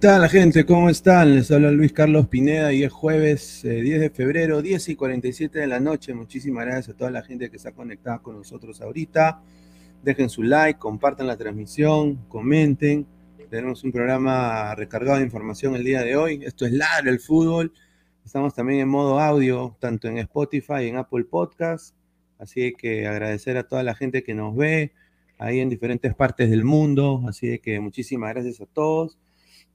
Tal, gente? ¿Cómo están? Les habla Luis Carlos Pineda y es jueves eh, 10 de febrero, 10 y 47 de la noche. Muchísimas gracias a toda la gente que está conectada con nosotros ahorita. Dejen su like, compartan la transmisión, comenten. Tenemos un programa recargado de información el día de hoy. Esto es Ladra el Fútbol. Estamos también en modo audio, tanto en Spotify y en Apple Podcast. Así que agradecer a toda la gente que nos ve ahí en diferentes partes del mundo. Así que muchísimas gracias a todos.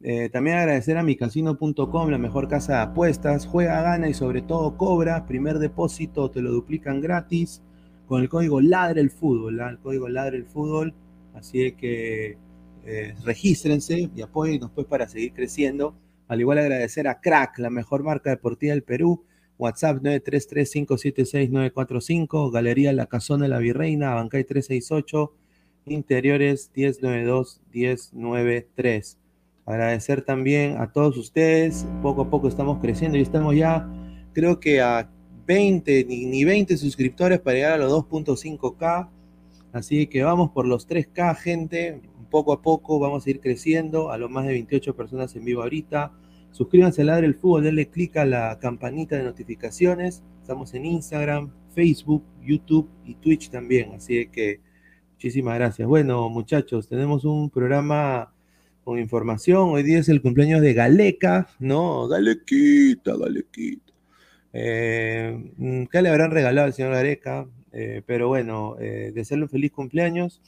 Eh, también agradecer a micasino.com, la mejor casa de apuestas. Juega, gana y sobre todo cobra. Primer depósito te lo duplican gratis con el código Ladre el Fútbol. ¿ah? El código Ladre el Fútbol. Así que eh, regístrense y apóyennos pues para seguir creciendo. Al igual agradecer a Crack, la mejor marca deportiva del Perú. WhatsApp 933-576-945. Galería La Casona de la Virreina, Bancay 368. Interiores 1092-1093. Agradecer también a todos ustedes. Poco a poco estamos creciendo y estamos ya, creo que a 20, ni, ni 20 suscriptores para llegar a los 2.5K. Así que vamos por los 3K, gente. Poco a poco vamos a ir creciendo a los más de 28 personas en vivo ahorita. Suscríbanse a Ladre el Fútbol, denle clic a la campanita de notificaciones. Estamos en Instagram, Facebook, YouTube y Twitch también. Así que Muchísimas gracias. Bueno, muchachos, tenemos un programa con información. Hoy día es el cumpleaños de Galeca, ¿no? Galequita, Galequita. Eh, ¿Qué le habrán regalado al señor Gareca? Eh, pero bueno, eh, desearle un feliz cumpleaños.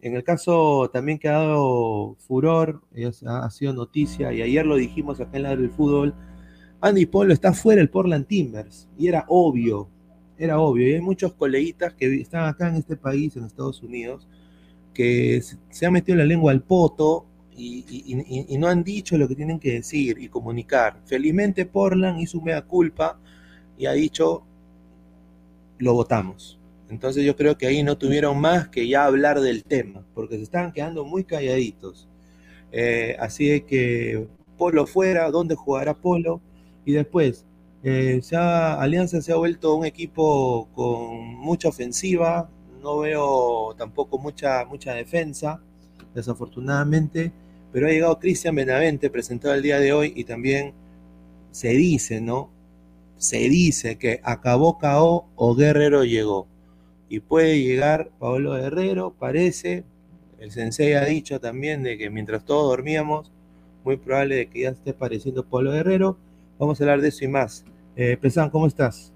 En el caso también que ha dado furor, ha, sido noticia, y ayer lo dijimos acá en la del fútbol, Andy Polo está fuera del Portland Timbers, y era obvio, era obvio, y hay muchos coleguitas que están acá en este país, en Estados Unidos, que se han metido la lengua al poto y, no han dicho lo que tienen que decir y comunicar. Felizmente Portland hizo mea culpa y ha dicho, lo votamos. Entonces yo creo que ahí no tuvieron más que ya hablar del tema, porque se estaban quedando muy calladitos. Eh, así que Polo fuera, ¿dónde jugará Polo? Y después, eh, Alianza se ha vuelto un equipo con mucha ofensiva, no veo tampoco mucha, mucha defensa, desafortunadamente, pero ha llegado Cristian Benavente, presentado el día de hoy, y también se dice, ¿no? Se dice que acabó KO o Guerrero llegó y puede llegar Pablo Guerrero, parece. El sensei ha dicho también de que mientras todos dormíamos, muy probable de que ya esté apareciendo Pablo Guerrero. Vamos a hablar de eso y más. Eh, Pesan, ¿cómo estás?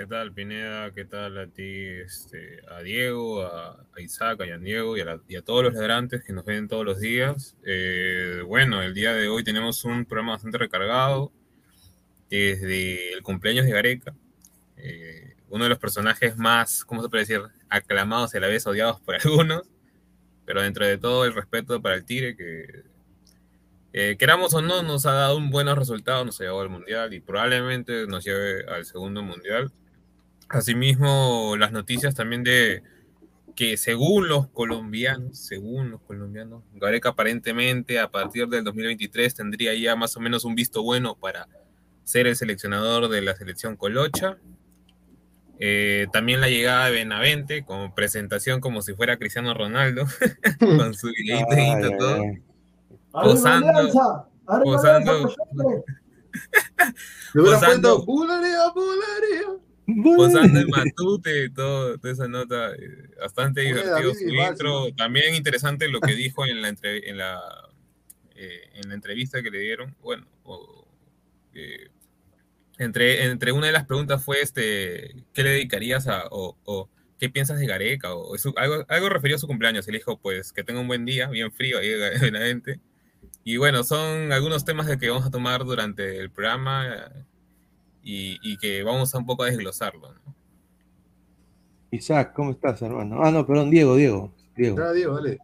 ¿Qué tal, Pineda? ¿Qué tal a ti, este, a Diego, a, Isaac, a Yan Diego y a, todos los ladrantes que nos ven todos los días? Eh, bueno, el día de hoy tenemos un programa bastante recargado desde el cumpleaños de Gareca. Eh, uno de los personajes más, ¿cómo se puede decir?, aclamados y a la vez odiados por algunos, pero dentro de todo el respeto para el Tigre, que queramos o no, nos ha dado un buenos resultados, nos ha llevado al Mundial y probablemente nos lleve al segundo Mundial. Asimismo, las noticias también de que según los colombianos, según los colombianos, Gareca aparentemente a partir del 2023 tendría ya más o menos un visto bueno para ser el seleccionador de la selección colocha. Eh, también la llegada de Benavente, como presentación como si fuera Cristiano Ronaldo, con su videito y todo. Posando, posando, posando, posando en Matute, todo, toda esa nota, eh, bastante divertido su intro. También interesante lo que dijo en la, en la, eh, en la entrevista que le dieron. Bueno, o, entre, entre una de las preguntas fue, este, ¿qué le dedicarías a, o, qué piensas de Gareca? O, algo, algo referido a su cumpleaños. Y le dijo, pues, que tenga un buen día, bien frío ahí en la gente. Y bueno, son algunos temas de que vamos a tomar durante el programa y, y que vamos a un poco a desglosarlo. Isaac, ¿cómo estás, hermano? Ah, no, perdón, Diego, Diego. Diego. Ah, Diego, dale.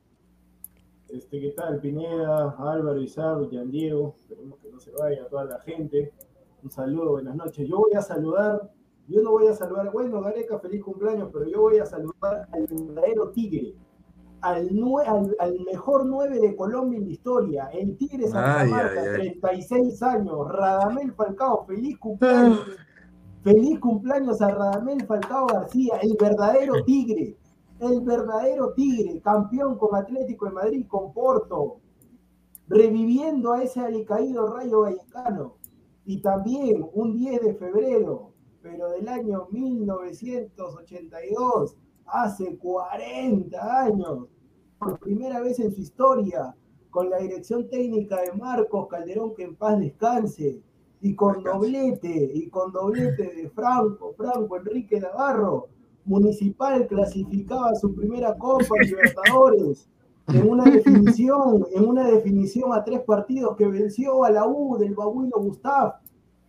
Este, ¿Qué tal? Pineda, Álvaro, Isaac, Jan Diego. Esperemos que no se vaya toda la gente. Un saludo, buenas noches. Yo voy a saludar, yo no voy a saludar, bueno, Gareca, feliz cumpleaños, pero yo voy a saludar al verdadero Tigre, al, al, mejor 9 de Colombia en la historia, el Tigre Santa Marta, 36 años, Radamel Falcao, feliz cumpleaños. Feliz cumpleaños a Radamel Falcao García, el verdadero Tigre, el verdadero Tigre, campeón con Atlético de Madrid, con Porto, reviviendo a ese alicaído Rayo Vallecano y también un 10 de febrero, pero del año 1982, hace 40 años, por primera vez en su historia, con la dirección técnica de Marcos Calderón, que en paz descanse, y con doblete, y con doblete de Franco, Franco Enrique Navarro, Municipal clasificaba su primera Copa Libertadores en una definición, en una definición a tres partidos que venció a la U del Babuino Gustav,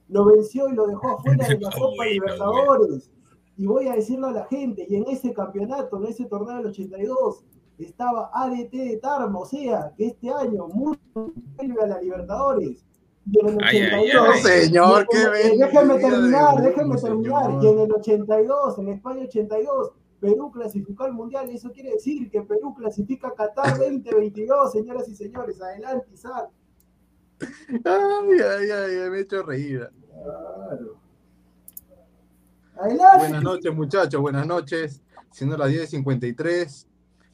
lo venció y lo dejó afuera de la Copa Libertadores. Y voy a decirle a la gente, y en ese campeonato, en ese torneo del 82, estaba ADT de Tarma, o sea, que este año mucho vuelve a la Libertadores. Y en el 82, señor, déjeme terminar, déjeme terminar. Y en el 82, en España 82, Perú clasificó al Mundial, y eso quiere decir que Perú clasifica a Qatar 2022, señoras y señores. Adelante, Isaac. Ay, ay, ay, me he hecho reír. Claro. Buenas noches, muchachos, buenas noches. Siendo las 10.53,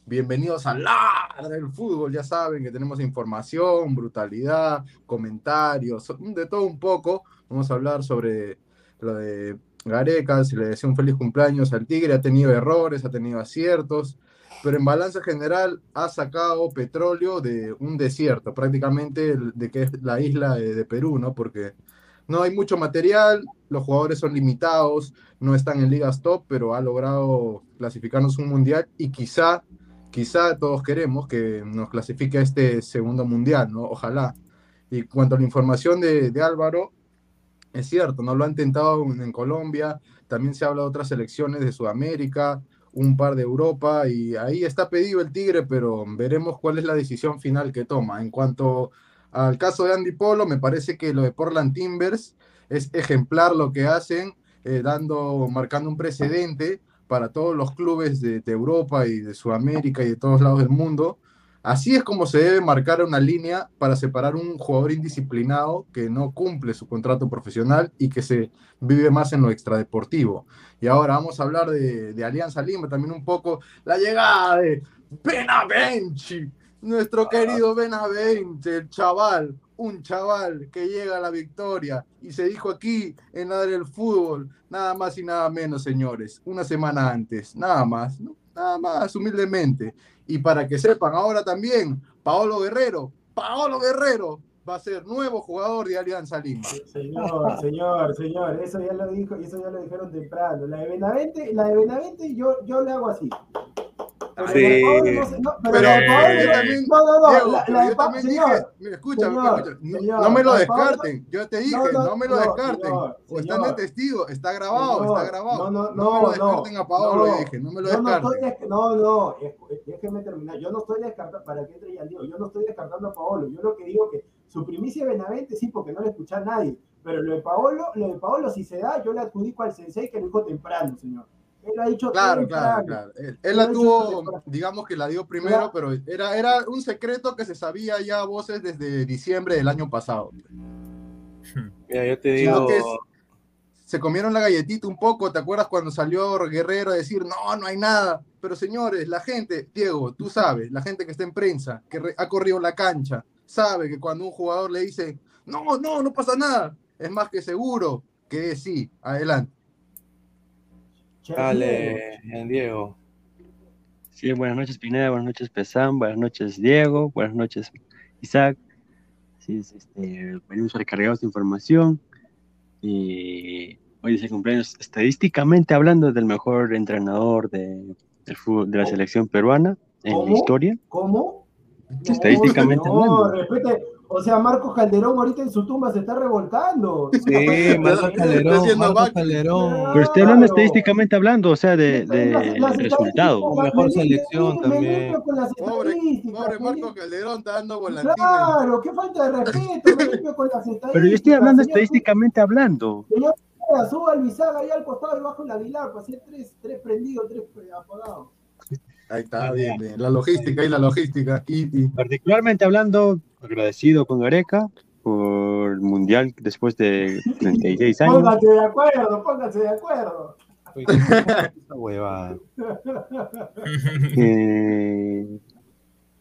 bienvenidos a la del fútbol. Ya saben que tenemos información, brutalidad, comentarios, de todo un poco. Vamos a hablar sobre lo de Gareca, se le desea un feliz cumpleaños al Tigre, ha tenido errores, ha tenido aciertos, pero en balance general ha sacado petróleo de un desierto, prácticamente de que es la isla de, de Perú, ¿no? Porque no hay mucho material, los jugadores son limitados, no están en ligas top, pero ha logrado clasificarnos un mundial y quizá, quizá todos queremos que nos clasifique este segundo mundial, ¿no? Ojalá. Y cuanto a la información de, Álvaro, es cierto, no lo han intentado en Colombia, también se habla de otras selecciones de Sudamérica, un par de Europa, y ahí está pedido el Tigre, pero veremos cuál es la decisión final que toma. En cuanto al caso de Andy Polo, me parece que lo de Portland Timbers es ejemplar lo que hacen, eh, dando, marcando un precedente para todos los clubes de, de Europa y de Sudamérica y de todos lados del mundo, Así es como se debe marcar una línea para separar un jugador indisciplinado que no cumple su contrato profesional y que se vive más en lo extradeportivo. Y ahora vamos a hablar de, de Alianza Lima, también un poco la llegada de Benavente, nuestro querido Benavente, el chaval, un chaval que llega a la victoria y se dijo aquí en la del fútbol, nada más y nada menos, señores, una semana antes, nada más, nada más, humildemente. Y para que sepan, ahora también, Paolo Guerrero, Paolo Guerrero va a ser nuevo jugador de Alianza Lima. Señor, señor, señor, eso ya lo dijo, eso ya lo dijeron temprano. La de Benavente, la de Benavente yo, yo le hago así. Pero Sí. no pero yo también, yo dije, mira, escúchame, no, me lo descarten, yo te dije, No, me lo descarten, o están de testigo, está grabado, está grabado, no, no, no, me lo descarten a Paolo, no, dije, no me lo yo no descarten. déjeme terminar. Yo no estoy descartando, para que entre ya digo, yo no estoy descartando a Paolo. Yo lo que digo que su primicia de Benavente sí, porque no le escucha a nadie. Pero lo de Paolo, lo de Paolo, si se da, yo le adjudico al sensei que lo dijo temprano, señor. Él ha dicho Claro, claro, claro. Él, él la tuvo, digamos que la dio primero, Claro. pero era, era un secreto que se sabía ya a voces desde diciembre del año pasado. Mira, yo te digo, que es- se comieron la galletita un poco, ¿te acuerdas cuando salió Guerrero a decir, no, no hay nada? Pero señores, la gente, Diego, tú sabes, la gente que está en prensa, que re- ha corrido la cancha, sabe que cuando un jugador le dice, no, no, no pasa nada, es más que seguro que sí, adelante. Dale, Diego. Sí, buenas noches Pineda, buenas noches Pesán, buenas noches Diego, buenas noches Isaac. Sí, es, este, venimos recargados de información y hoy es el cumpleaños, estadísticamente hablando, del mejor entrenador de, del fútbol- de la selección peruana en la historia. ¿Cómo? Estadísticamente no, hablando. respete. O sea, Marcos Calderón ahorita en su tumba se está revolcando. Sí, Marcos Calderón, Marcos. Calderón. Pero estoy hablando estadísticamente hablando, o sea, de, de Las- las resultado. Mejor me- selección me- también. Me limpio con las Pobre, pobre me Marco Calderón está dando volantines. Claro, qué falta de respeto, me limpio con las estadísticas. Pero yo estoy hablando señor. estadísticamente hablando. Señor, suba al Bisaga ahí al costado y bajo el Aguilar, para hacer tres, tres prendidos, tres apagados. Ahí está, bien, bien. La logística y la logística. Y, y- Particularmente hablando, agradecido con Gareca por el Mundial después de 36 años. Pónganse de acuerdo, pónganse de acuerdo. Huevada. que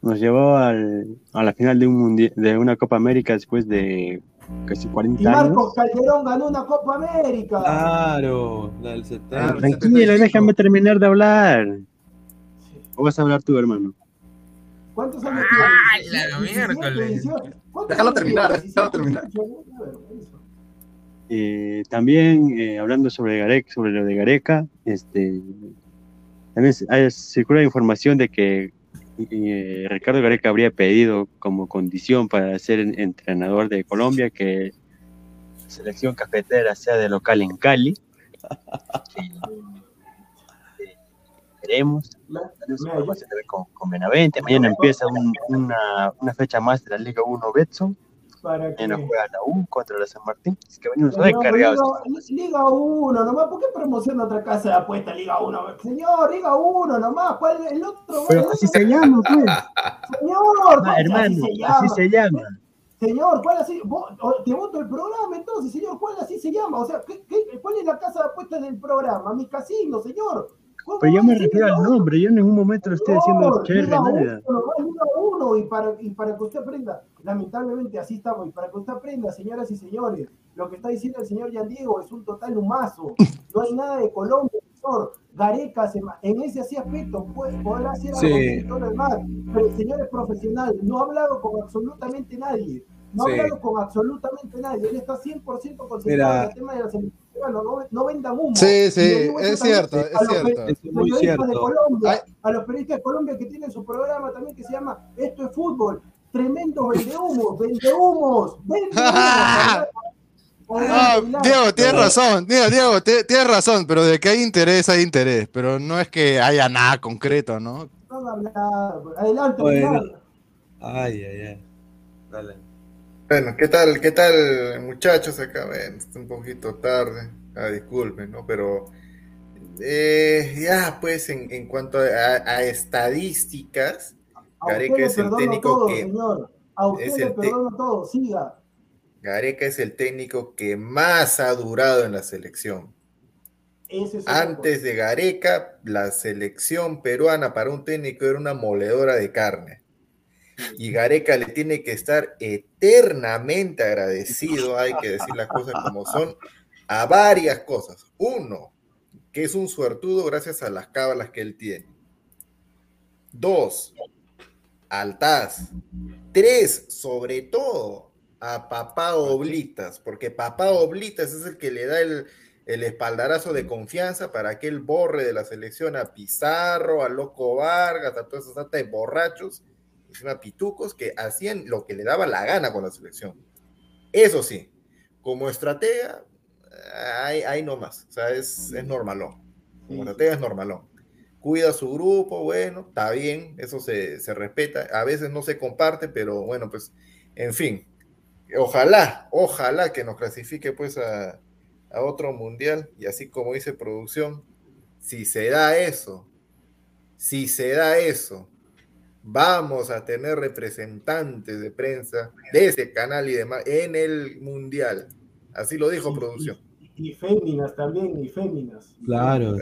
nos llevó al- a la final de, un mundi- de una Copa América después de casi Y 40 años. Marcos Calderón ganó una Copa América. Claro, la del Ah, 70. Tranquilo, 75. déjame terminar de hablar. ¿O vas a hablar tú, hermano? ¿Cuántos años ¡Ah, tiene? la 17, miércoles! 18. ¿Cuántos Déjalo terminar, tiene? déjalo terminar. 18, una vergüenza. Eh, también eh, hablando sobre Gareca, sobre lo de Gareca, este, también hay- circula información de que eh, Ricardo Gareca habría pedido como condición para ser en- entrenador de Colombia que la selección cafetera sea de local en Cali. Veremos. Ver con, con Benavente. Mañana empieza un- una, una fecha más de la Liga 1 Betson. para. Mañana juega la U contra la San Martín. Que venimos Señor, recargados. Liga, Liga 1, nomás, ¿por qué promociona otra casa de apuesta Liga 1? Señor, Liga 1, nomás, ¿cuál es el otro? Pero así se llama, pues. Señor, Ah, ¿cuál- hermano, así se así llama? se llama. Señor, ¿cuál así? te voto el programa entonces, señor, ¿cuál así se llama? O sea, ¿qué, qué, cuál es la casa de apuestas del programa? Mi casino, señor. ¿Cómo Pero yo me refiero al uno? nombre, yo en ningún momento lo estoy diciendo Liga nada. 1, nomás Liga 1, y para, y para que usted aprenda, lamentablemente así estamos, y para que usted aprenda, señoras y señores, Lo que está diciendo el señor Yan Diego es un total humazo. No hay nada de Colombia, señor. Gareca se en ese así aspecto puede, podrá hacer algo Sí. lo demás, pero el señor es profesional, no ha hablado con absolutamente nadie. No ha Sí. hablado con absolutamente nadie. Él está 100% concentrado Mira. en el tema de la selección. peruana. No, no vendan humo. Sí, sí, es cierto, a es los cierto. es muy de cierto. Colombia, Ay. a los periodistas de Colombia que tienen su programa también que se llama Esto es Fútbol. Tremendos vendehumos, vendehumos, vendehumos. Ah, Diego, tienes razón, Diego, Diego, te- tienes razón, pero de que hay interés, hay interés, pero no es que haya nada concreto, ¿no? Van a hablar. Adelante, Bueno. Pilar. Ay, ay, ay. Dale. Bueno, ¿qué tal, qué tal, muchachos? Acá, ven, está un poquito tarde. Ah, disculpen, ¿no? Pero eh, ya, pues, en, en cuanto a, a estadísticas, A Gareca es el técnico todo, que señor. A usted es le el perdono todo. Siga. Gareca es el técnico que más ha durado en la selección. Es Antes de Gareca, la selección peruana para un técnico era una moledora de carne. Y Gareca le tiene que estar eternamente agradecido, hay que decir las cosas como son, a varias cosas. Uno, que es un suertudo gracias a las cábalas que él tiene. Dos, al TAS. Tres, sobre todo, a Papá Oblitas, porque Papá Oblitas es el que le da el, espaldarazo de confianza para que él borre de la selección a Pizarro, a Loco Vargas, a todas esas sata borrachos, encima pitucos, que hacían lo que le daba la gana con la selección. Eso sí, como estratega, ahí, ahí no más, o sea, es, es normalón. Como estratega es normalón. Cuida su grupo, bueno, está bien, eso se, se respeta. A veces no se comparte, pero bueno, pues, en fin. Ojalá, ojalá que nos clasifique pues a, a otro mundial y así como dice producción, si se da eso, si se da eso, vamos a tener representantes de prensa de ese canal y demás en el mundial. Así lo dijo producción. Y féminas también, y féminas. Claro.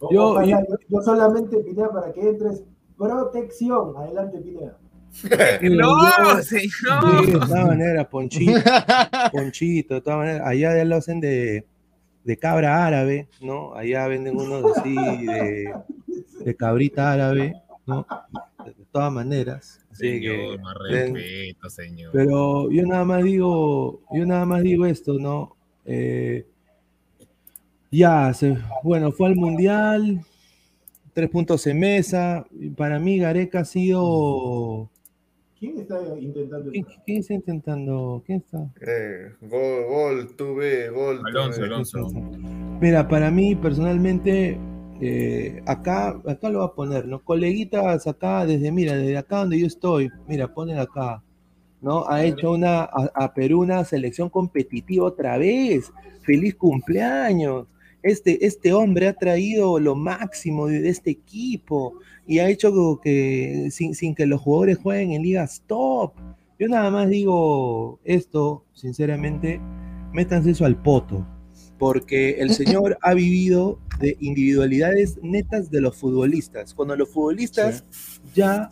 O- Yo- yo, yo solamente Pineda para que entres. Protección. Adelante, Pineda. No, Yo- señor. Sí, de todas maneras, Ponchito, Ponchito, de todas maneras, allá ya lo hacen de, de cabra árabe, ¿no? Allá venden unos así de, de cabrita árabe, ¿no? De todas maneras. Así que, Señor, más respeto, señor. pero yo nada más digo, yo nada más digo esto, ¿no? Eh, ya, se, bueno, fue al mundial, tres puntos en mesa. Para mí, Gareca ha sido. ¿Quién está intentando ¿Quién, quién está intentando? ¿Quién está? Eh, gol, gol, tuve, gol. Alonso, tuve. Alonso. Mira, para mí personalmente, eh, acá, acá lo va a poner, ¿no? Coleguitas acá, desde, mira, desde acá donde yo estoy, mira, ponen acá, ¿no? Ha hecho una, a, a Perú una selección competitiva otra vez. Feliz cumpleaños. Este, este hombre ha traído lo máximo de, este equipo y ha hecho que sin, sin que los jugadores jueguen en ligas top. Yo nada más digo esto, sinceramente, métanse eso al poto porque el señor ha vivido de individualidades netas de los futbolistas. Cuando los futbolistas ya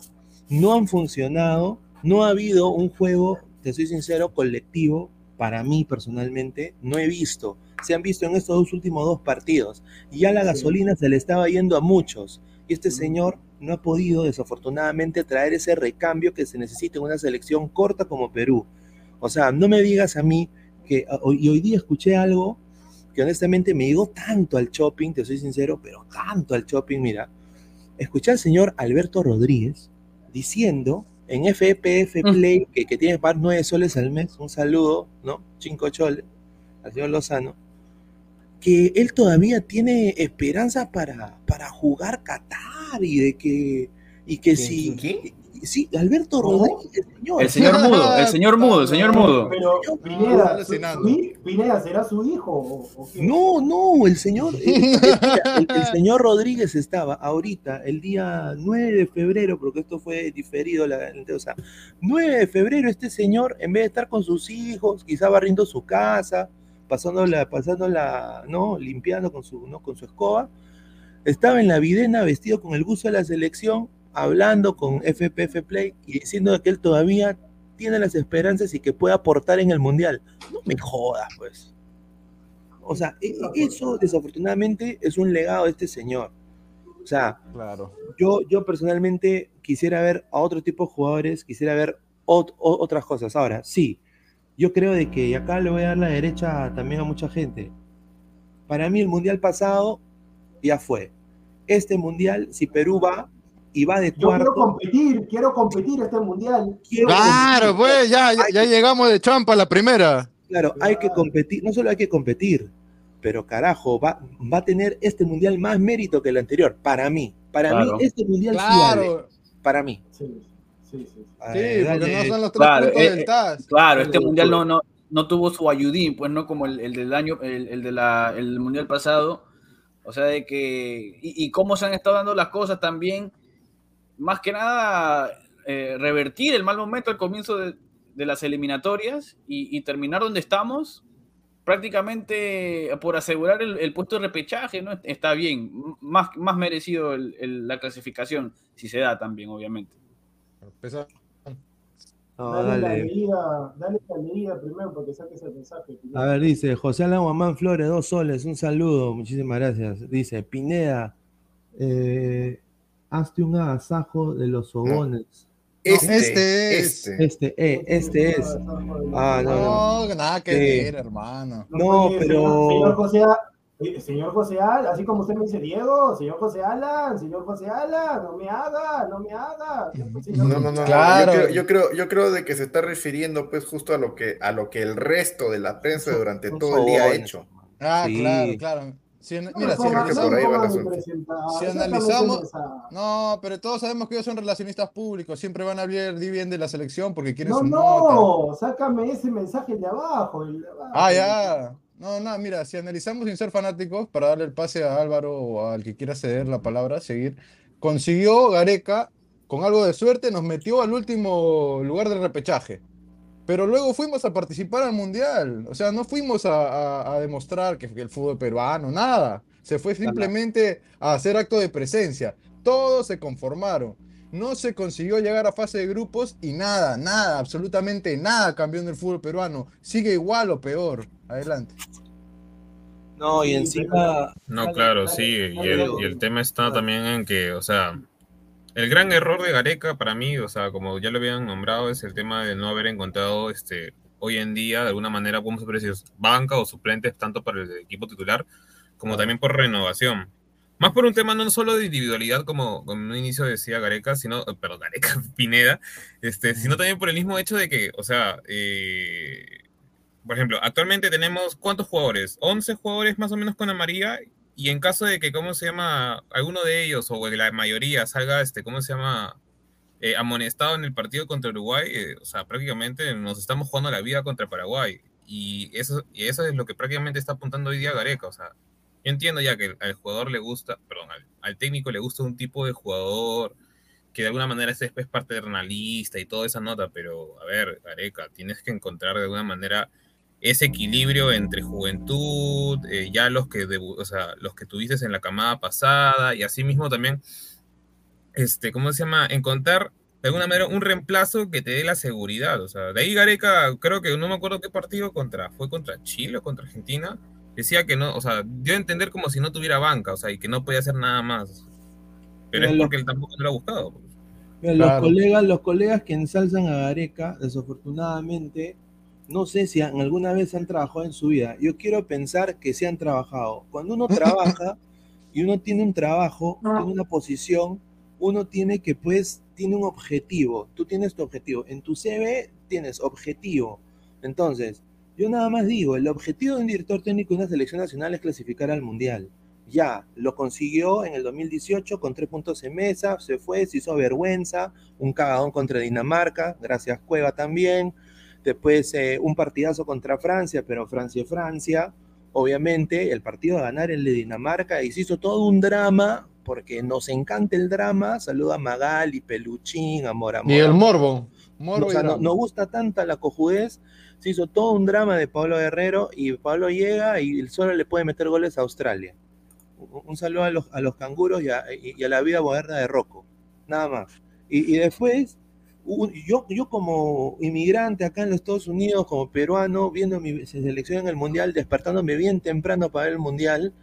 no han funcionado, no ha habido un juego, te soy sincero, colectivo, para mí personalmente, no he visto. Se han visto en estos dos últimos dos partidos. Y ya la gasolina se le estaba yendo a muchos. Y este señor no ha podido, desafortunadamente, traer ese recambio que se necesita en una selección corta como Perú. O sea, no me digas a mí que, y hoy día escuché algo que honestamente me llegó tanto al shopping, te soy sincero, pero tanto al shopping, mira, escuché al señor Alberto Rodríguez diciendo en FPF Play, que, que tiene que pagar 9 soles al mes, un saludo, ¿no? Cinco choles, al señor Lozano, que él todavía tiene esperanza para, para jugar Qatar y de que, y que si... Sí, Alberto Rodríguez, señor. El señor mudo, el señor mudo, el señor mudo. Pero, Pineda, alucinando. ¿su- su- Pineda, ¿será su hijo? O, o qué? No, no, el señor, eh, eh, el, el señor Rodríguez estaba ahorita, el día 9 de febrero, porque esto fue diferido, la, o sea, 9 de febrero, este señor, en vez de estar con sus hijos, quizá barriendo su casa, pasándola, pasándola, ¿no? Limpiando con su, ¿no? con su escoba, estaba en la videna vestido con el buzo de la selección, hablando con FPF Play y diciendo que él todavía tiene las esperanzas y que puede aportar en el Mundial. No me jodas, pues. O sea, e- eso desafortunadamente es un legado de este señor. O sea, Claro. yo, yo personalmente quisiera ver a otro tipo de jugadores, quisiera ver ot- otras cosas. Ahora, sí, yo creo de que, y acá le voy a dar la derecha también a mucha gente, para mí el mundial pasado ya fue. Este mundial, si Perú va y va de Yo quiero cuarto, competir, quiero competir este mundial. quiero Claro, competir. pues, ya, ya, ya llegamos de champa a la primera. Claro, hay que competir, no solo hay que competir, pero carajo, va, va a tener este mundial más mérito que el anterior, para mí. Para Claro. mí, este mundial sí Claro. vale, para mí. Sí, sí, sí. A Sí, ver, porque dale. no son los tres Claro, puntos eh, del eh, TAS. Claro, este mundial no, no, no tuvo su ayudín, pues no como el, el del año, el, el de la, el mundial pasado. O sea, de que. Y, y cómo se han estado dando las cosas también. Más que nada, eh, revertir el mal momento al comienzo de, de las eliminatorias y, y terminar donde estamos. Prácticamente por asegurar el, el puesto de repechaje, ¿no? Está bien. Más, más merecido el- el- la clasificación, si se da también, obviamente. Pesa- No, dale, la leída, dale la leída primero para que saques el mensaje. A ver, dice José Alan Guamán Flores, dos soles, un saludo, muchísimas gracias. Dice Pineda, eh, hazte un agasajo de los sobones. Este, Este es. este. Este, eh, este es. Ah, no, no. No, nada que ver, hermano. No, pero- Señor José, eh, señor José Al, así como usted me dice Diego, señor José Alan, señor José Alan, no me haga, no me haga. Señor- No, no, no, Claro. Yo creo, yo creo, yo creo de que se está refiriendo pues justo a lo que, a lo que el resto de la prensa durante todo el día ha hecho. Ah, Sí. claro, claro. Si No mira, si no analizamos- No, pero todos sabemos que ellos son relacionistas públicos, siempre van a hablar bien de la selección porque quieren No, su nota. no, sácame ese mensaje de abajo. el de abajo. Ah, ya. No, no, mira, si analizamos sin ser fanáticos, para darle el pase a Álvaro o al que quiera ceder la palabra, seguir, consiguió Gareca, con algo de suerte, nos metió al último lugar del repechaje. Pero luego fuimos a participar al Mundial. O sea, no fuimos a, a- a demostrar que, que el fútbol peruano, nada. Se fue simplemente a hacer acto de presencia. Todos se conformaron. No se consiguió llegar a fase de grupos y nada, nada, absolutamente nada cambió en el fútbol peruano. Sigue igual o peor. Adelante. No, y encima. No, claro, sí, y el, Diego. y el tema está también en que, o sea, el gran error de Gareca para mí, o sea, como ya lo habían nombrado, es el tema de no haber encontrado este hoy en día, de alguna manera, puede decir, banca o suplentes, tanto para el equipo titular como también por renovación. Más por un tema no solo de individualidad, como, como en un inicio decía Gareca, sino, eh, perdón, Gareca, Pineda, este, sino también por el mismo hecho de que, o sea, eh, por ejemplo, actualmente tenemos ¿cuántos jugadores? 11 jugadores más o menos con amarilla y en caso de que, ¿cómo se llama? Alguno de ellos o la mayoría salga, este, ¿cómo se llama? Eh, amonestado en el partido contra Uruguay, eh, o sea, prácticamente nos estamos jugando la vida contra Paraguay. Y eso, y eso es lo que prácticamente está apuntando hoy día Gareca. O sea, yo entiendo ya que al jugador le gusta, perdón, al, al técnico le gusta un tipo de jugador que de alguna manera es después paternalista y toda esa nota, pero a ver, Gareca, tienes que encontrar de alguna manera ese equilibrio entre juventud, eh, ya los que, debu- o sea, los que tuviste en la camada pasada y así mismo también, este, ¿cómo se llama? Encontrar de alguna manera un reemplazo que te dé la seguridad, o sea, de ahí Gareca, creo que no me acuerdo qué partido contra, fue contra Chile o contra Argentina, decía que no, o sea, dio a entender como si no tuviera banca, o sea, y que no podía hacer nada más. Pero es Mira, lo- porque él tampoco lo ha buscado. los, colegas, los colegas que ensalzan a Gareca, desafortunadamente, no sé si han- alguna vez han trabajado en su vida. Yo quiero pensar que sí han trabajado. Cuando uno trabaja y uno tiene un trabajo, tiene una posición, uno tiene que, pues, tiene un objetivo. Tú tienes tu objetivo. En tu CV tienes objetivo. Entonces, yo nada más digo, el objetivo de un director técnico de una selección nacional es clasificar al Mundial. Ya, lo consiguió en el 2018 con tres puntos en mesa, se fue, se hizo vergüenza, un cagadón contra Dinamarca, gracias Cueva también. Después eh, un partidazo contra Francia, pero Francia-Francia. Obviamente el partido a ganar el de Dinamarca y se hizo todo un drama, porque nos encanta el drama. Saluda a Magali, Peluchín, Amor Amor. Y el Morbo. Morbo O no- gusta tanta la cojudez. Se hizo todo un drama de Pablo Guerrero y Pablo llega y solo le puede meter goles a Australia. Un, saludo a los, a los canguros y a, y- y a la vida moderna de Rocco. Nada más. Y, y después yo, yo como inmigrante acá en los Estados Unidos, como peruano, viendo mi selección en el Mundial, despertándome bien temprano para el Mundial,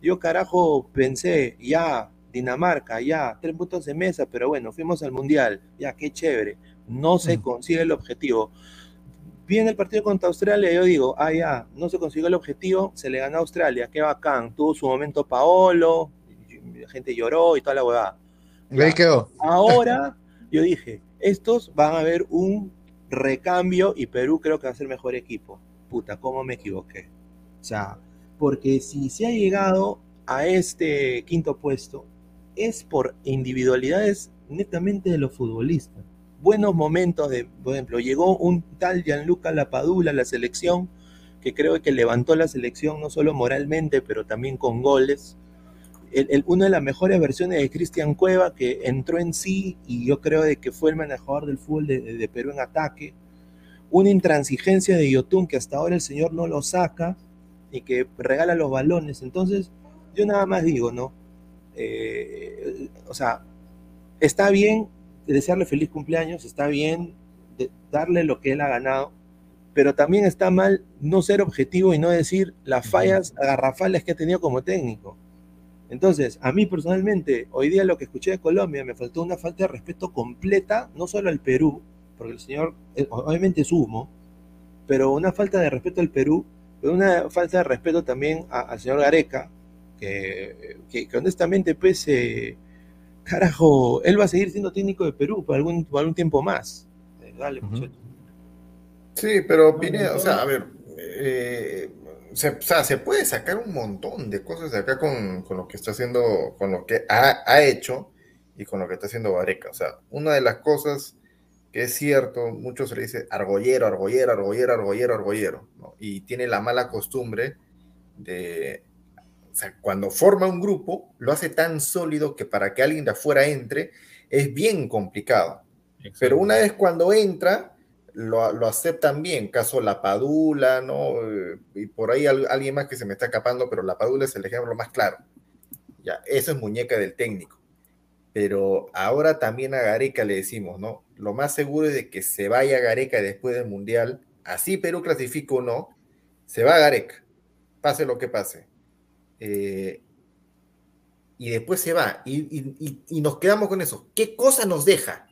yo carajo pensé, ya, Dinamarca, ya, tres puntos de mesa, pero bueno, fuimos al Mundial, ya, qué chévere, no se consigue el objetivo. Viene el partido contra Australia, yo digo, ah, ya, no se consiguió el objetivo, se le ganó a Australia, qué bacán, tuvo su momento Paolo, la gente lloró y toda la huevada. Ahí quedó. Ahora, yo dije, estos van a ver un recambio y Perú creo que va a ser mejor equipo. Puta, ¿cómo me equivoqué? O sea, porque si se ha llegado a este quinto puesto, es por individualidades netamente de los futbolistas. Buenos momentos de, por ejemplo, llegó un tal Gianluca Lapadula a la selección, que creo que levantó la selección no solo moralmente, pero también con goles el- el- una de las mejores versiones de Cristian Cueva, que entró en sí y yo creo de que fue el manejador del fútbol de, de Perú en ataque. Una intransigencia de Yotun que hasta ahora el señor no lo saca y que regala los balones. Entonces, yo nada más digo, ¿no? Eh, o sea, está bien desearle feliz cumpleaños, está bien de- darle lo que él ha ganado, pero también está mal no ser objetivo y no decir las fallas garrafales que ha tenido como técnico. Entonces, a mí personalmente, hoy día lo que escuché de Colombia me faltó una falta de respeto completa, no solo al Perú, porque el señor eh, obviamente es humo, pero una falta de respeto al Perú, pero una falta de respeto también a- al señor Gareca, que, que- que honestamente, pues, eh, carajo, él va a seguir siendo técnico de Perú por algún, por algún tiempo más. Eh, dale, muchacho. Sí, pero Pineda, o sea, a ver, eh, se, o sea, se puede sacar un montón de cosas de acá con, con lo que está haciendo, con lo que ha, ha hecho y con lo que está haciendo Vareca. O sea, una de las cosas que es cierto, muchos se le dice argollero, argollero, argollero, argollero, argollero, ¿no? Y tiene la mala costumbre de, o sea, cuando forma un grupo, lo hace tan sólido que para que alguien de afuera entre es bien complicado. Pero una vez cuando entra, lo, lo aceptan bien. Caso La Padula, ¿no? Y por ahí al- alguien más que se me está escapando, pero La Padula es el ejemplo más claro. Ya, eso es muñeca del técnico. Pero ahora también a Gareca le decimos, ¿no? Lo más seguro es de que se vaya Gareca después del Mundial, así Perú clasifica o no, se va Gareca, pase lo que pase. Eh, y después se va, y, y- y- y nos quedamos con eso. ¿Qué cosa nos deja?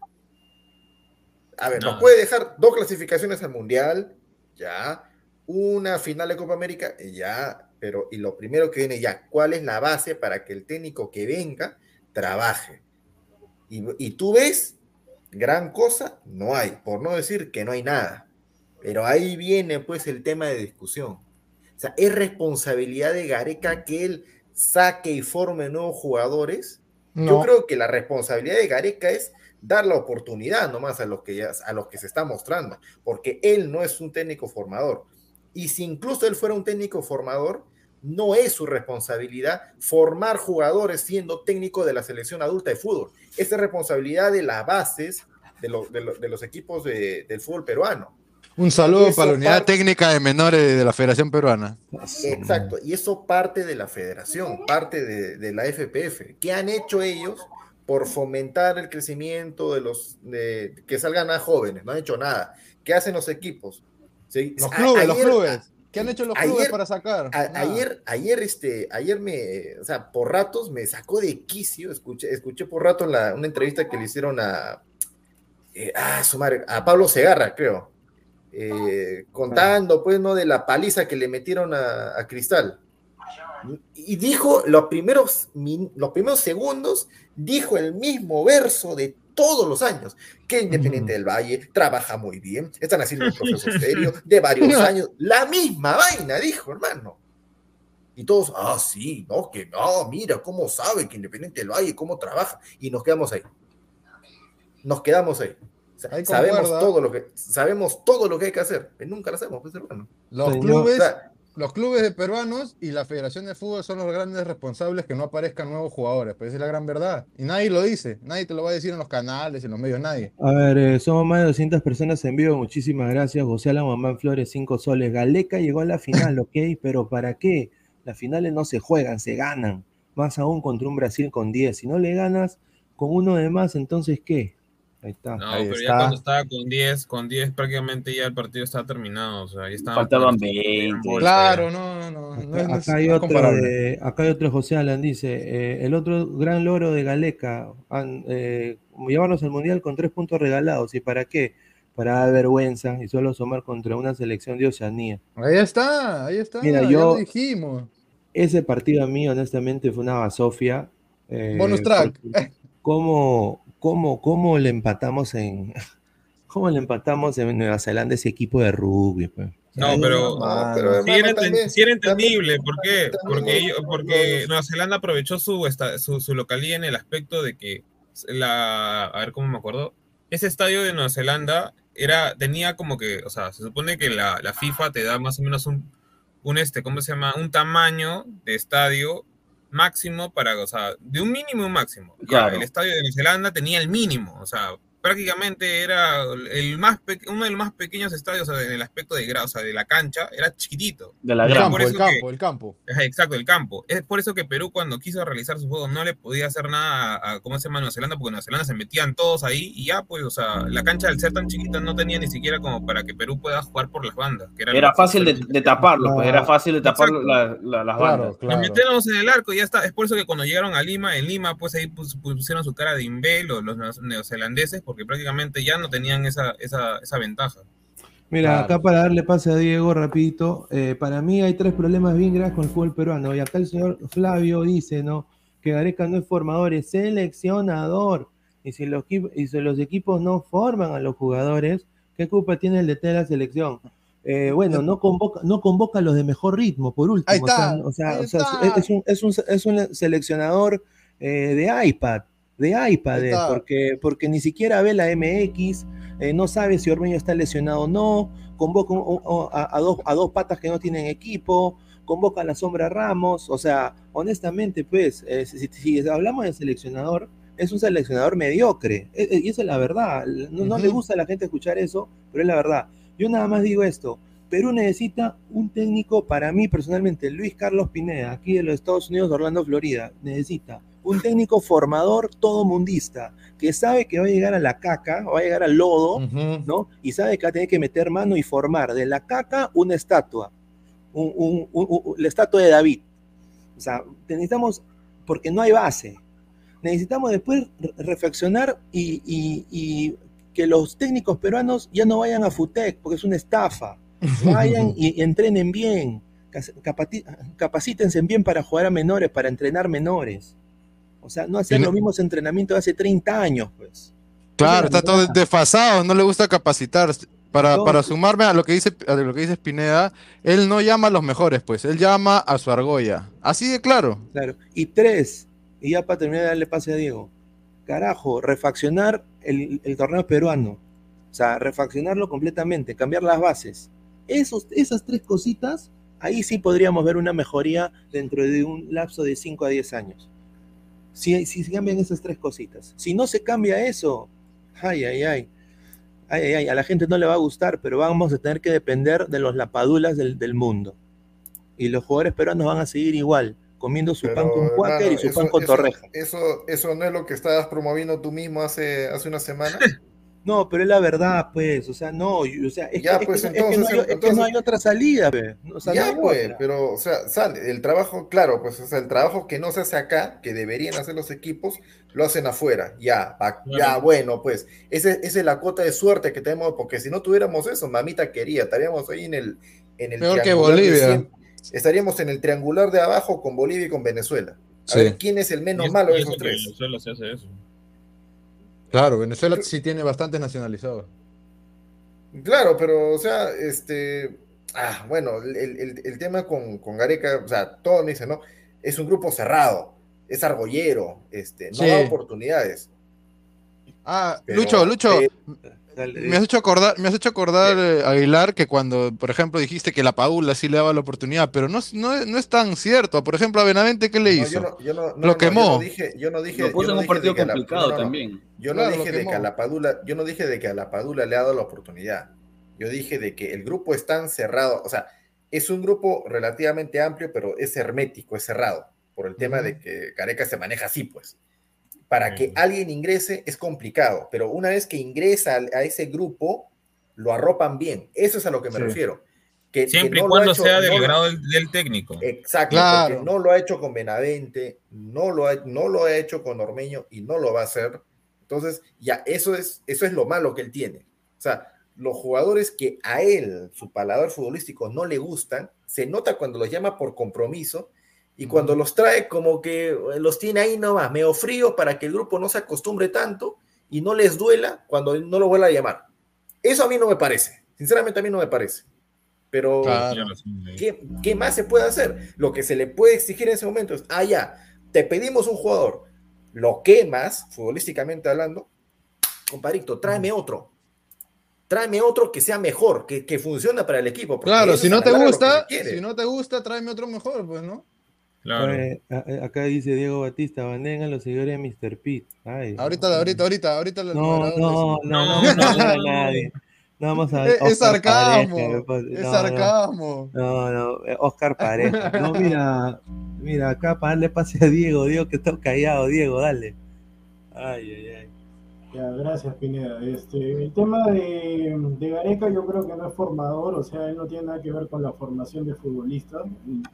A ver, nos puede dejar dos clasificaciones al Mundial, ya, una final de Copa América, ya, pero y lo primero que viene ya, ¿cuál es la base para que el técnico que venga trabaje? Y, y tú ves, gran cosa no hay, por no decir que no hay nada. Pero ahí viene pues el tema de discusión. O sea, es responsabilidad de Gareca que él saque y forme nuevos jugadores. Yo creo que la responsabilidad de Gareca es dar la oportunidad nomás a los que ya, a los que se está mostrando, porque él no es un técnico formador. Y si incluso él fuera un técnico formador, no es su responsabilidad formar jugadores siendo técnico de la selección adulta de fútbol. Esa es responsabilidad de las bases de, los- de los- de los equipos de- del fútbol peruano. Un saludo para la unidad parte- técnica de menores de la Federación Peruana. Exacto, y eso parte de la federación, parte de, de la FPF. ¿Qué han hecho ellos por fomentar el crecimiento de los de, que salgan a jóvenes? No han hecho nada. ¿Qué hacen los equipos? Sí, Los a- clubes, los clubes. ¿Qué han hecho los clubes para sacar? a- ayer, ayer, este, ayer me, o sea, por ratos me sacó de quicio, escuché, escuché por rato la- una entrevista que le hicieron a, eh, ah, su madre, a Pablo Segarra, creo, eh, contando, pues, ¿no? De la paliza que le metieron a, a Cristal. Y dijo, los primeros, los primeros segundos, dijo el mismo verso de todos los años, que Independiente del Valle trabaja muy bien, están haciendo un proceso serio de varios años, la misma vaina, dijo, hermano. Y todos, ah, sí, no, que no, mira cómo sabe que Independiente del Valle, cómo trabaja, y nos quedamos ahí. Nos quedamos ahí. Sa- Ahí sabemos todo lo que sabemos todo lo que hay que hacer, pero nunca lo hacemos, pues, hermano. Los clubes, O sea, los clubes de peruanos y la Federación de Fútbol son los grandes responsables que no aparezcan nuevos jugadores. Pues esa es la gran verdad. Y nadie lo dice. Nadie te lo va a decir en los canales, en los medios, nadie. A ver, eh, somos más de 200 personas en vivo. Muchísimas gracias. José Alan Mamán Flores, 5 soles. Galeca llegó a la final, ok, pero ¿para qué? Las finales no se juegan, se ganan. Más aún contra un Brasil con 10. Si no le ganas con uno de más, entonces ¿qué? Ahí está. No, Ahí pero ya cuando estaba con 10, con 10 prácticamente ya el partido estaba terminado. O sea, ya estaban Faltaban con- 20. Claro, no, no, no. Acá, no es- acá hay no es otro de- acá hay otro José Alan, dice, eh, el otro gran logro de Galeca, han, eh, llevarnos al Mundial con tres puntos regalados. ¿Y para qué? Para dar vergüenza y solo sumar contra una selección de Oceanía. Ahí está, ahí está. Mira, ya yo- lo dijimos. Ese partido a mí, honestamente, fue una basofia. eh, Bonus track. porque ¿Cómo, cómo, cómo le empatamos en... ¿Cómo le empatamos en Nueva Zelanda ese equipo de rugby? pues? No, pero, Ah, pero sí, era, hermano, enten- también- sí era entendible. ¿Por qué? también Porque, Nueva Zelanda aprovechó su, esta- su, su localía en el aspecto de que la. A ver cómo me acuerdo. Ese estadio de Nueva Zelanda era, tenía como que. O sea, se supone que la, la FIFA te da más o menos un, un este, ¿cómo se llama? Un tamaño de estadio máximo para, o sea, de un mínimo a un máximo. Ya, Claro. el estadio de Nueva Zelanda tenía el mínimo, o sea, prácticamente era el más uno de los más pequeños estadios o sea, en el aspecto de grado, o sea, de la cancha, era chiquitito. De la gran. campo, por el eso campo, que- el campo. Exacto, el campo. Es por eso que Perú cuando quiso realizar su juego no le podía hacer nada a, a- ¿cómo se llama? Nueva Zelanda, porque Nueva Zelanda se metían todos ahí y ya, pues, o sea, la cancha al ser tan chiquita no tenía ni siquiera como para que Perú pueda jugar por las bandas. Que era, fácil de, de taparlo, pues era fácil de tapar Exacto. la- la- las Claro, bandas. Nos claro. metemos en el arco y ya está. Es por eso que cuando llegaron a Lima, en Lima, pues ahí pus- pusieron su cara de imbel los, los neo- neozelandeses, porque prácticamente ya no tenían esa, esa, esa ventaja. Mira, Claro. acá para darle pase a Diego rapidito, eh, para mí hay tres problemas bien graves con el fútbol peruano. Y acá el señor Flavio dice, ¿no? Que Gareca no es formador, es seleccionador. Y si los, equip- y si los equipos no forman a los jugadores, ¿qué culpa tiene el DT de la selección? Eh, bueno, no convoca, no convoca a los de mejor ritmo, por último. Ahí está, o sea, o es un, es, un, es un seleccionador eh, de iPad, de iPad, porque, porque ni siquiera ve la MX, eh, no sabe si Ormeño está lesionado o no, convoca un- a, a dos, a dos patas que no tienen equipo, convoca a la sombra Ramos, o sea, honestamente, pues, eh, si, si hablamos de seleccionador, es un seleccionador mediocre, e- e- y esa es la verdad, no, no le gusta a la gente escuchar eso, pero es la verdad. Yo nada más digo esto, Perú necesita un técnico, para mí personalmente, Luis Carlos Pineda, aquí de los Estados Unidos, Orlando, Florida, necesita un técnico formador todo mundista, que sabe que va a llegar a la caca, va a llegar al lodo. ¿no? Y sabe que va a tener que meter mano y formar de la caca una estatua, un- un- la estatua de David. O sea, necesitamos, porque no hay base, necesitamos después re- reflexionar y, y- y que los técnicos peruanos ya no vayan a FUTEC, porque es una estafa. Vayan y, y entrenen bien, capacítense bien para jugar a menores, para entrenar menores. O sea, no Tiene- los mismos entrenamientos de hace 30 años, pues. Claro, está todo desfasado, no le gusta capacitar. Para, para sumarme a lo que dice a lo que dice Spineda, él no llama a los mejores, pues, él llama a su argolla. Así de claro. Claro. Y tres, y ya para terminar de darle pase a Diego, carajo, refaccionar el, el torneo peruano. O sea, refaccionarlo completamente, cambiar las bases. Esos, esas tres cositas, ahí sí podríamos ver una mejoría dentro de un lapso de 5 a 10 años. Si, si se cambian esas tres cositas. Si no se cambia eso, ay, ay, ay. Ay, ay, ay, a la gente no le va a gustar, pero vamos a tener que depender de los lapadulas del, del mundo. Y los jugadores peruanos van a seguir igual, comiendo su pan con cuáquer y su eso- pan con eso- torreja. Eso, eso no es lo que estabas promoviendo tú mismo hace, hace una semana. No, pero es la verdad, pues, o sea, no, y- o sea, es, Ya, que, es pues, que- es que no entonces, es que no hay otra salida, pues. O sea, no ya, hay pues, otra. pero, o sea, sale, el trabajo, claro, pues, o sea, el trabajo que no se hace acá, que deberían hacer los equipos, lo hacen afuera. Ya, pa- ya, bueno, pues, ese- esa es la cuota de suerte que tenemos, porque si no tuviéramos eso, mamita quería, estaríamos ahí en el, en el Peor que Bolivia. estaríamos en el triangular de abajo con Bolivia y con Venezuela. A Sí. ver, ¿quién es el menos malo de esos tres? Venezuela se hace eso. Claro, Venezuela sí tiene bastantes nacionalizados. Claro, pero, o sea, este. Ah, bueno, el, el- el tema con, con Gareca, o sea, todos me dicen, ¿no? Es un grupo cerrado, es argollero, este, no Sí. da oportunidades. Ah, Pero- Lucho, Lucho, eh, Dale, me has hecho acordar, me has hecho acordar, eh, Aguilar, que cuando, por ejemplo, dijiste que la Padula sí le daba la oportunidad, pero no, es- no, es- no es tan cierto. Por ejemplo, a Benavente, ¿qué le hizo? yo no, yo no- no, Lo no, yo quemó. no dije, yo no dije, Lo puso yo en no un dije de partido la- complicado no, no, no. también. Yo no Claro, dije de que a quemó. la Padula, yo no dije de que a la Padula le ha dado la oportunidad. Yo dije de que el grupo es tan cerrado, o sea, es un grupo relativamente amplio, pero es hermético, es cerrado, por el tema de que Gareca se maneja así, pues. Para que alguien ingrese es complicado, pero una vez que ingresa a ese grupo, lo arropan bien. Eso es a lo que me Sí. refiero. Que, que Siempre y no lo ha cuando hecho- sea del no grado del, del técnico. Exacto, Claro. porque no lo ha hecho con Benavente, no lo, ha, no lo ha hecho con Ormeño y no lo va a hacer. Entonces, ya eso es, eso es lo malo que él tiene. O sea, los jugadores que a él, su paladar futbolístico, no le gustan, se nota cuando los llama por compromiso y cuando los trae como que eh, los tiene ahí nomás, medio frío para que el grupo no se acostumbre tanto y no les duela cuando no lo vuelva a llamar. Eso a mí no me parece. Sinceramente a mí no me parece. Pero Claro. ¿qué, qué más se puede hacer? Lo que se le puede exigir en ese momento es, ah, ya, te pedimos un jugador, lo quemas, futbolísticamente hablando, compadrito, tráeme otro. Tráeme otro que sea mejor, que, que funcione para el equipo. Claro, si no te gusta, si no te gusta, tráeme otro mejor, pues, ¿no? Claro. Oye, a- a- acá dice Diego Batista, bandeen a los seguidores de Mr. Pete. Ay, Ahorita, ahorita, ahorita, ahorita. los No, no, no, no, no, no, no, nadie. No vamos a Es- es Oscar sarcasmo, Pareja, pues, es no, no. sarcasmo. No, no, eh, Oscar Pareja. No, mira, mira, acá para darle pase a Diego, Diego que está callado, Diego, dale. Ay, ay, ay. Ya, gracias, Pineda. Este, el tema de, de Gareca yo creo que no es formador, o sea, él no tiene nada que ver con la formación de futbolistas.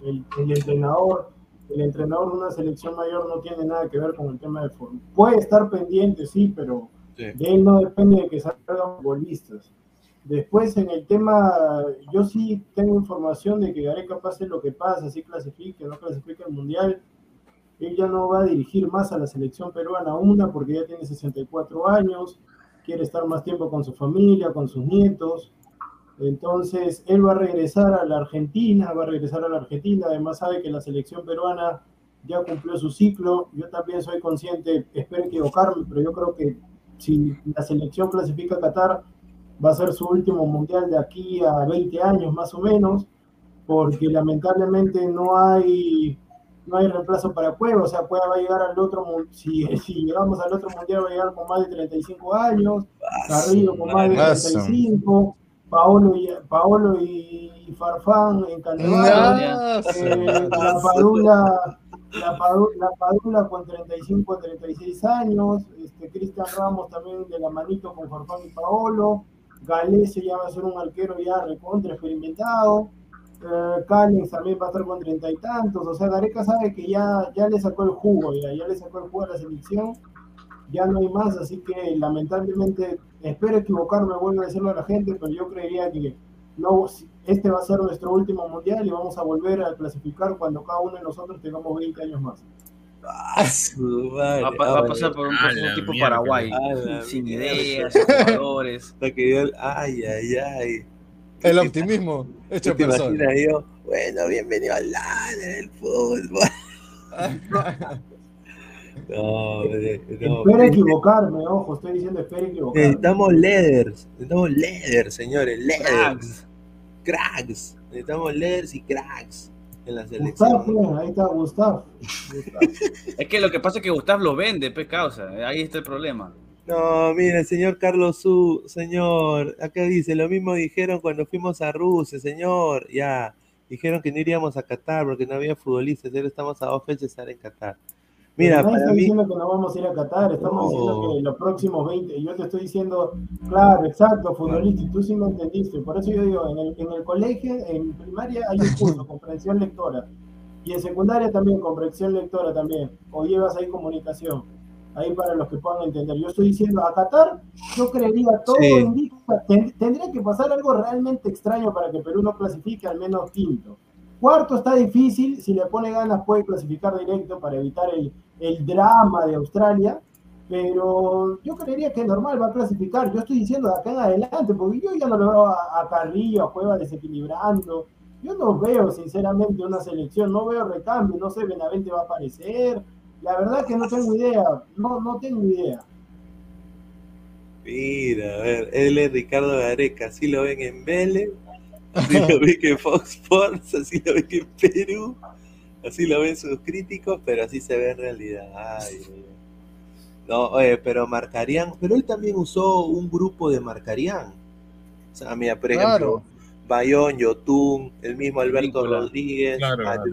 El, el entrenador, el entrenador de una selección mayor no tiene nada que ver con el tema de formación. Puede estar pendiente, sí, pero Sí. de él no depende de que salgan futbolistas. Después, en el tema, yo sí tengo información de que Gareca pase lo que pase, si clasifique, no clasifique el Mundial, él ya no va a dirigir más a la selección peruana, una, porque ya tiene 64 años, quiere estar más tiempo con su familia, con sus nietos. Entonces, él va a regresar a la Argentina, va a regresar a la Argentina, además sabe que la selección peruana ya cumplió su ciclo. Yo también soy consciente, espero equivocarme, pero yo creo que si la selección clasifica a Qatar, va a ser su último mundial de aquí a 20 años más o menos, porque lamentablemente no hay no hay reemplazo para Cueva, o sea, Cueva va a llegar al otro, si, si llegamos al otro mundial va a llegar con más de 35 años, Carrillo con más de Ah, su- 35, Paolo y, Paolo y Farfán en su- eh, la Padula, la, Padu- la Padula con 35 36 años, este, Cristian Ramos también de la manito con Farfán y Paolo, Galese ya va a ser un arquero ya recontra experimentado, eh, Callens también va a estar con treinta y tantos, o sea, Gareca sabe que ya, ya le sacó el jugo, ya, ya le sacó el jugo a la selección, ya no hay más, así que lamentablemente, espero equivocarme, vuelvo a decirlo a la gente, pero yo creería que no, este va a ser nuestro último mundial y vamos a volver a clasificar cuando cada uno de nosotros tengamos 20 años más. Ah, su madre. Va, a pasar por un tipo mierda. Paraguay, sin ideas, sin jugadores. ay, ay, ay. El optimismo ¿Tú hecho te persona. imaginas yo? Bueno, bienvenido al LAN del fútbol. No, no. Espero equivocarme, ojo, estoy diciendo espero equivocarme. Necesitamos leaders, necesitamos leaders, señores, leaders. Cracks. Cracks. Necesitamos leaders y cracks en la selección. ahí está. Gustavo. Es que lo que pasa es que Gustav lo vende, pues causa. Ahí está el problema. No, mire, señor Carlos Su, señor, acá dice, lo mismo dijeron cuando fuimos a Rusia, señor, ya, dijeron que no iríamos a Qatar porque no había futbolistas, ahora estamos a dos fechas de estar en Qatar. Mira, para mí, diciendo que no vamos a ir a Qatar, estamos No. diciendo que los próximos 20, yo te estoy diciendo, claro, exacto, futbolista, y tú sí me entendiste, por eso yo digo, en el, en el colegio, en primaria hay un curso, comprensión lectora, y en secundaria también, comprensión lectora también, o llevas ahí comunicación, ahí para los que puedan entender. Yo estoy diciendo, a Qatar, yo creería, todo Sí. indica, ten- tendría que pasar algo realmente extraño para que Perú no clasifique al menos quinto. Cuarto está difícil, si le pone ganas puede clasificar directo para evitar el, el drama de Australia, pero yo creería que normal va a clasificar. Yo estoy diciendo de acá en adelante, porque yo ya no lo veo a, a Carrillo, a Cueva desequilibrando. Yo no veo, sinceramente, una selección, no veo recambio, no sé, Benavente va a aparecer. La verdad que no tengo idea, no, no tengo idea. mira, a ver, él es Ricardo Gareca, así lo ven en Vélez, así lo ven en Fox Sports, así lo ven en Perú, así lo ven sus críticos, pero así se ve en realidad. Ay. No, oye, pero Marcarián, pero él también usó un grupo de Marcarián. O sea, mira, por ejemplo, Claro. Bayón, Yotun, el mismo Alberto. Rodríguez, Claro, el,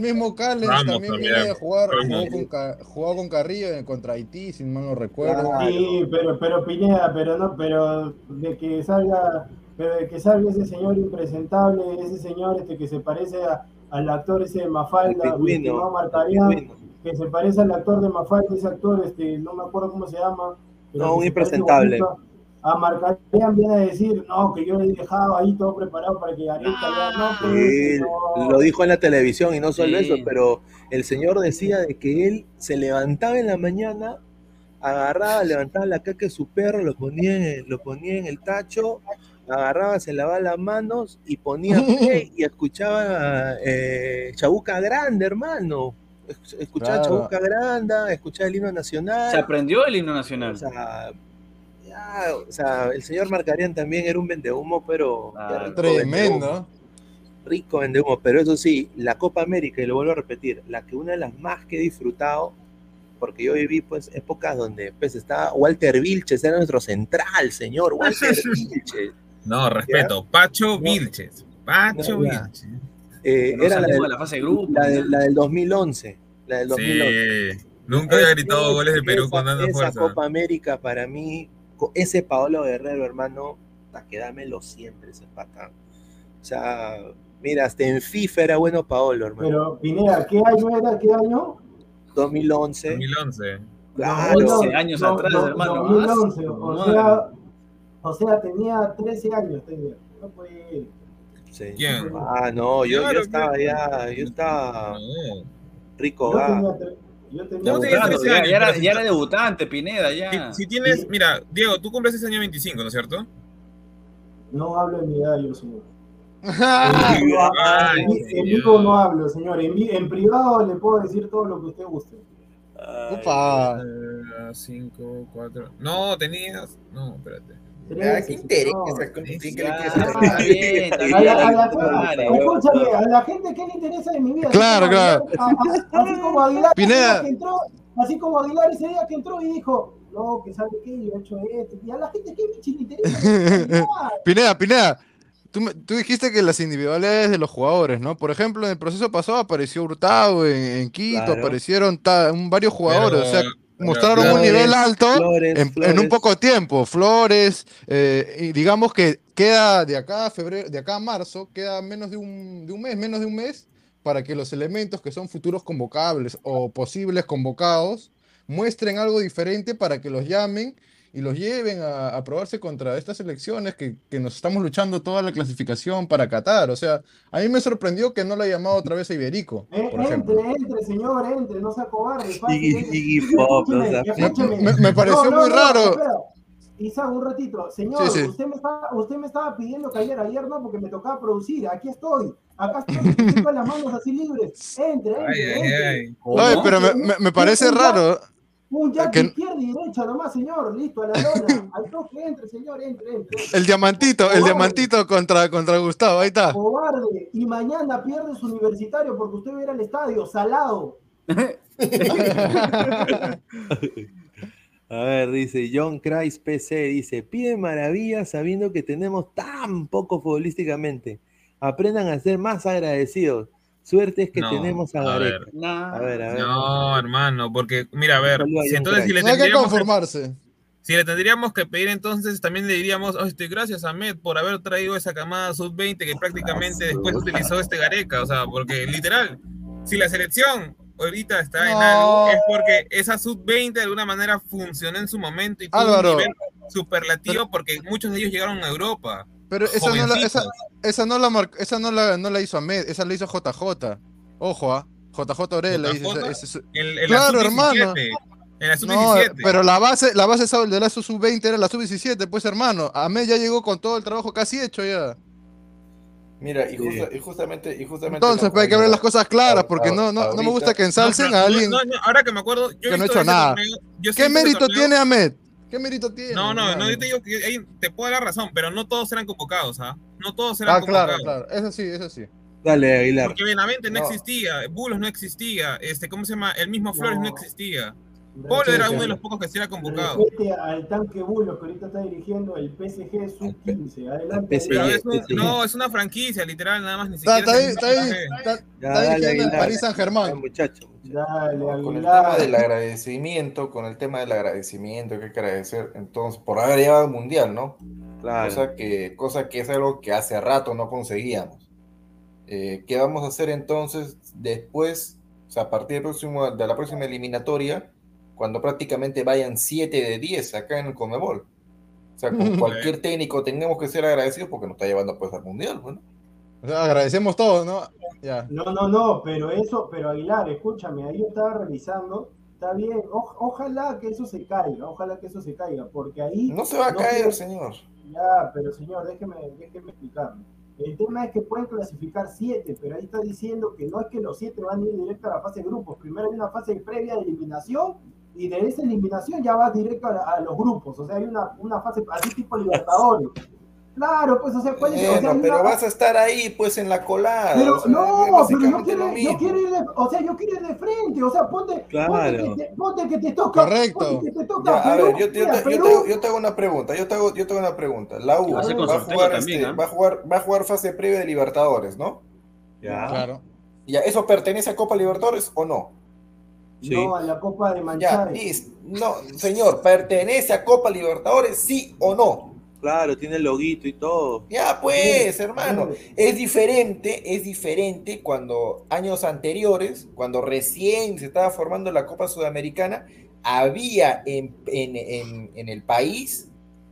mismo Callens Ramos también también. viene de jugar, jugó con, jugó con Carrillo en- contra Haití, si mal no recuerdo. Claro. Sí, pero, pero Pineda, pero no, pero de que salga, pero de que salga ese señor impresentable, ese señor este que se parece a- al actor ese de El Mafalda, Marcarián, pingüino. que se parece al actor de Mafalda, ese actor, este, no me acuerdo cómo se llama. pero No, un impresentable. A Marcarián viene a decir, no, que yo le he dejado ahí todo preparado para que Gareca ya no, pues, Sí, no. lo dijo en la televisión y no solo Sí. eso, pero el señor decía de que él se levantaba en la mañana, agarraba, levantaba la caca de su perro, lo ponía en el, lo ponía en el tacho, agarraba, se lavaba las manos y ponía play y escuchaba eh, Chabuca Grande, hermano. Es- Escuchaba Claro. Chabuca Grande, escuchaba el himno nacional. Se aprendió el himno nacional. O sea, ya, o sea, el señor Marcarián también era un vendehumo, pero Ah, vendehumo Tremendo. rico vendehumo, pero eso sí, la Copa América, y lo vuelvo a repetir, la que una de las más que he disfrutado, porque yo viví pues épocas donde pues estaba Walter Vilches, era nuestro central, señor, Walter Vilches. No, respeto. Pacho. Vilches. Pacho No. Vilches. Eh, No era la, del- de la fase de grupo. la del- la del 2011, la del 2011. Sí. Nunca había gritado goles de Perú esa, con tanta esa fuerza. Copa América para mí, ese Paolo Guerrero, hermano, hasta que dámelo siempre ese pata. O sea, mira, hasta en FIFA era bueno Paolo, hermano. Pero, Pineda, ¿qué año era? ¿Qué año? 2011. 2011. Claro. 11 años atrás, hermano. 2011, Ah, o sea, o sea, tenía 13 años, tenía. No puede. Sí. ¿Quién? Ah, no, yo, Claro, yo estaba claro. ya, yo estaba No. rico Yo tenía, yo tenía ¿Cómo tenías Claro, 13 ya, años? ya era, ya era debutante, Pineda, ya. Si, si tienes, mira, Diego, tú cumples ese año 25, ¿no es cierto? No hablo en mi edad, yo, señor. Ay, En, vivo no hablo, señor. En, en privado le puedo decir todo lo que usted guste. Ay, Upa. 5, 4. No, tenías. No, espérate. Ah, A la- gente que le interesa de mi vida. así Claro, como claro. Aguilar- a- a- así como Aguilar, ese Pineda. día que entró, así como Aguilar ese día que entró y dijo, no, que sabe qué, yo he hecho esto. Y a la gente que Michi le interesa. Pineda, Pineda, tú, me- tú dijiste que las individualidades de los jugadores, ¿no? Por ejemplo, en el proceso pasado apareció Hurtado en, en Quito, Claro. aparecieron ta- un- varios jugadores, o sea, mostraron un nivel alto Flores, en, un poco tiempo. Flores, eh, y digamos que queda de acá a febrero, de acá a marzo, queda menos de un, de un mes, menos de un mes, para que los elementos que son futuros convocables o posibles convocados muestren algo diferente para que los llamen y los lleven a, a probarse contra estas elecciones que, que nos estamos luchando toda la clasificación para Qatar. O sea, a mí me sorprendió que no lo haya llamado otra vez a Iberico, Eh, por entre, entre, señor, entre, no sea cobarde. Iggy Pop, no. Me- me pareció muy raro. espera. Isaac, un ratito. Señor, Sí, sí. Usted, me estaba, usted me estaba pidiendo que ayer, ayer no, porque me tocaba producir. Aquí estoy. Acá estoy, estoy con las manos así libres. Entre, entre, Ay, ay, entre. ay. Oye, pero me, me- me parece raro. Un jack que- izquierda y derecha nomás, señor. Listo, a la lona. Al toque, entre, señor, entre, entre. El diamantito, el diamantito contra, contra Gustavo, ahí está. Cobarde. Y mañana pierde su universitario porque usted va a ir al estadio, salado. A ver, dice John Christ PC, dice, pide maravillas sabiendo que tenemos tan poco futbolísticamente. Aprendan a ser más agradecidos. Suerte es que No, tenemos a a Gareca. ver. Nah. A ver, a ver. No, hermano, porque, mira, a ver, si entonces si le, No hay que tendríamos que, conformarse. si le tendríamos que pedir, entonces también le diríamos, "Oh, este, gracias a Med por haber traído esa camada sub-20 que prácticamente después utilizó este Gareca, o sea, porque literal, si la selección ahorita está en No. algo, es porque esa sub-20 de alguna manera funcionó en su momento y tuvo Álvaro. un nivel superlativo porque muchos de ellos llegaron a Europa. Pero esa no, la, esa, esa no la mar- esa no la, no la hizo Ahmed, esa la hizo JJ. Ojo, ¿ah? Dice, JJ, en Claro, la hermano. sub-17. En la No, sub-17. pero la base, la base de la sub-20 era la sub-17, pues hermano. Ahmed ya llegó con todo el trabajo casi hecho ya. Mira, y, Sí. justa- y justamente, y justamente Entonces, pues hay que ver las cosas claras, porque no, no, no me gusta que ensalcen No, a alguien no, no, ahora que me acuerdo, yo he que no visto hecho nada. torneo, ¿Qué he mérito torneo. tiene Ahmed? ¿Qué mérito tiene? No, no, no, yo te digo que te puedo dar la razón, pero no todos eran convocados, ¿ah? No todos eran Ah, claro, convocados. claro. Eso sí, eso sí. Dale, Aguilar. Porque Benavente no, No. existía, Bulos no existía, este, ¿cómo se llama? El mismo Flores no, No. existía. Polo era uno de los pocos que se era convocado. Al tanque Bulos que ahorita está dirigiendo el PSG Sub-15. Adelante. Pero Aguilar. es un- no, es una franquicia, literal, nada más ni Está, siquiera. está ahí, está ahí, está, está dirigiendo el París Saint Germain. Muchacho. Dale, Con el tema del agradecimiento, con el tema del agradecimiento que hay que agradecer, entonces, por haber llevado al mundial, ¿no? Claro. Cosa que, cosa que es algo que hace rato no conseguíamos. Eh, ¿Qué vamos a hacer entonces después, o sea, a partir del próximo, de la próxima eliminatoria, cuando prácticamente vayan 7 de 10 acá en el Comebol? O sea, con cualquier técnico tenemos que ser agradecidos porque nos está llevando pues al mundial, bueno. O sea, agradecemos todos, ¿no? Ya. No, no, no, pero eso, pero Aguilar, escúchame, ahí yo estaba revisando, está bien, o- ojalá que eso se caiga, ojalá que eso se caiga, porque ahí... No se va a caer, quiero- señor. Ya, pero señor, déjeme, déjeme explicarme. El tema es que pueden clasificar siete, pero ahí está diciendo que no es que los siete van a ir directo a la fase de grupos. Primero hay una fase previa de eliminación y de esa eliminación ya va directo a, la- a los grupos. O sea, hay una, una fase así tipo Libertadores. Claro, pues, o sea, ¿cuál es? O sea, Bueno, hay pero una- vas a estar ahí, pues, en la colada. pero o sea, no, pero yo quiero, yo quiero ir de, o sea, yo quiero ir de frente, o sea, ponte, Claro. ponte, que te, ponte que te toca, Correcto. ponte que te toca Ya, a ver, yo, te- yo mira, te, yo Perú, te- yo te hago una pregunta, yo te hago, yo te hago una pregunta. La U Va a va jugar, también, este, va a jugar, va a jugar fase previa de Libertadores, ¿no? Ya. Claro. Ya, ¿eso pertenece a Copa Libertadores o no? Sí. no, a la Copa de Ya, Manchares. No, señor, ¿pertenece a Copa Libertadores, sí o no? Claro, tiene el loguito y todo. Ya, pues, hermano. Es diferente, es diferente cuando años anteriores, cuando recién se estaba formando la Copa Sudamericana, había en, en- en- en el país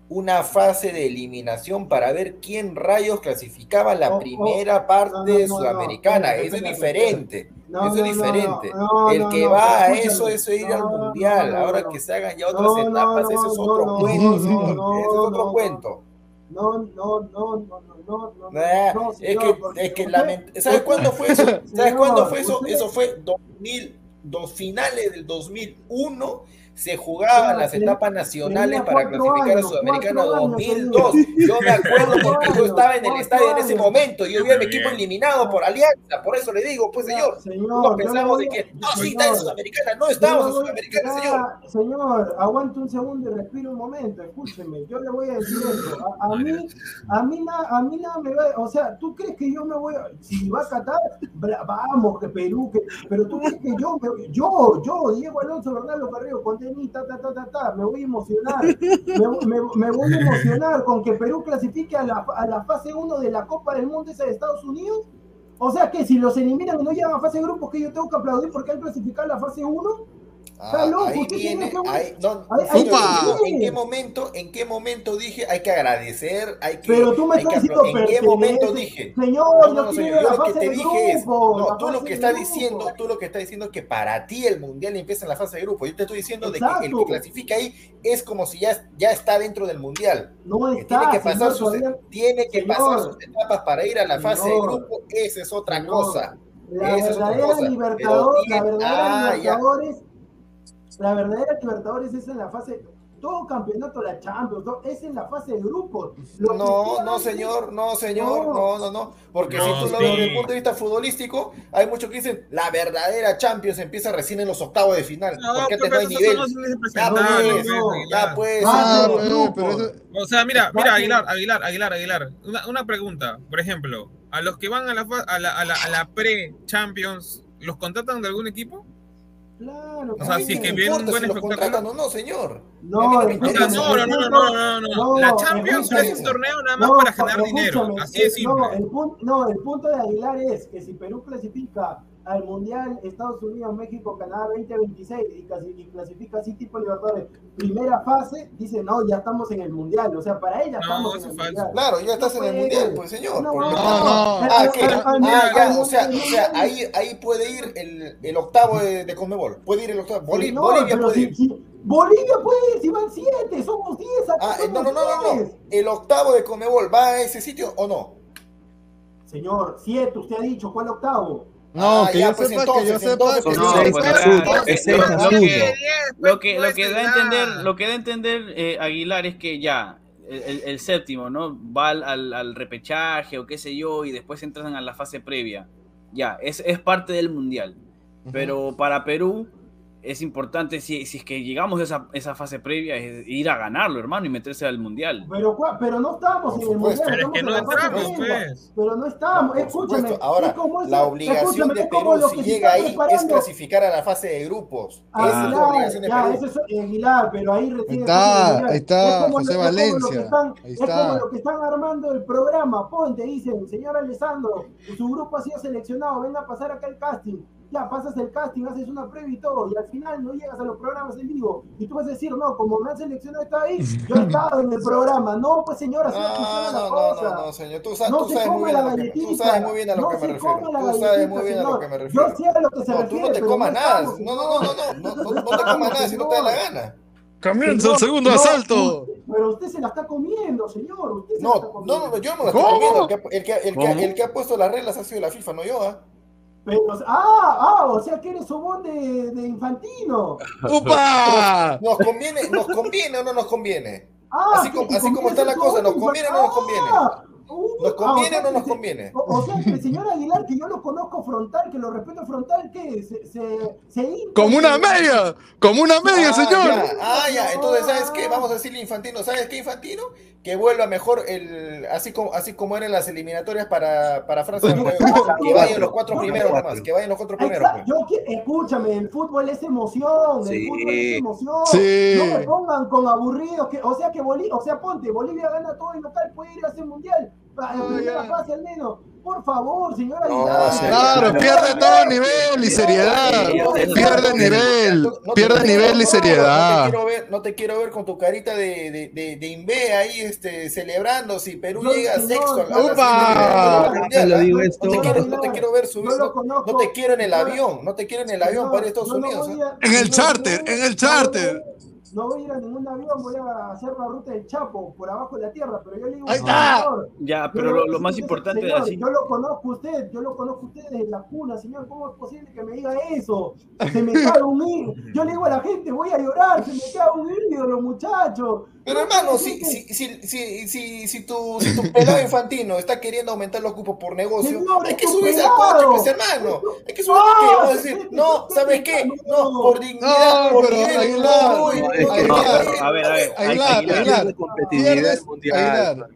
una fase de eliminación para ver quién rayos clasificaba la Oh, oh, primera parte no, no, no, sudamericana. eso es diferente. Eso es diferente. el que va a escúchame. eso es ir al mundial. Ahora que se hagan ya otras etapas, ese es otro cuento. señor. ese es otro cuento. No, no, no, no, no, no, no, Nah, no, es que, porque es que lament- ¿Sabes cuándo fue eso? ¿Sabes Señor, cuándo fue eso? usted- Eso fue 2000, dos finales del 2001. Se jugaban las etapas nacionales para clasificar a Sudamericana cuatro años 2002. tenía. Yo me acuerdo porque yo estaba en el estadio en ese momento. Yo vi a mi equipo eliminado por Alianza. Por eso le digo, pues señor. Le pensamos de que no, sí, está en Sudamericana. No estamos en Sudamericana, señor. Señor, aguante un segundo y respire un momento, escúcheme. Yo le voy a decir esto. A, a mí, a mí, na- a mí nada me va. O sea, ¿tú crees que yo me voy a. Si va a Qatar, vamos, que Perú, que. Pero tú crees que yo, me- yo, yo, Diego Alonso Bernardo Carrillo, con me voy a emocionar. Me voy a emocionar con que Perú clasifique a la, a la fase 1 de la Copa del Mundo esa de Estados Unidos. O sea que si los eliminan y no llegan a fase de grupos, que yo tengo que aplaudir porque han clasificado a la fase 1. Ah, ahí viene. ¿en qué momento, en qué momento dije hay que agradecer, hay que, Pero tú me hay que estás diciendo ¿En qué momento dije? Señor, No, señor, yo lo que te dije es, no, tú lo que estás grupo. diciendo, tú lo que estás diciendo es que para ti el mundial empieza en la fase de grupo. Yo te estoy diciendo de que el que clasifica ahí es como si ya, ya está dentro del mundial. No está, tiene que pasar señor, sus, todavía- tiene que Señor. pasar sus etapas para ir a la fase de grupo, esa es otra Señor. cosa. La Esa es otra verdadera cosa. Libertadores, la verdadera ah. Libertadores, la verdadera Libertadores es en la fase, todo campeonato, la Champions, todo, es en la fase de grupos. Lo No, no, señor, no, señor, no, no, no. Porque No, si tú lo ves desde el punto de vista futbolístico, hay muchos que dicen la verdadera Champions empieza recién en los octavos de final. No, porque antes no hay nivel. Ya pues, no, ya pues. Ah, Ah, O sea, mira, mira. Aguilar, Aguilar, Aguilar, Aguilar. Una, una pregunta, por ejemplo, a los que van a la, fa- a la, a la, a la pre-Champions, ¿los contratan de algún equipo? Claro, O sea, si es no que viene un buen si espectáculo. no, señor. No, no no, no, no, no, no, no, no. La Champions es un torneo nada más No, para generar dinero. Así de No simple. el, punto, no, el punto de Aguilar es que si Perú clasifica al Mundial Estados Unidos, México, Canadá 2026 y, casi- y clasifica así tipo Libertadores, primera fase, dice, no, ya estamos en el Mundial. O sea, para ella No, estamos en el. Mundial. Claro, ya estás en el No mundial, pues señor. No, porque- no, no. Ah, ¿qué? Ah, ya, o sea, o sea, ahí, ahí puede ir el, el octavo de, de Conmebol. Puede ir el octavo. No, Bolivia puede ir. si- Bolivia puede ir, si van siete, somos diez. Ah, eh, no, somos no, no, no, no. ¿El octavo de Conmebol va a ese sitio o no? Señor, siete, usted ha dicho, ¿cuál octavo? No, Ah, que ya, yo pues sepa, entonces, que yo sepa entonces, No, pues, que- es lo- que- lo que, lo que da a entender, lo que da a entender eh, Aguilar es que ya, el, séptimo, ¿no? Va al, al- al repechaje o qué sé yo, y después entran a la fase previa. Ya, es, es parte del mundial. Pero para Perú, es importante, si, si es que llegamos a esa, esa fase previa, es ir a ganarlo, hermano, y meterse al mundial. Pero, pero no estamos en el mundial. Pero es que no entramos, pues. Pero no estamos, escúchame. Ahora, es como ese- la obligación de es Perú, si que se llega ahí, es clasificar a la fase de grupos. Ah, Esa es la Aguilar, obligación de ya, Perú. eso es Aguilar, pero ahí recién está, ahí está, Es como José lo- es Valencia, están- ahí Es está. como lo que están armando el programa. Ponte, dicen, señor Alessandro, su grupo ha sido seleccionado, venga a pasar acá el casting. Ya pasas el casting, haces una previa y todo, y al final no llegas a los programas en vivo. Y tú vas a decir, no, como me han seleccionado, está ahí, yo he estado en el programa. No, pues señor, así no, No, funciona la no, no, cosa. no, no, señor. Tú sabes, No tú sabes muy bien a la lo que me, tú galletita, sabes muy bien a lo no que me se refiero. coma la Tú sabes muy bien a lo que me Yo refiero. sé a lo que se No, tú refiere, no te comas no nada. No, no, no, no, no, no, no, no te comas nada si no te da la gana. Comienza el segundo no, asalto. usted- Pero usted se la está comiendo, señor. Usted se la No, está no, comiendo. no, no, yo no la estoy comiendo. El que, el, que, el, que, el que ha puesto las reglas ha sido la FIFA, no yo, ¿ah? Pero, ah, ah, o sea que eres sobón de, de infantino. ¡Upa! ¿Nos conviene, ¿Nos conviene o no nos conviene? Ah, Así como- así está la cosa, ¿nos conviene o no nos conviene? Ah, uh, ¿Nos ah, conviene o o no nos conviene? O, o sea que el señor Aguilar, que yo lo conozco frontal, que lo respeto frontal, ¿qué? Se, se, Como una media, como una media, Ah, señor. ya, ah, ya. Entonces, ¿sabes qué? Vamos a decirle Infantino. ¿Sabes qué, Infantino? Que vuelva mejor el, así como, así como eran las eliminatorias para, para Francia. pues, que vayan los cuatro primeros nomás. Que vayan los cuatro primeros. Pues. yo escúchame, el fútbol es emoción, el Sí. fútbol es emoción. Sí. No me pongan con aburridos, que, o sea que Bolivia, o sea, ponte, Bolivia gana todo el local, puede ir a hacer mundial, a la primera ya. fase al menos. Por favor, señora No, Aguilar. Claro, pierde todo nivel y seriedad. Pierde nivel, No pierde no nivel y no, seriedad. No te quiero ver, no con tu carita de, de, de, de imbé ahí este, celebrando si Perú No, llega señor, sexto la ¡Upa! mundial, Lo ¿ah? digo No esto- te quiero, no te quiero ver subir, no, no te quiero en el avión, no te quiero en el avión para ir a Estados no Unidos. ¿ah? En el no, charter, no, en el no, charter. No voy a ir a ningún avión, voy a hacer la ruta del Chapo, por abajo de la tierra, pero yo le digo, Ahí está. señor, Ya, pero lo, lo más importante de señor, así. Yo lo conozco a usted, yo lo conozco a usted desde la cuna, señor. ¿Cómo es posible que me diga eso? Se me cae un ídolo. Yo le digo a la gente, voy a llorar, se me cae un ídolo, muchachos. Pero hermano, si, si, si, si, si, si tu, si tu pelado infantino está queriendo aumentar los cupos por negocio, hay es que subirse al coche, pues hermano. Hay que subirse que vamos a decir, no, ¿sabes qué? no. Por dignidad, No, por pero nivel, Aguilar, no. A ver, a ver, Aguilar, Aguilar, pierdes. Aguilar,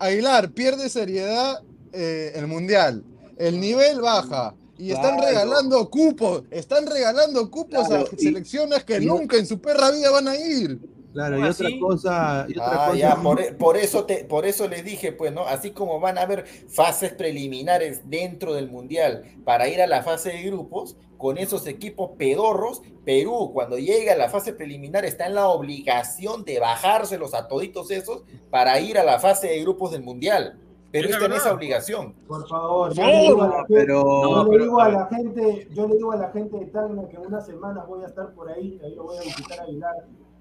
Aguilar, pierde seriedad eh, el mundial. El nivel baja. Y están Claro. regalando cupos, están regalando cupos Claro, a y- selecciones que y nunca en su perra vida van a ir. Claro, y ¿Cómo otra cosa, y otra Ah, cosa. ya, por, e- por eso te, por eso les dije, pues, ¿no? Así como van a haber fases preliminares dentro del Mundial para ir a la fase de grupos, con esos equipos pedorros, Perú, cuando llegue a la fase preliminar, está en la obligación de bajárselos a toditos esos para ir a la fase de grupos del Mundial. La está en esa obligación. Por favor, yo No, le digo a la gente, pero- yo No, le pero- digo a la gente, yo le digo a la gente de Tacna que en unas semanas voy a estar por ahí, ahí lo voy a visitar a Aguilar.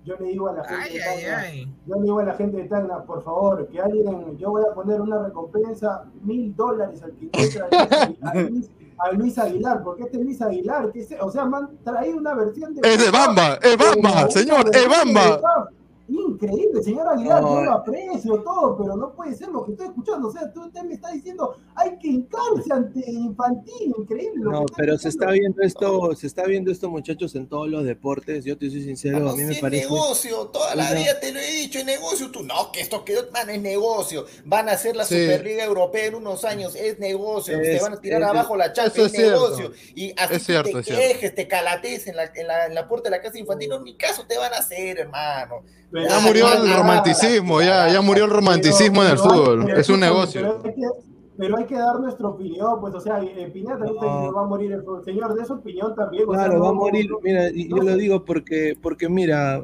Yo le digo a la gente Ay, de Tacna, ay. yo le digo a la gente de Tacna, por favor, que alguien, yo voy a poner una recompensa, mil dólares al que encuentre a Luis, a Luis Aguilar, porque este Luis Aguilar, que se- o sea, me han traído una versión de... Es de Bamba, es Bamba, señor, es Bamba. Increíble, señor Aguilar, No, yo eh. lo aprecio todo, pero no puede ser lo que estoy escuchando. O sea, tú usted me está diciendo, hay que hincarse ante Infantino, increíble. lo No, que pero se está viendo esto, se está viendo esto, muchachos, en todos los deportes. Yo te soy sincero, a mí si me es parece. negocio, toda la vida te lo he dicho, es negocio. Tú, no, que esto quedó, man, es negocio. Van a hacer la Sí. Superliga Europea en unos años, es negocio. Es- te van a tirar es- abajo la Champions, es es negocio. cierto. Y así Es cierto, te quejes, te calates en la, en, la, en la puerta de la casa infantino, ni caso te van a hacer, hermano. Pero- Ya murió el romanticismo, ya, ya murió el pero- romanticismo en el pero fútbol. pero Es un negocio. Pero hay, que, pero hay que dar nuestra opinión, pues, o sea, eh, Pineda también No. va a morir el fútbol. Señor, de su opinión también. o sea, Claro, no- va a morir. Mira, y yo lo digo porque, porque mira,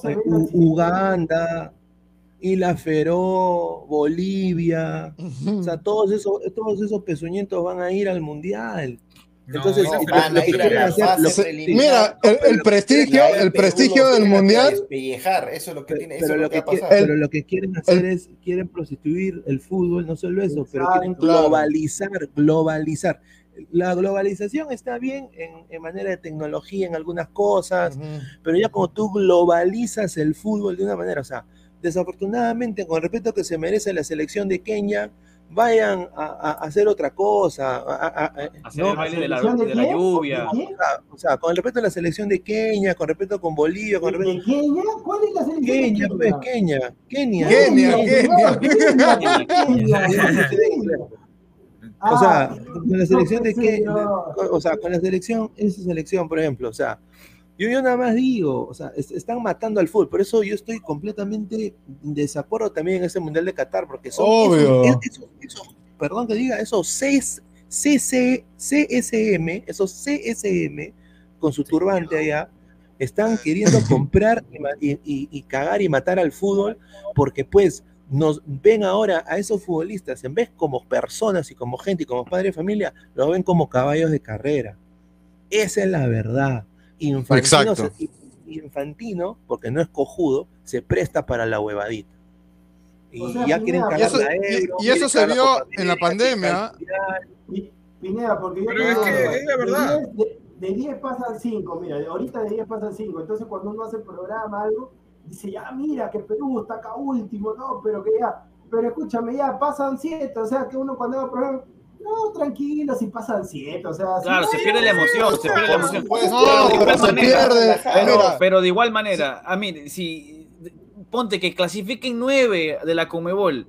se eh, U-. Uganda, Isla Feró, Bolivia, o sea, todos esos, todos esos pezuñientos van a ir al mundial. Entonces, no, lo- van lo a que ir a quieren la hacer- fase que-. Mira, el, el prestigio, el prestigio del mundial. eso es lo que tiene, eso pero es lo lo que que, pero lo que quieren hacer es quieren prostituir el fútbol, no solo eso, pero quieren. Claro. globalizar, globalizar. La globalización está bien en, en manera de tecnología, en algunas cosas, Ujú. pero ya como tú globalizas el fútbol de una manera, o sea, desafortunadamente, con el respeto que se merece la selección de Kenia, vayan a, hacer otra cosa. a- a- a- Hacer ¿no? el baile de la, ¿Selección de de la quién? lluvia. ¿De quién? O sea, con el respeto a la selección de Kenia, con respeto con Bolivia, con ¿De respeto... Kenia? ¿Cuál es la selección de Kenia, pues, Kenia? Kenia, Kenia. Kenia, Kenia, Kenia. Kenia, Kenia, Kenia. O sea, Ah, con la selección de señor. o sea, con la selección, esa selección, por ejemplo, o sea, yo, yo nada más digo, o sea, es- están matando al fútbol, por eso yo estoy completamente en desacuerdo también en ese Mundial de Qatar, porque son Obvio. esos, esos- esos- perdón que diga, esos seis CC, CSM, esos CSM, con su turbante allá, están queriendo comprar y- y- y cagar y matar al fútbol, porque pues nos ven ahora a esos futbolistas, en vez como personas y como gente y como padre de familia, los ven como caballos de carrera. Esa es la verdad. Infantino, Exacto. se- Infantino, porque no es cojudo, se presta para la huevadita. Y O sea, ya quieren Pineda, Y cagar eso, la y- Euro, y eso quieren se vio en la pandemia. quieren Pineda, porque yo Pero es que es la de verdad. 10 De, de 10 pasan 5, mira, ahorita de 10 pasan 5, entonces cuando uno hace programa, algo, dice, ya mira que Perú está acá último, no, pero que ya, pero escúchame, ya pasan 7, o sea que uno cuando haga programa, no, tranquilo, si pasan 7, o sea, Claro, si- se pierde la emoción, se pierde la emoción. Pero no, de igual pero se manera, pierde. Pero, pero de igual manera, a mí, si ponte que clasifiquen nueve de la Comebol,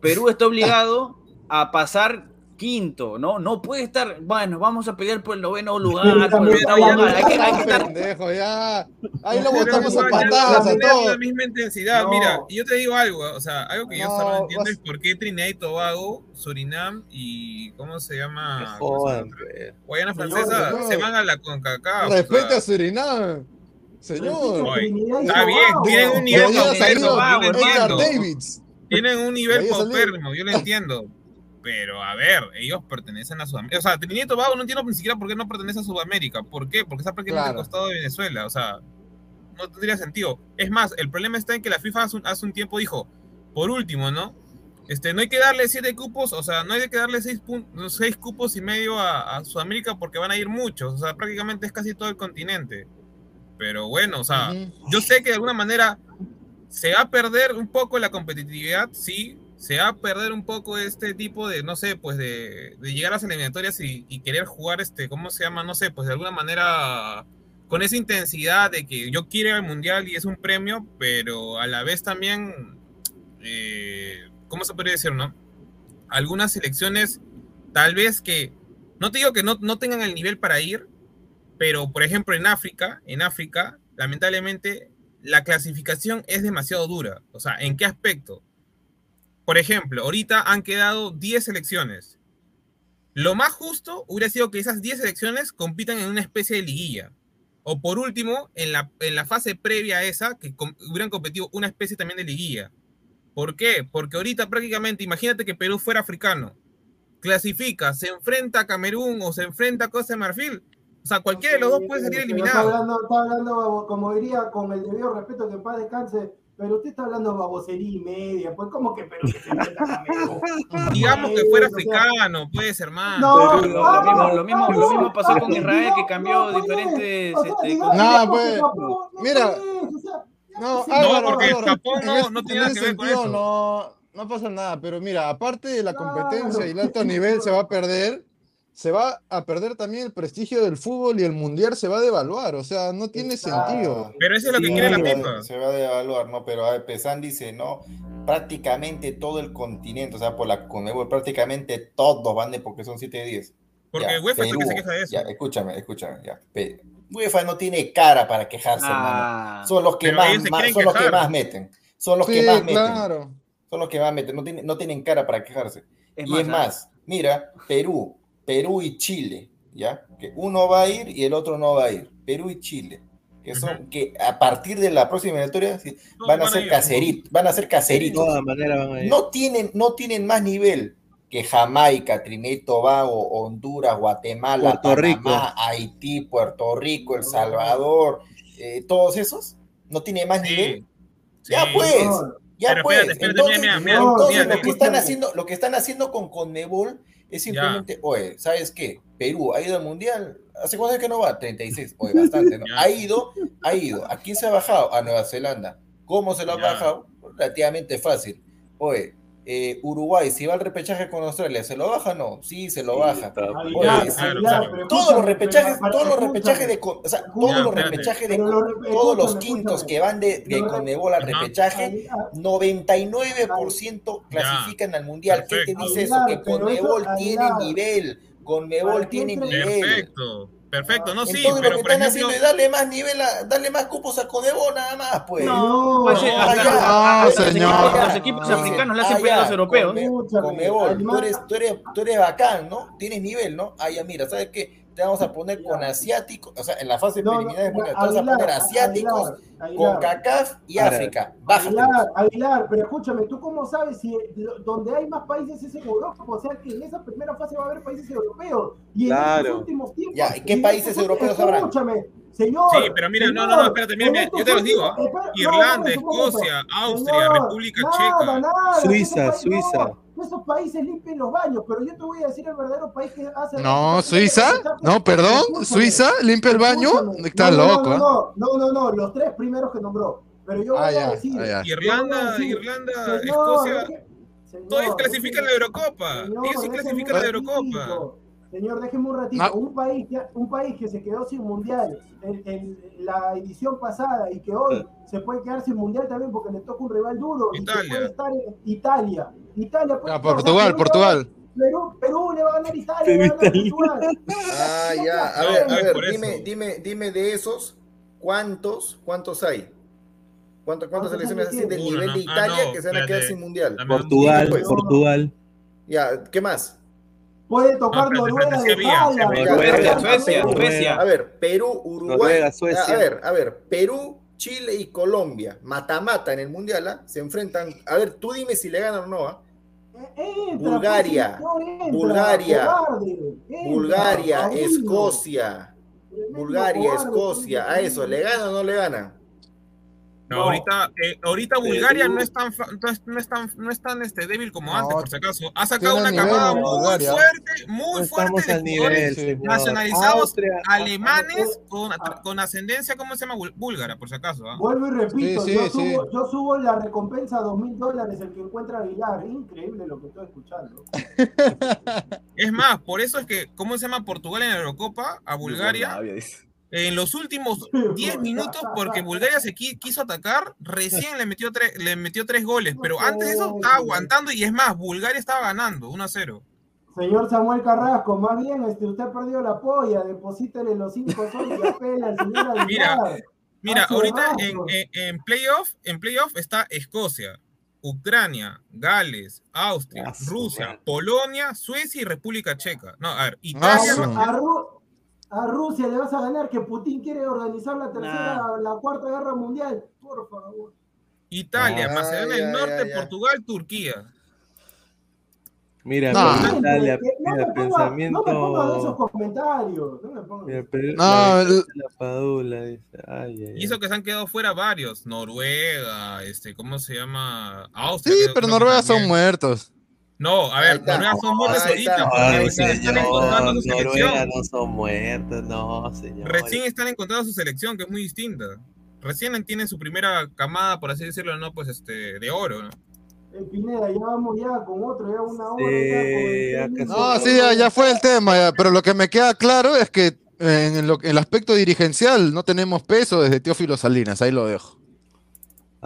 Perú está obligado a pasar quinto, ¿no? No puede estar, bueno, vamos a pelear por el noveno lugar, por el. Hay que, hay que estar pendejo, ya. Ahí lo botamos a patadas a todos. la misma intensidad. No. Mira, y yo te digo algo, o sea, algo que yo no No, entiendo vas- es por qué Trinidad y Tobago, Surinam y ¿cómo se llama? Que ¿Cómo se jodan, llama? pues. Guayana Francesa señor. se van a la CONCACAF. o sea, a Surinam. Señor. Está bien, tienen un nivel. Davids. Tienen un nivel paupérrimo, yo lo entiendo. Pero a ver, ellos pertenecen a Sudamérica. O sea, Trinidad y Tobago no entiendo ni siquiera por qué no pertenece a Sudamérica. ¿Por qué? Porque está prácticamente al Claro. costado de Venezuela. O sea, no tendría sentido. Es más, el problema está en que la FIFA hace un, hace un tiempo dijo, por último, ¿no? Este, no hay que darle siete cupos, o sea, no hay que darle seis, seis cupos y medio a, a Sudamérica porque van a ir muchos. O sea, prácticamente es casi todo el continente. Pero bueno, o sea, Ujú. yo sé que de alguna manera se va a perder un poco la competitividad, sí, se va a perder un poco este tipo de, no sé, pues de, llegar a las eliminatorias y, y querer jugar, este, ¿cómo se llama? No sé, pues de alguna manera con esa intensidad de que yo quiero ir al mundial y es un premio, pero a la vez también, eh, ¿cómo se podría decir, no? Algunas selecciones, tal vez que, no te digo que no, no tengan el nivel para ir, pero por ejemplo en África, en África, lamentablemente la clasificación es demasiado dura. O sea, ¿en qué aspecto? Por ejemplo, ahorita han quedado 10 selecciones. Lo más justo hubiera sido que esas 10 selecciones compitan en una especie de liguilla. O por último, en la, en la fase previa a esa, que com- hubieran competido una especie también de liguilla. ¿Por qué? Porque ahorita prácticamente, imagínate que Perú fuera africano, clasifica, se enfrenta a Camerún o se enfrenta a Costa de Marfil. O sea, cualquiera de los dos puede salir Pero Está eliminado. hablando, está hablando, como diría, con el debido respeto que en paz descanse, pero usted está hablando babosería y media, pues como que Perú que se. Digamos que fuera O sea, africano, pues, hermano. No, Pero lo, mismo, lo, mismo, lo mismo pasó con Israel, que no, cambió no, pues, diferentes... o sea, este, digamos, pues, no, mira. No, Álvaro, porque Álvaro, Japón no- no tiene en nada que ver con sentido eso. No, no pasa nada, pero mira, aparte de la Claro. competencia y el alto nivel se va a perder, se va a perder también el prestigio del fútbol y el mundial se va a devaluar, o sea, no tiene Exacto. sentido. Pero eso es lo que Sí, quiere la FIFA. Se va a devaluar, ¿no? Pero a Pesan dice, no, prácticamente todo el continente, o sea, por la Conmebol, prácticamente todos van de porque son 7 de 10. Porque Ya, UEFA es el que se Perú, queja de eso. Ya, escúchame, escúchame, ya. Pe- UEFA no tiene cara para quejarse, hermano. Ah, Son los que Pero más, más- son los que más meten. Son los que Sí, más meten. claro. Son los que más meten. No, tienen- no tienen cara para quejarse. es y más, es más, mira, Perú, Perú y Chile, ¿ya? Que uno va a ir y el otro no va a ir. Perú y Chile. Que son, que a partir de la próxima eliminatoria sí, van a van a ser ir. caseritos, van a ser De caseritos. todas maneras van a ir. No tienen, no tienen más nivel que Jamaica, Trinidad y Tobago, Honduras, Guatemala, Puerto Rico. Haití, Puerto Rico, El Salvador, eh, todos esos, no tienen más nivel. Sí. Ya pues, no, ya Pero pues. espérate, espérate, entonces, mira, mira, mira, entonces mira, lo que están haciendo, lo que están haciendo con Conmebol es simplemente, oye, ¿sabes qué? Perú ha ido al mundial. ¿Hace cuánto es que no va? 36. Oye, bastante, ¿no? Ya. Ha ido, ha ido. ¿A quién se ha bajado? A Nueva Zelanda. ¿Cómo se lo ha Ya. bajado? Relativamente fácil. Oye, eh, Uruguay, si va al repechaje con Australia, ¿se lo baja o no? Sí, se lo baja. Todos los repechajes, todos los repechajes de, co- o sea, todos los repechajes de, todos los quintos que van de, de Conmebol al repechaje, Aguilar. 99% clasifican al mundial. ¿Qué te dice eso? Que Conmebol tiene nivel. Conmebol tiene nivel. Perfecto, perfecto, no sí, Entonces pero lo que por están ejemplo, haciendo es darle más nivel, a, darle más cupos a Conmebol nada más, pues. No, los señor. equipos- Los equipos Dicen, africanos le hacen pegar a los europeos. Conmebol, tú eres, tú, eres, tú eres bacán, ¿no? Tienes nivel, ¿no? Ah, ya, mira, ¿sabes qué? Te vamos a poner con asiáticos, o sea, en la fase No, no, preliminar no, mundial, te vamos a poner asiáticos Aguilar, con. CACAF y África. Bájatelos. Aguilar, Aguilar, pero escúchame, ¿tú cómo sabes si donde hay más países es en Europa? O sea que en esa primera fase va a haber países europeos. Y en Claro. estos últimos tiempos. Ya, ¿y qué países europeos habrán? Escúchame, señor. Sí, pero mira, no, no, no, espérate, mira, mira, yo te los digo, no, Irlanda. Escocia, Austria, Señor, República nada, Checa. nada, Suiza, países- Suiza. no, esos países limpien los baños, pero yo te voy a decir el verdadero país que hace. No, Suiza. No, perdón. Suiza limpia el baño. Está No, loco. No, ¿eh? no, no, no, no, los tres primeros que nombró. Pero yo Ah, voy ya, a decir. ah, Irlanda, decir, Irlanda, señor, Escocia, señor, todos clasifican la Eurocopa. señor, Ellos sí clasifican la Eurocopa. Señor, déjeme un ratito. Ah. Un, país que, un país que se quedó sin mundial en, en la edición pasada y que hoy se puede quedar sin mundial también porque le toca un rival duro. y que Italia. puede estar en Italia. Italia puede sea, Portugal, Portugal. Perú, Perú le va a ganar Italia, le va a ganar Portugal. Ah, ya. A ver, a ver, dime, dime, dime de esos, ¿cuántos, cuántos hay? ¿Cuántas, cuántas ¿Cuántos selecciones así de del nivel de. Ah, Italia no, que se van a quedar sin mundial? Portugal. Portugal. Ya, ¿qué más? Puede tocar Noruega de Suecia, Suecia. A ver, Perú, Uruguay. Noruega, Suecia. A ver, a ver, Perú, Chile y Colombia, mata-mata en el mundial, ¿ah? se enfrentan. A ver, tú dime si le ganan o no. ¿ah? Entra, Bulgaria, pues, entra, Bulgaria, cobarde, entra, Bulgaria, padrino. Escocia, Bulgaria, cobarde, Escocia, a eso, ¿le ganan o no le ganan? No, No. ahorita, eh, ahorita Bulgaria no es tan, fa- no es, no es tan, no es tan este, débil como No, antes, por si acaso. Ha sacado una nivel, camada muy Bulgaria. fuerte, muy No fuerte estamos de jugadores nivel, nacionalizados Austria, alemanes con, con ascendencia, ¿cómo se llama? Búlgara, por si acaso. ¿ah? Vuelvo y repito, Sí, sí, yo, sí. subo, yo subo la recompensa a dos mil dólares el que encuentra a Aguilar. Increíble lo que estoy escuchando. Es más, por eso es que, ¿cómo se llama Portugal en la Eurocopa? A Bulgaria. En los últimos 10 minutos, porque Bulgaria se qui- quiso atacar, recién le metió, tres, le metió tres goles. Pero antes de eso estaba aguantando y es más, Bulgaria estaba ganando 1 a 0. Señor Samuel Carrasco, más bien este, usted perdió la polla, deposítele los cinco soles y apela al señor. Mira, Mira, ahorita en, en, en playoff, en playoff está Escocia, Ucrania, Gales, Austria, Rusia. Polonia, Suecia y República Checa. No, a ver, Ah, Italia, A, Ru- a Rusia le vas a ganar que Putin quiere organizar la tercera, la cuarta guerra mundial. Por favor. Italia, Ah, Macedonia del Norte, ya, ya. Portugal, Turquía. Mira, No. pero Italia, no, mira, ponga, pensamiento. no me ponga de esos comentarios. No me ponga. Mira, Perú- No, la el- victoria de la Padula, dice. Ay, ay, Y eso que se han quedado fuera varios. Noruega, este, ¿cómo se llama? Austria. Sí, pero Noruega son muertos. No, a ver. Noruega son muertos Ahí ahorita. porque recién están encontrando su selección. no son muertos, no, señor. Recién están encontrando su selección, que es muy distinta. Recién tienen su primera camada, por así decirlo, no, pues este, de oro, ¿no? Eh, Pineda, ya vamos ya con otro, ya una hora. Sí, ya con el. No, sí, ya, ya fue el tema, ya, pero lo que me queda claro es que eh, en lo- el aspecto dirigencial no tenemos peso desde Teófilo Salinas, ahí lo dejo.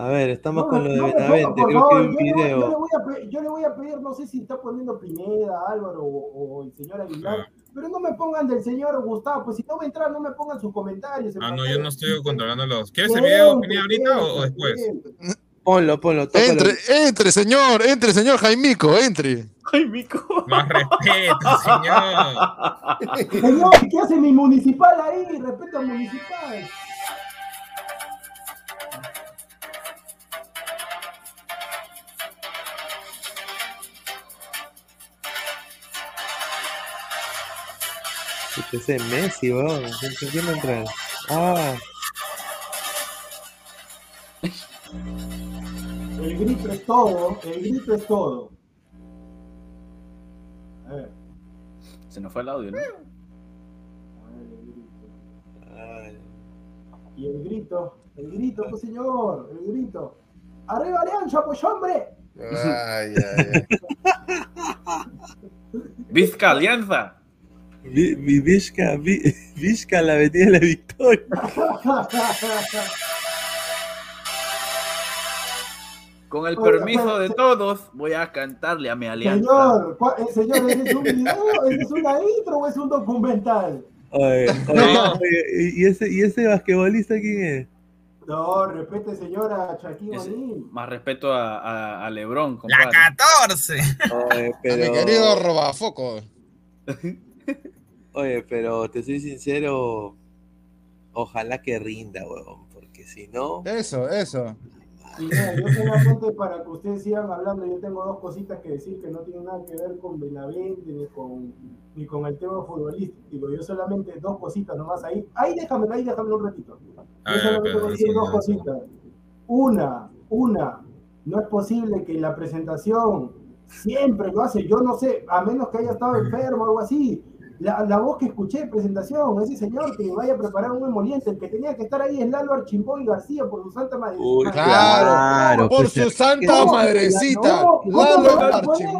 A ver, estamos No, con lo de no ponga, Benavente, por creo favor, que hay un yo, le- yo le video. voy a pe- yo le voy a pedir, no sé si está poniendo Pineda, Álvaro o, o el señor Aguilar, Ah. pero no me pongan del señor Gustavo, pues si no va a entrar, no me pongan sus comentarios. en Ah, no, yo no estoy controlando los. ¿Quieres el video, Pineda, ahorita o, después? Ponlo, ponlo, tócalo. Entre, entre, señor, entre, señor Jaimico, entre. Ay, mico. Más respeto, señor. Señor, ¿qué hace mi municipal ahí? Respeto al municipal. Ese es Messi, weón. ¿Quién- ¿Quién va a entrar? Ah, El grito es todo, el grito es todo. A ver, Se nos fue el audio, ¿no? ay. Y el grito, el grito, pues señor, el grito. ¡Arriba Alianza, pues hombre! Ay, ay, ay. Vizca Alianza. Vi- vi- Vizca, vi- Vizca, la avenida de la Victoria. Con el permiso de todos, voy a cantarle a mi alianza. Señor, ¿cuál- eh, señor, ¿ese es un video? ¿Ese es una intro o es un documental? Oye, oye, No. oye, ¿y ese, ¿y ese basquetbolista quién es? No, respete, señora Shaquille. Más respeto a, a, a Lebron, La compadre. 14. Oye, A mi querido Robafoco. oye, pero te soy sincero, ojalá que rinda, huevón, porque si no, Eso, eso. Y mira, yo solamente para que ustedes sigan hablando, yo tengo dos cositas que decir que no tienen nada que ver con Benavente ni con, ni con el tema futbolístico. Yo solamente dos cositas nomás ahí. Ahí déjamelo, ahí déjamelo un ratito. A Yo ver, solamente pero voy a decir sí, dos cositas. Una, una, no es posible que la presentación siempre lo hace, yo no sé, a menos que haya estado enfermo o algo así. La, la voz que escuché en presentación, ese señor que vaya a preparar un emoliente, el que tenía que estar ahí es Lalo Archimbó y García por su santa madre. Uy, claro, Por pues, su es- santa madrecita, no, ¿cómo Lalo. ¿Quién,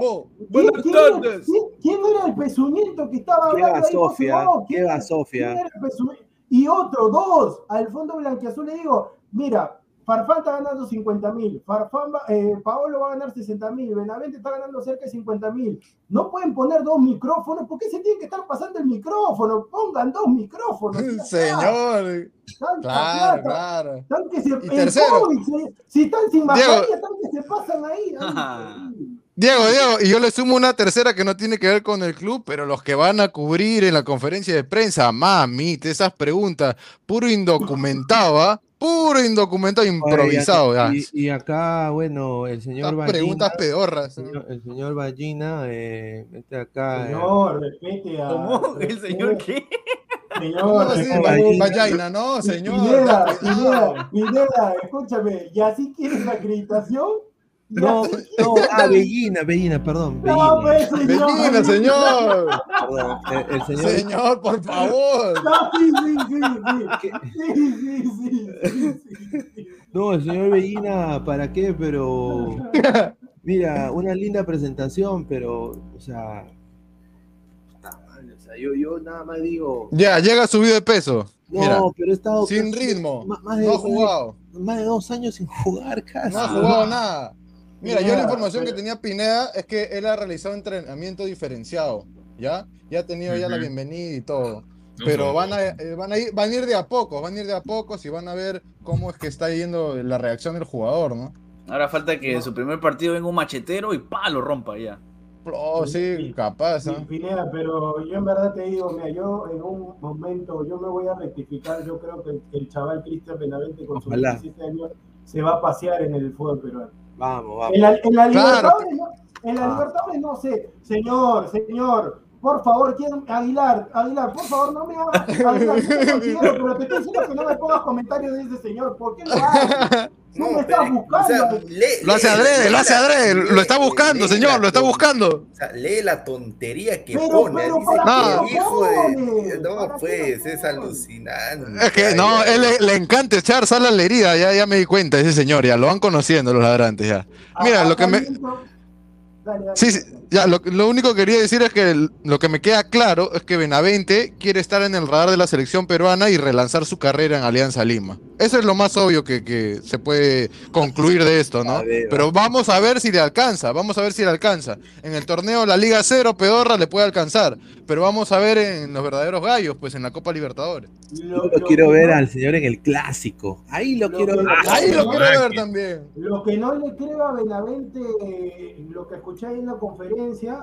Buenas quién- tardes. quién- quién era el pezuñento que estaba ¿Qué hablando va ahí? Sofía? por favor? ¿Qué ¿Quién va era- Sofía? quién era el? Y otro, dos, al fondo blanquiazul le digo, mira, Farfán está ganando 50 mil, Farfán va- eh, Paolo va a ganar 60 mil, Benavente está ganando cerca de 50 mil. No pueden poner dos micrófonos, ¿por qué se tiene que estar pasando el micrófono? Pongan dos micrófonos. Señor. Tanta Claro, plata. claro. Tan que se, Y el tercero. COVID, se- si están sin mascarilla, que se pasan ahí. Diego, Diego, y yo le sumo una tercera que no tiene que ver con el club, pero los que van a cubrir en la conferencia de prensa, mamita, esas preguntas, puro indocumentado, ¿ah? Puro indocumentado, improvisado. Oye, y, y acá, bueno, el señor Esas preguntas Ballina, pedorras. el señor, el señor Ballina, eh, este acá, eh, Señor, respete a. ¿Cómo? ¿El señor qué? ¿Cómo Señor, así? respete Va- a- Vallaina, no, señor. Pineda. Pineda, Pineda, escúchame, ¿y así quieres la acreditación? ¿Y no, no, ah, Bellina, Bellina, perdón, Bellina, No, pues, señor. Bellina, señor. perdón, el, el señor, Señor, por favor. No, sí, sí, sí, sí. Sí, sí, sí, sí, sí, sí. no, el señor Bellina, ¿para qué? Pero, mira, una linda presentación, pero, o sea, puta madre, o sea, yo, yo nada más digo, Ya, llega subido de peso. no, Mira, pero he estado sin casi- ritmo. más, más de, No ha más de- jugado. más de dos años sin jugar casi. No ha jugado nada. Mira, yo la información que tenía Pineda es que él ha realizado entrenamiento diferenciado, ¿ya? Ya ha tenido ya la bienvenida y todo. No Pero van a, eh, van, a ir, van a ir de a poco, van a ir de a pocos y van a ver cómo es que está yendo la reacción del jugador, ¿no? Ahora falta que en su primer partido venga un machetero y pa, lo rompa ya. Oh, sí, capaz, Sí, ¿ah? Pineda, pero yo en verdad te digo, mira, yo en un momento, yo me voy a rectificar, yo creo que el, el chaval Cristian Benavente con sus Ojalá. 17 años se va a pasear en el fútbol peruano. Vamos, vamos. En la, en la Claro. Libertadores, no, en la Ah. Libertadores no sé, señor, señor, por favor, ¿quién? Aguilar, Aguilar, por favor, no me hagas, Aguilar, yo considero, pero te estoy diciendo que no me pongas comentarios de ese señor, ¿por qué lo haces? No, me estás buscando. o sea, lee- Lo hace adrede, lee lo hace adrede, lo está buscando, lee señor, lo está buscando. O sea, lee la tontería que Pero, pone. pero, dice ¿para qué que hijo de. No, ¿Para qué pues, es alucinante. Es que no, él le, le encanta echar sal a la herida, ya, ya me di cuenta, ese señor, ya lo van conociendo los ladrantes ya. Mira, lo que me, Dale, dale. Sí, sí, ya, lo, lo único que quería decir es que el- lo que me queda claro es que Benavente quiere estar en el radar de la selección peruana y relanzar su carrera en Alianza Lima. Eso es lo más obvio que, que se puede concluir de esto, ¿no? Pero vamos a ver si le alcanza, vamos a ver si le alcanza. En el torneo La Liga Cero, Pedorra le puede alcanzar, pero vamos a ver en los verdaderos gallos, pues en la Copa Libertadores. Yo lo quiero ver al señor en el clásico. Ahí lo, Lo quiero que- ver. Ah, Ahí lo quiero ver también. Lo que no le creo a Benavente, eh, lo que escuché ahí en la conferencia,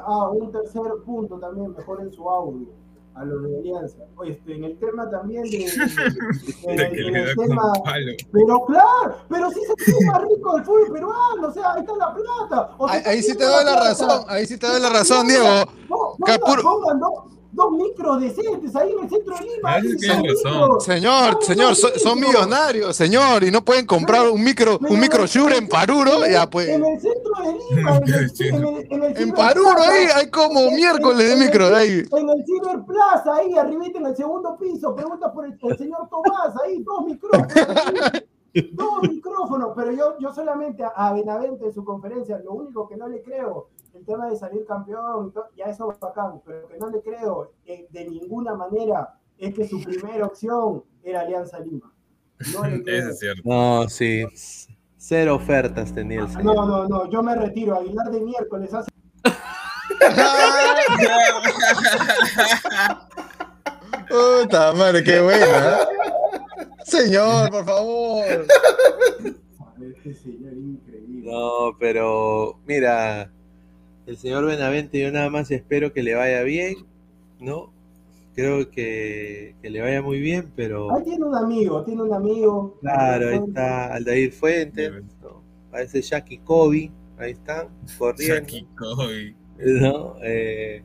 ah, un tercer punto también, mejor en su audio, a los de Alianza. Este, en el tema también de. en el tema. Pero claro, pero sí se siente más rico el fútbol peruano, o sea, ahí está la plata. O sea, Ahí, ahí sí te doy la plata. razón, ahí sí te doy la razón, Diego. Que Pongan, puro- pongan dos, micros decentes ahí en el centro de Lima. Señor, señor, so- son millonarios, señor, y no pueden comprar un micro, un micro Shure en Paruro, ya pues. En el centro de Lima, en el, en el, en el En Ciber Paruro Plaza, ahí hay como en- miércoles de micro de ahí. En el Ciber Plaza, ahí arribita en el segundo piso, pregunta por el, el señor Tomás, ahí, dos micrófonos. dos micrófonos micrófono, pero yo, yo solamente a, a Benavente en su conferencia, lo único que no le creo, el tema de salir campeón, ya eso va bacán, pero que no le creo eh, de ninguna manera es que su primera opción era Alianza Lima. No le creo. Eso es cierto. No, sí. Cero ofertas tenía el señor. No, no, no, yo me retiro. Aguilar de miércoles hace. Puta madre, qué buena. Señor, por favor. Este señor increíble. No, pero mira, el señor Benavente, yo nada más espero que le vaya bien, ¿no? Creo que, que le vaya muy bien, pero Ahí tiene un amigo, tiene un amigo. claro, ahí está Aldair Fuentes, ¿no? parece Jackie Kobe, ahí están, corriendo, Jackie Kobe. ¿no? Eh,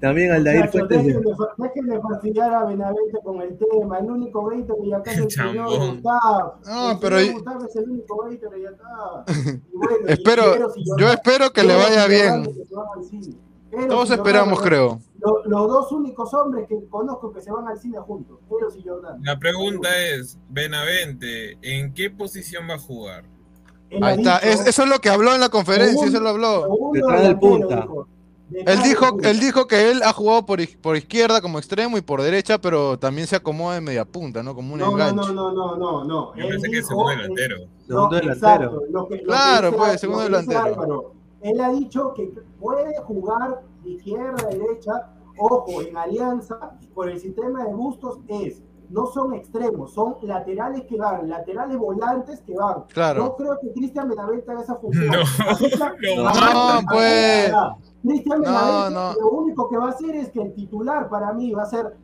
también Aldair Muchachos, Fuentes, de- déjenme, déjenme fastidiar a Benavente con el tema. El único gator que ya está es el señor. Gustavo. No, el pero señor y- Gustavo es el único gator que ya está. Y bueno, y Espero, yo espero que le vaya bien. Eros Todos esperamos, creo. lo- Los dos únicos hombres que conozco que se van al cine juntos, Eros y Jordán. La pregunta es, Benavente, ¿en qué posición va a jugar? Ahí está. dicho- Es- eso es lo que habló en la conferencia, Segundo- eso lo habló. Detrás del punta. dijo. Él dijo, él dijo que él ha jugado por, por izquierda como extremo y por derecha, pero también se acomoda en media punta, ¿no? Como un No, no, enganche. no, no, no, no, no. Yo Él pensé que dijo- segundo delantero. Segundo No, delantero. exacto, lo que- lo que Claro, dice- pues, segundo delantero. Álvaro. Él ha dicho que puede jugar de izquierda derecha. Ojo, en Alianza, por el sistema de Bustos es, no son extremos, son laterales que van, laterales volantes que van. Claro. No creo que Cristian Benavente haga esa función. No, pues. Cristian Benavente no. lo único que va a hacer es que el titular para mí va a ser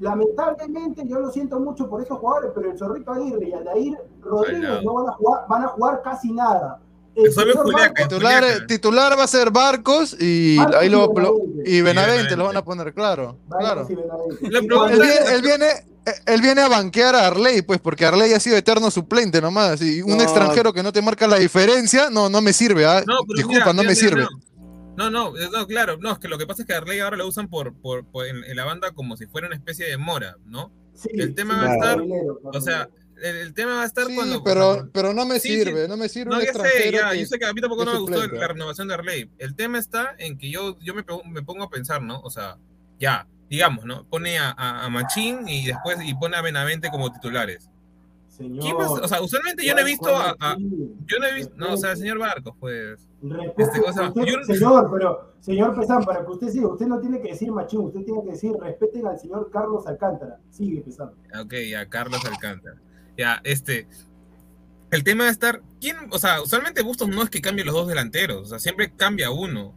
Lamentablemente, yo lo siento mucho por esos jugadores, pero el Zorrito Aguirre y Aldair Rodríguez no. van a jugar, van a jugar casi nada. El Juliaca, Titular, titular va a ser Barcos y Barcos ahí y lo, Benavente. y Benavente Benavente. lo van a poner, claro. Claro. y Y Él viene, él viene, él viene a banquear a Arley, pues, porque Arley ha sido eterno suplente nomás. Y un No. extranjero que no te marca la diferencia, no, no me sirve, ¿ah? No, pero Disculpa, mira, no mira, me mira, sirve. No, no, no, eh, no, claro, no, es que lo que pasa es que Arley ahora lo usan por, por, por- en, en la banda como si fuera una especie de mora, ¿no? Sí, el tema sí, va a estar- O sea, el, el tema va a estar Sí, cuando. pero, cuando- pero no me Sí, sí. sirve, no me sirve No, un ya sé, ya, que- yo sé que a mí tampoco no me gustó la renovación de Arley. El tema está en que yo, yo me, me pongo a pensar, ¿no? O sea, ya, digamos, ¿no? Pone a, a, a Machín y después y pone a Benavente como titulares. señor. O sea, usualmente yo no he ¿cuál- visto a, a- yo no he visto, no, o sea, el señor Barcos, pues. Este, cosa- usted- yo- Señor, pero, señor Pesán, para que usted siga, usted no tiene que decir machín, usted tiene que decir respeten al señor Carlos Alcántara. Sigue Pesán. Ok, ya, Carlos Alcántara. Ya, este. El tema de estar. ¿Quién? O sea, usualmente Bustos no es que cambie los dos delanteros. O sea, siempre cambia uno.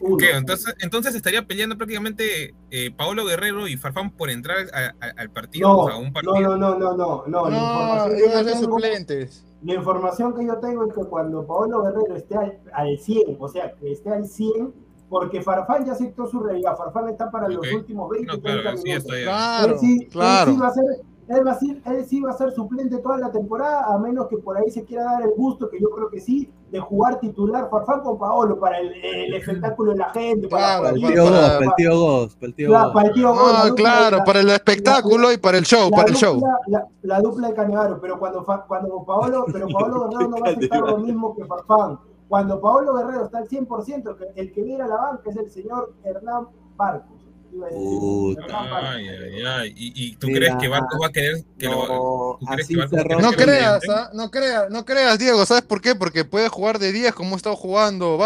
Entonces, entonces estaría peleando prácticamente eh, Paolo Guerrero y Farfán por entrar a- a- al partido. No, o sea, a un no, partido. no, no, no, no, no. La No, tengo- suplentes. La información que yo tengo es que cuando Paolo Guerrero esté al, al 100, o sea, que esté al 100, porque Farfán ya aceptó su realidad, Farfán está para los últimos 20, No, 30 claro, sí, minutos. está ya. Claro, él, sí, claro. él, sí va a ser, él, va a ser, él sí va a ser suplente toda la temporada, a menos que por ahí se quiera dar el gusto, que yo creo que sí, de jugar titular Farfán con Paolo para el, el espectáculo de la gente, Claro, para, Para el tío para- Gos, para el tío Gos, para el tío Claro, Gos. para el tío la Ah, claro, la- para el espectáculo y para el show, la para el dupla- show. La, la dupla de Canevaro, pero cuando, cuando Paolo, pero Paolo Guerrero no va a aceptar lo mismo que Farfán. Cuando Paolo Guerrero está al 100%, que el que viene a la banca es el señor Hernán Barcos. A Puta. Ay, ay, ay. ¿Y, y tú Mira, crees que Barcos va a querer que lo. No, ¿tú crees que va a querer No que lo creas? ¿ah? no creas, no creas, Diego, ¿sabes por qué? Porque puede jugar de 10 como ha estado jugando.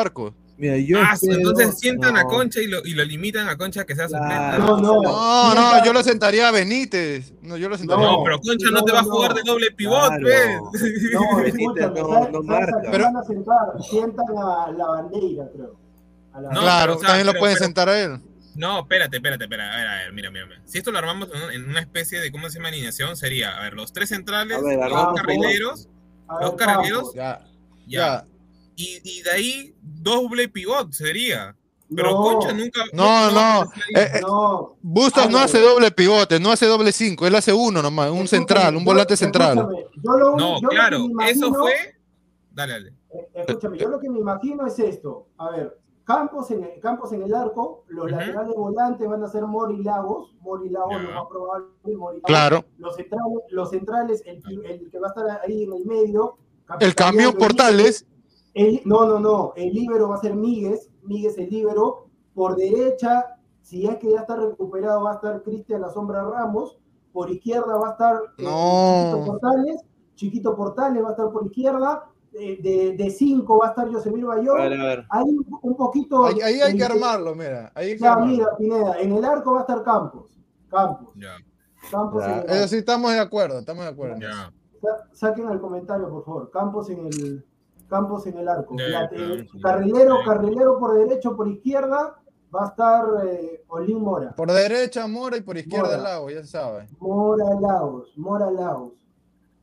Mira, yo Ah, espero- entonces sientan a no. Concha y lo, y lo limitan a Concha que sea Claro. suplente. No, no. No, no, yo lo sentaría a Benítez. No, yo lo sentaría. No, pero Concha no, No, te va a jugar de doble pivot, Claro. pues. No, Benítez no- ¿sabes- no marca. a Pero- van a sentar? Sientan a la bandera, creo. A la- No, claro, pero, o sea, también lo pueden pero- sentar a él. No, espérate, espérate, espérate. A ver, a ver, mira, mira. mira. Si esto lo armamos en una- especie de, ¿cómo se llama? Alineación, sería, a ver, los tres centrales, ver, los carrileros, ver, los carrileros. Ya, ya. ya. Y, y de ahí, doble pivot sería. Pero No, Concha nunca. No, no. ahí. Eh, eh, No. Bustos no hace doble pivote, no hace doble 5, él hace uno nomás, un Escúchame, central, un volante central. escúchame, lo- no, yo lo que claro, me eso imagino- fue. Dale, dale. Eh, Escúchame, yo lo que me imagino es esto. A ver, Campos en el, Campos en el arco, los laterales volantes van a ser Mori Lagos, Mori Lagos Ya. lo más probable, Mori Lagos. Claro. Los centrales, los centrales el, que- el que va a estar ahí en el medio, El camión Capitaneando Portales. el- no, no, no. El líbero va a ser Míguez. Míguez el líbero. Por derecha, si es que ya está recuperado, va a estar Cristian La Sombra Ramos. Por izquierda va a estar eh, No. Chiquito Portales. Chiquito Portales va a estar por izquierda. De, de cinco va a estar Yosemir Bayón. A ver, a ver. Ahí un, poquito. Ahí, ahí hay que armarlo, mira. Ahí hay que Ya, armarlo. mira, Pineda. En el arco va a estar Campos. Campos. Ya, Campos Ya, en el Eso sí, estamos de acuerdo, estamos de acuerdo. ya. Saquen el comentario, por favor. Campos en el, Campos en el arco. Sí. carrilero, Sí. carrilero por derecho, por izquierda, va a estar eh, Olín Mora. Por derecha Mora y por izquierda Mora. Lago, ya se sabe. Mora Laos, Mora Laos,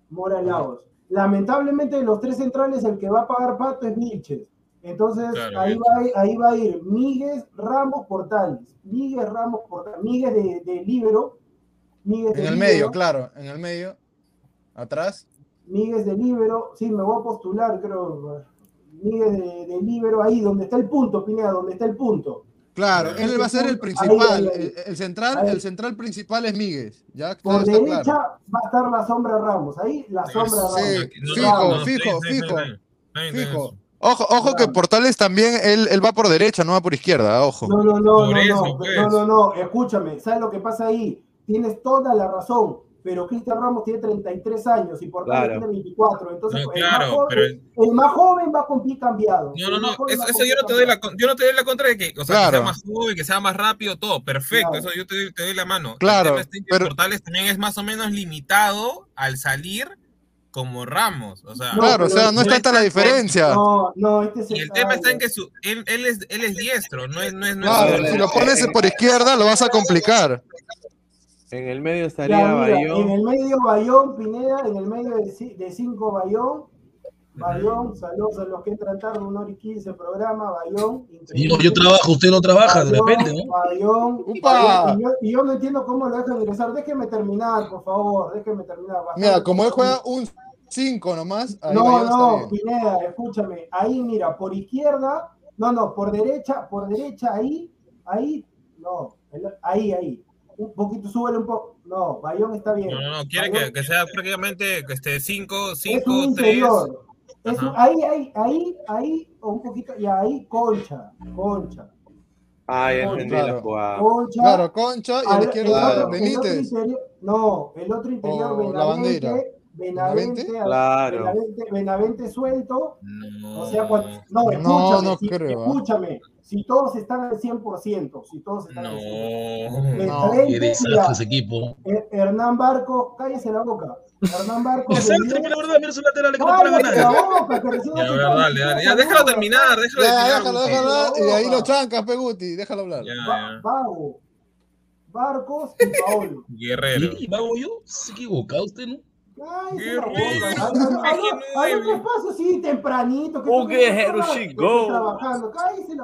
Mora Laos. Lamentablemente de los tres centrales el que va a pagar pato es Vilches. Entonces Claro, ahí, va, a ir- ahí va a ir Míguez, Ramos, Portales. Míguez, Ramos, Portales. Míguez de, de Libero. Míguez de En el medio, claro, en el medio. Atrás. Míguez de Libero, sí, me voy a postular, creo. Míguez de, de Libero, ahí donde está el punto, Pineda, donde está el punto. Claro, él va a ser el principal. El, el central, el central principal es Míguez. Ya Por está derecha claro. va a estar la sombra Ramos, ahí la sombra Ramos. Sí, fijo, no, no, fijo, fijo, fijo. Ojo, ojo que. Portales también, él, él va por derecha, no va por izquierda, ojo. No, no, no, no, no, pues. no, no, no, escúchame, ¿sabes lo que pasa ahí? Tienes toda la razón, pero Cristian Ramos tiene 33 años y Portales Claro. tiene 24, entonces No, el, claro, más joven, pero- el más joven va con pie cambiado. No, no, El no, eso, eso yo no te doy la yo no te doy la contra de que, o sea, que Claro. sea más joven, que sea más rápido, todo, perfecto, Claro. eso yo te, doy- te doy la mano. El Claro, tema está en que pero- Portales también es más o menos limitado al salir como Ramos, o sea, No, Claro, o sea, no es tanta la diferencia. No, no, este es y el tema está en que su, él, él es, él es diestro, no es, no es, no es Claro, zurdo. si lo pones por izquierda lo vas a complicar. En el medio Ya, estaría mira, en Bayón. el medio Bayón, Pineda, en el medio de, ci- de cinco Bayón, Bayón, saludos a los que entran tarde, una hora y quince programa, Bayón. Señor, yo trabajo, usted no trabaja, de Bayón, repente, ¿no? Bayón, ¡Upa! Bayón, y, yo, y yo no entiendo cómo lo dejan ingresar. Déjeme terminar, por favor, déjeme terminar. Bastante Mira, como él juega un 5 nomás, ahí No, Bayón no. Pineda, escúchame. Ahí, mira, por izquierda, no, no, por derecha, por derecha, ahí, ahí, no, el- ahí, ahí. Un poquito, súbele un poco. No, Bayón está bien. No, no, no, quiere Bayón que, que sea prácticamente que esté 5, es 5, un 3. interior. Es un- Ajá. ahí, ahí, ahí, ahí, o un poquito, y ahí, concha, concha. Ah, ya entendí la Claro. jugada. Concha. Claro, Concha y a la izquierda otro- el otro Benítez. interior- no, el otro interior, O la bandera. Benavente, Benavente, ¿Benavente? al- Claro. Benavente, Benavente suelto, No, o sea, no, escúchame, no si, creo, ¿ah? escúchame, si todos están al 100%, si todos están al 100%. no. No, Qué Benavente, desastre mira, ese equipo. Her- Hernán Barco, cállese la boca, Hernán Barco, la verdad, mira su lateral que no para Ya, dale, dale, ya, cállese déjalo terminar, déjalo Ya, terminar. déjalo, Guti. déjalo hablar, y ahí lo chancas, Peguti, déjalo hablar. Ya, Va- ya. Vago, Barcos y Paolo. Guerrero. Vago yo, se equivoca usted, ¿no? Otro güey. espacio, sí, tempranito. que Oh,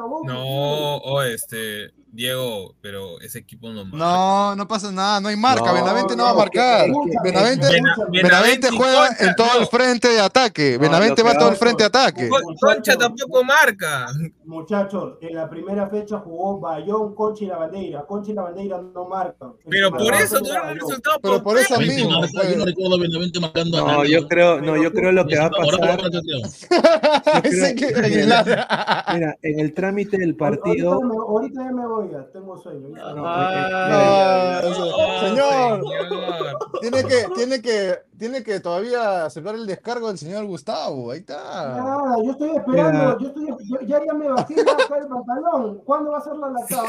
boca. No, o este, Diego, pero ese equipo no marca. No, no pasa nada, no hay marca, No, Benavente no va a no, marcar. Benavente. Benavente juega Concha, en todo no. el frente de ataque. No, Benavente va que todo el frente de ataque. Con- Concha tampoco marca. Muchachos, en la primera fecha jugó Bayón, Concha y la Bandeira. Concha y la Bandeira no marcan. Pero por eso tuvieron un resultado Pero por eso mismo. yo no pues. recuerdo a Benavente marcando a No, nadie. yo creo, no, yo creo lo que va a Ahora pasar. Mira, en el trámite del partido. ahorita ya me voy, tengo sueño. No, Ah, señor, señor. tiene que, tiene que, tiene que todavía aceptar el descargo del señor Gustavo. Ahí está. Nada, yo estoy esperando, Mira. yo estoy, yo- ya, ya me acá el pantalón. ¿Cuándo va a ser la lactada?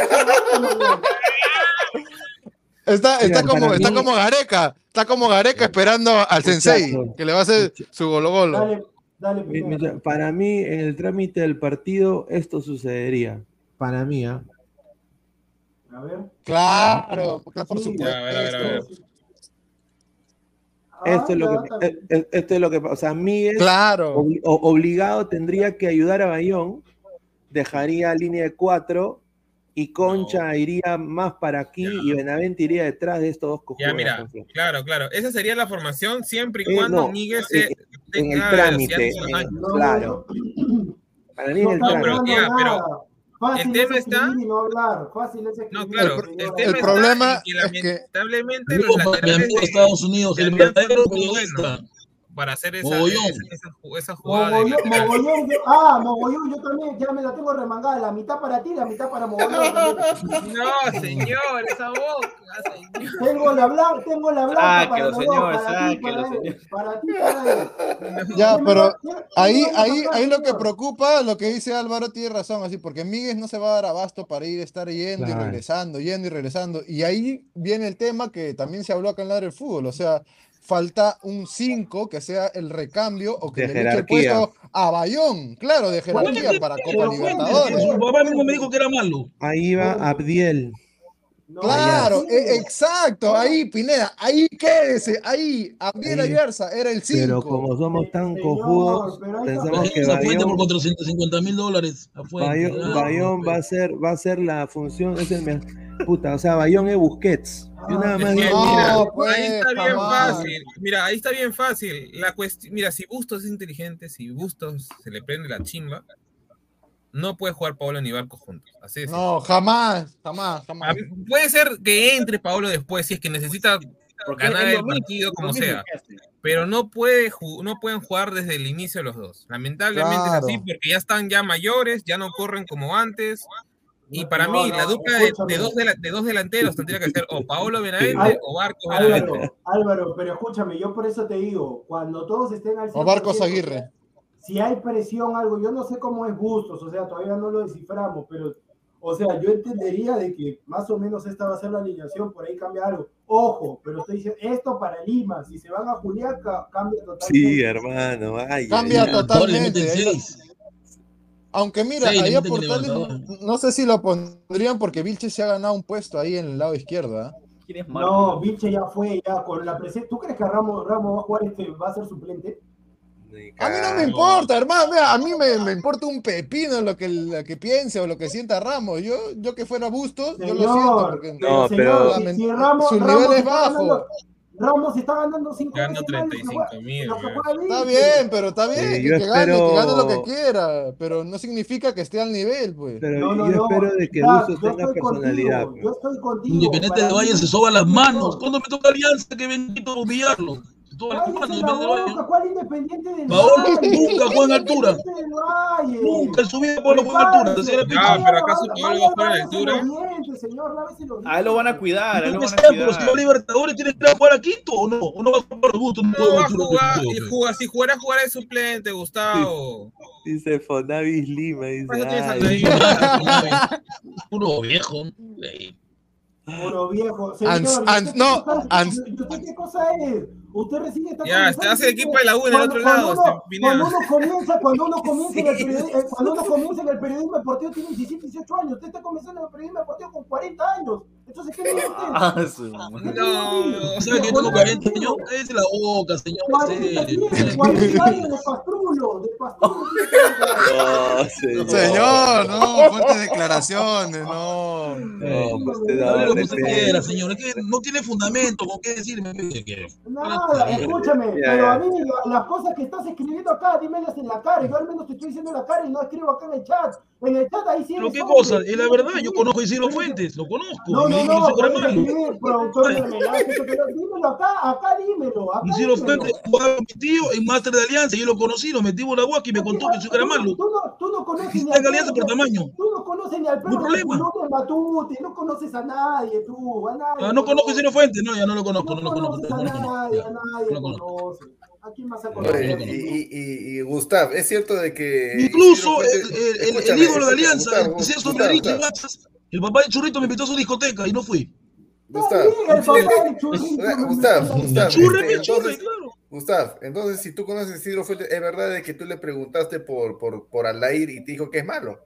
Está, está Mira, como, está mí- como Gareca, está como Gareca esperando al sensei, que le va a hacer su golo golo. Dale, dale, Para mí, en el trámite del partido, esto sucedería. Para mí, ¿ah? A ver. Claro, porque por supuesto. Ya, a ver, a ver, a ver. Ah, Esto es lo ya, que, esto es lo que, o sea, Miguel Claro. obligado tendría que ayudar a Bayón, dejaría línea de cuatro y Concha iría más para aquí Ya. y Benavente iría detrás de estos dos Ya, cojudos. mira, claro, claro. Esa sería la formación siempre y Eh, cuando no, Miguel se en el tenga trámite, en- años. No, claro. no, Para mí no en el pero trámite. ya, pero Fácil el tema es está- y no hablar. Fácil es escribir. No, claro. El el problema que es que- lamentablemente los laterales de Estados Unidos, el verdadero periodista. Para hacer esa, Mogollón. esa, esa esa jugada de Mogollón, lateral. mogollón, yo- ah, mogollón, yo también, ya me la tengo remangada, la mitad para ti, la mitad para mogollón. No, señor, esa boca, señor. Tengo la blanca, tengo la blanca para Sáquelo, los dos, señor, para ti, sáquelo, para él, señor. para ti, para él. Ya, ¿Quién me pero ahí, ahí, ahí lo que preocupa, lo que dice Álvaro tiene razón, así, porque Miguel no se va a dar abasto para ir a estar yendo y Claro. regresando, yendo y regresando. Y ahí viene el tema que también se habló acá en Ladre del Fútbol, o sea, falta un 5 que sea el recambio o que De le eche el puesto a Bayón, claro, de jerarquía para Copa Libertadores. Su papá mismo me dijo que era malo. Ahí va Abdiel. No, Claro, sí. e- exacto, ahí Pineda, ahí quédese, ahí, Abdiel. Ayarza era el 5. Pero como somos tan cojudos, pensamos que fuente por Bayón, 450 mil dólares. Bayón, ah, Bayón no, va a ser, va a ser la función, es el puta, o sea, Bayón es Busquets. Yo nada más Es que, digo, No, mira, pues, ahí está bien jamás. fácil. Mira, ahí está bien fácil. La cuestión, mira, si Bustos es inteligente, si Bustos se le prende la chimba, no puede jugar Paolo ni Barco juntos. Así es. No, jamás, jamás, A jamás. mí- Puede ser que entre Paolo después si es que necesita Porque ganar el partido como sea. Pero no puede no pueden jugar desde el inicio los dos. Lamentablemente es así Claro. porque ya están ya mayores, ya no corren como antes. Y para no, mí, no, la dupla de, de dos de, de dos delanteros tendría que ser o Paolo Benavente Al- o Barcos Benavente. Álvaro, Álvaro, pero escúchame, yo por eso te digo, cuando todos estén al O Barcos 100%, Aguirre. Si hay presión, algo, yo no sé cómo es Bustos, o sea, todavía no lo desciframos, pero, o sea, yo entendería de que más o menos esta va a ser la alineación, por ahí cambia algo. Ojo, pero estoy diciendo, esto para Lima, si se van a Juliaca, cambia totalmente. sí, hermano, ay, Cambia ay, totalmente. meten ahí lo- seis. Aunque mira, ahí a Portales no, sé si lo pondrían porque Vilche se ha ganado un puesto ahí en el lado izquierdo. ¿ah? No, Vilche ya fue, ya con la presencia. ¿Tú crees que Ramos, Ramos va a jugar este, va a ser suplente? A mí no me importa, hermano. mira, a mí me, me importa un pepino lo que, lo que piense o lo que sienta Ramos. Yo, yo que fuera Bustos, yo lo siento. Porque No, señor, pero- si, si Ramos, Su Ramos nivel es bajo. Ramos está ganando 5 Gana 35.000, Está bien, pero está bien. Sí, que, yo que gane, que espero- gane lo que quiera. Pero no significa que esté al nivel, pues. Pero No, no, yo no. espero de que yo tenga estoy personalidad. contigo, pues. Yo estoy contigo. Independiente de Valle se soba las manos. ¿Cuándo me toca Alianza que bendito humillarlo? ¿Cuál independiente del Paolo Valle? nunca juega en altura. Nunca en su vida Pablo juega en altura. Ya, pero acaso Paolo va a jugar en altura. A él lo van a cuidar, a él lo No van a sé, pero si va. Libertadores tiene que jugar a Quito o no. O no va a jugar a Gusto. No va a jugar, y juega, si jugara, jugará de suplente, Gustavo. Dice Fonavis Lima, dice. Puro viejo. Puro viejo. Señor, Ans- ¿y usted ans- qué no, cosa- ans- ¿y usted qué cosa es? Usted recién está Ya, hace equipo de la U en el cuando- otro cuando lado, uno- este. Cuando uno comienza, cuando uno comienza en el periodismo, cuando uno comienza en el periodismo deportivo tiene 17, 18 años. Usted está comenzando en el periodismo deportivo con 40 años. Entonces, ¿qué dice usted? Ah, No, ¿Sabe que yo tengo 40 años? Cállese la boca, señor. 40 serio. tiene, 40 años de pastrulo, de pastrulo. No, señor. Señor, no, fuertes declaraciones, no. No, pues. Es que no tiene fundamento con qué decirme. ¿qué quiere? Nada, escúchame, pero a mí la- las cosas que estás escribiendo acá, dímelas en la cara. Yo al menos te estoy diciendo en la cara y no escribo acá en el chat. En el chat ahí sí Pero qué hombre. cosa, es la verdad, yo conozco a Isidro Fuentes, lo conozco. No, no, no, productor de pero dímelo acá, acá dímelo. Acá Isidro. Fuentes jugaba mi tío en Máster de Alianza, yo lo conocí, lo metimos en la huaca y me contó que soy Caramelo. Tú no, tú no conoces ni al Alianza por tamaño. Tú no conoces ni al No perro Culón de Matute, no conoces a nadie, tú, a nadie. Ah, no conozco a Isidro Fuentes, no, ya no lo No conozco, no lo conozco. Conoces a no lo conozco, nadie, ya. a nadie no lo conozco. conoce. ¿A quién más a No, Oye, no, conocer? no, y, y, y, Gustav, es cierto de que. Incluso el, el- el- el ídolo de Alianza, el Enrique Gustavo, Guachas, el papá de Churrito me invitó a su discoteca y no fui. Gustav, el Gustav, Gustav, Gustav, entonces. Gustav, si tú conoces a Isidro Fuentes, ¿es verdad de que tú le preguntaste por, por, por Alair y te dijo que es malo?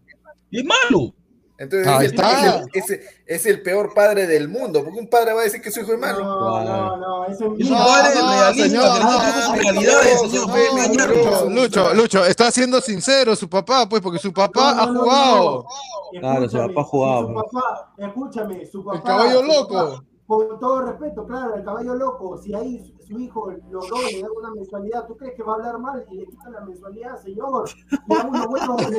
Es malo. Entonces Ahí es, el, está. es, el, es el- es el peor padre del mundo, porque un padre va a decir que su hijo es malo. No, no, no, Es un no, señor, no realidades, señor. Lucho, Lucho, Lucho, está siendo sincero su papá, pues, porque su papá No, no, ha no, jugado. no. Claro, su papá si pues. Su papá, escúchame, su papá. El caballo su loco. Con todo respeto, claro, el caballo loco, si ahí su, su hijo, los dos le dan una mensualidad, ¿tú crees que va a hablar mal y le quitan la mensualidad, señor? Buenos Claro, goles.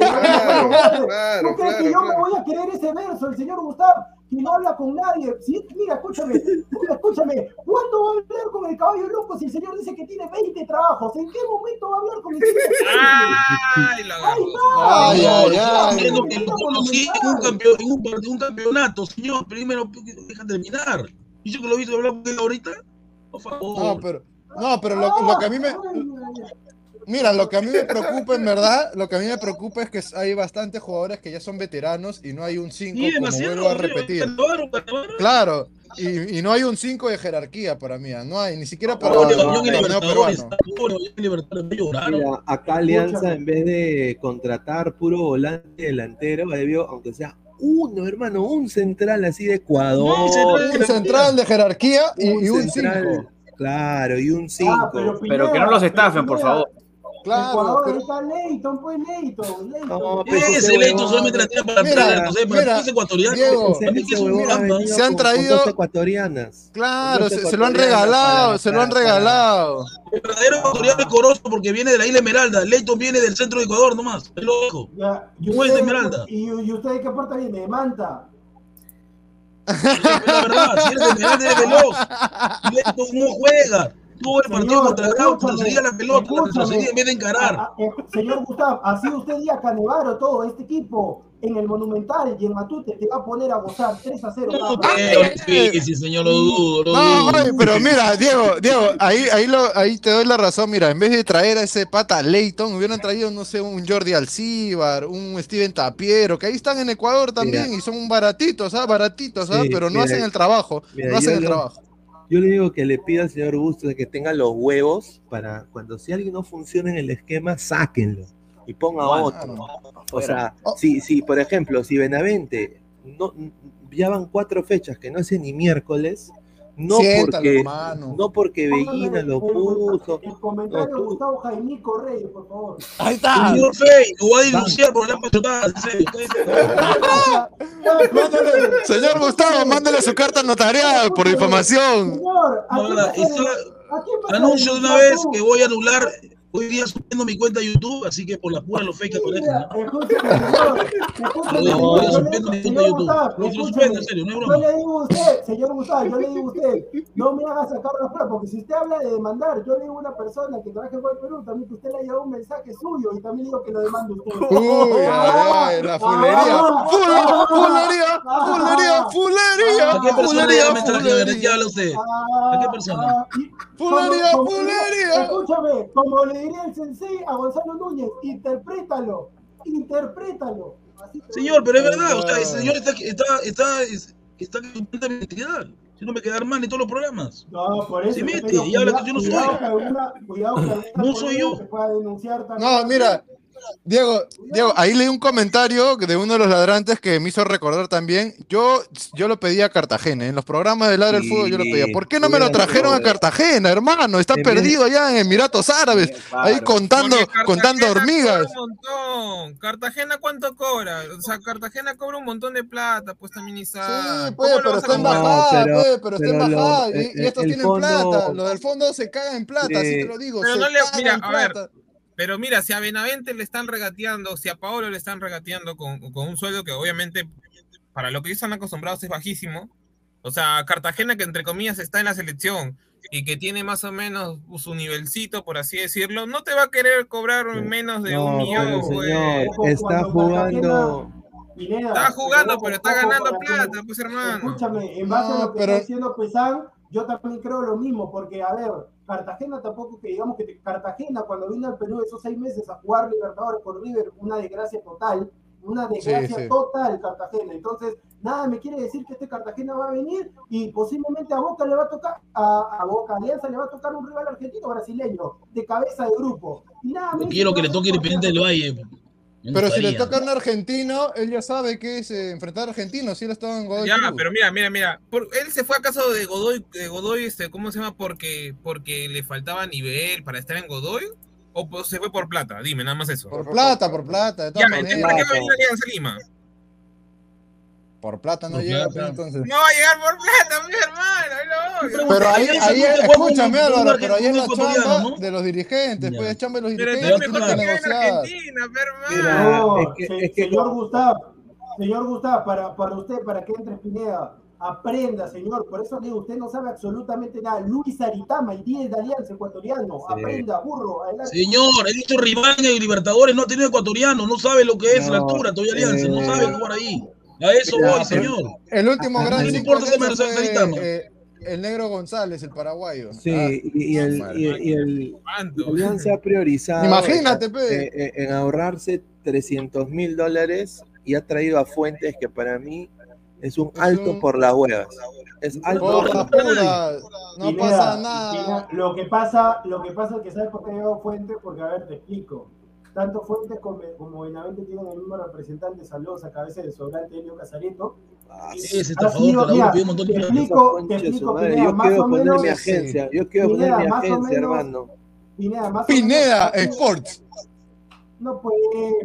claro, ¿Tú crees que yo me voy a creer ese verso, el señor Gustavo? Si no habla con nadie, si, mira, escúchame, mira, escúchame, ¿cuándo va a hablar con el caballo loco si el señor dice que tiene 20 trabajos? ¿En qué momento va a hablar con el señor? Ay, la ¡Ahí Ay, ay, Yo ay. que conocí en un, campeón, en, un, en un campeonato, señor. Primero, deja terminar. Dice que lo viste hablar con él ahorita. Por favor. No, pero, no, pero lo, lo que a mí me. Mira, lo que a mí me preocupa, en verdad, lo que a mí me preocupa es que hay bastantes jugadores que ya son veteranos y no hay un 5, Sí, como vuelvo a repetir. Claro, y, y no hay un 5 de jerarquía para mí, ah, no hay, ni siquiera para el lloraron. Mira, acá Alianza, en vez de contratar puro volante delantero, debió, aunque sea uno, hermano, un central así de Ecuador. No, central Un central de jerarquía y, un central, 5. Claro, y un 5. Ah, pero, Pero que no los estafen, por favor. Claro, Ecuador pero- está Leighton, pues Leighton, Leighton. No, Ese huevón- solamente la tira para Mira, para, para, mira. Diego, ese es un venido Se han con- con traído- ecuatorianas. Claro, se, se lo han regalado, se lo han regalado. El verdadero ecuatoriano es Corozo porque viene de la isla Esmeralda. Leighton viene del centro de Ecuador nomás. Es loco. Ya, y, ¿Cómo es de ustedes- Esmeralda? y, y ustedes qué parte viene, de Manta. La verdad, si eres de Esmeralda eres veloz. Leighton no juega. Tuvo el partido Señor, contra Grau, retrocedía la pelota, la retrocedía en vez de encarar. Ah, ah, eh, señor Gustavo, así usted diga Canevaro, todo este equipo en el Monumental y en Matute te va a poner a gozar 3 a 0. No papá. creo, sí, sí, señor, lo dudo, lo No, dudo. oye, pero mira, Diego, Diego, ahí, ahí, lo, ahí te doy la razón. Mira, en vez de traer a ese pata Leighton, hubieran traído, no sé, un Jordi Alcíbar, un Steven Tapiero, que ahí están en Ecuador también Mira. y son baratitos, ¿ah? Baratitos, ¿ah? Sí, Pero no mira, hacen el trabajo. mira, no hacen yo el lo- trabajo. Yo le digo que le pida al señor Bustos que tenga los huevos para cuando si alguien no funciona en el esquema, sáquenlo y ponga otro. O sea, Oh. si, si, por ejemplo, si Benavente no, ya van cuatro fechas que no hace ni miércoles, no Siéntalo, porque, hermano. no porque Bellina el- lo puso. El comentario No, de Gustavo Jaimico Reyes, por favor. Ahí está. Señor Fey, lo voy a denunciar por la pachotada, señor Gustavo, mándale su carta notarial por difamación. Señor, ¿a No, quién la- vas a- está- a quién vas a Anuncio de una vez tú? que voy a anular hoy día subiendo mi cuenta de YouTube, así que por la pura los fake Lo dejo, señor, voy a yo suspender mi cuenta de YouTube. Gustavo, Lo- lo suspendo, en serio, no es Yo broma. le digo a usted, señor Gustavo, yo le digo a usted, no me haga sacar la prueba, porque si usted habla de demandar, yo le digo a una persona que trabaja en Perú, también que usted le haya dado un mensaje suyo y también digo que lo demande usted. Uy, ay, ay, la fulería. Ah, Fule- ah, Fulería, fulería, ¿A fulería, qué persona le? ¿A qué fulería. habla usted? ah, ¿A qué persona? ah, Fulería, fulería. Escúchame, como le diría el sensei a Gonzalo Núñez, interprétalo, interprétalo. Así Señor, pero es verdad, o sea, el señor está, está, está, es- está en completa identidad. Si no me quedar mal en todos los programas. No, por eso. Se mete digo, y habla cuidado- que yo no soy. Cuidado cuidado alguna No soy yo. se pueda denunciar también. No, mira, Diego, Diego, ahí leí un comentario de uno de los ladrantes que me hizo recordar también. Yo, yo lo pedí a Cartagena, en los programas de Ladra del Sí, Fútbol yo lo pedía. ¿Por qué no me lo trajeron a Cartagena, hermano? Está perdido allá en Emiratos Árabes, ahí Claro. contando, contando hormigas. cobra un montón. Cartagena cuánto cobra? O sea, Cartagena cobra un montón de plata, pues también. Sí, pues, ¿Cómo lo pero está en comparar? bajada, pero- pues, pero está en pero lo- bajada. el- y, y estos el tienen fondo- plata. Los del fondo se cagan en plata, así Sí. te lo digo. Pero se no le- mira, en a ver, plata. Pero mira, si a Benavente le están regateando, si a Paolo le están regateando con, con un sueldo que obviamente para lo que ellos están acostumbrados es bajísimo. O sea, Cartagena que entre comillas está en la selección y que tiene más o menos su nivelcito, por así decirlo, no te va a querer cobrar menos de un No, millón. pero pues. señor, está jugando. Pineda, Está jugando, pero está ganando para que- plata, pues hermano. Escúchame, en base No, a lo que pero- está diciendo Pesán, yo también creo lo mismo, porque a ver, Cartagena tampoco que digamos que te- Cartagena cuando vino al Perú esos seis meses a jugar Libertadores por River, una desgracia total, una desgracia sí. total Cartagena. Entonces, nada me quiere decir que este Cartagena va a venir y posiblemente a Boca le va a tocar, a, a Boca Alianza le va a tocar un rival argentino brasileño, de cabeza de grupo. Y nada, quiero que le toque Independiente del Valle. Pero si le toca a un argentino, él ya sabe que es eh, enfrentar a argentinos. Si él estaba en Godoy Ya, Cruz. pero mira, mira, mira. Por- él se fue a casa de Godoy, de Godoy, este, ¿cómo se llama? Porque, porque le faltaba nivel para estar en Godoy. ¿O pues, se fue por plata? Dime, nada más eso. Por plata, por plata, de ya, todas maneras. ¿para qué va a venir a Alianza Lima? Por plata no Por llega, plata. entonces. No va a llegar por plata, mi hermano. ahí lo voy. Pero ahí, es- escúchame, Álvaro, pero ahí es la chamba ¿no? de los dirigentes, Ya. pues es chamba de los Pero dirigentes, entonces tienen mejor que en. Argentina, mi hermano. Mira, No, es que- se- es que señor Gustavo, señor Gustavo, para, para usted, para que entre Pineda, aprenda, señor. Por eso le digo, usted no sabe absolutamente nada. Luis Aritama, el 10 de Alianza Ecuatoriano. Aprenda, burro. Adelante. Señor, he dicho Rivaña y Libertadores no ha tenido ecuatoriano, no sabe lo que es la No, altura, todavía Alianza, no eh, sabe jugar ahí. A eso Ya, voy, señor. El último No gran ciclo importa en eso Mercedes fue, Aritama. eh, el negro González, el paraguayo. Sí, Ah, y, y el, y, y el y Alianza ha priorizado Imagínate, eh, pe. eh, en ahorrarse 300 mil dólares y ha traído a Fuentes que para mí es un alto por las huevas. Es alto Por por la las pura, no pasa nada. Lo que pasa, lo que pasa es que sabes por qué llegó Fuentes, porque a ver, te explico. Tanto Fuentes como, como Benavente tienen el mismo representante, saludos a cabeza del sobrante Elio Casareto. Ha estafador sido- que la mira, un montón de te explico, te de explico, madre, Pineda, yo más quiero o poner menos. mi agencia, yo quiero poner Pineda, mi más o agencia, menos- hermano. Pineda, más o menos- Sports. No, pues,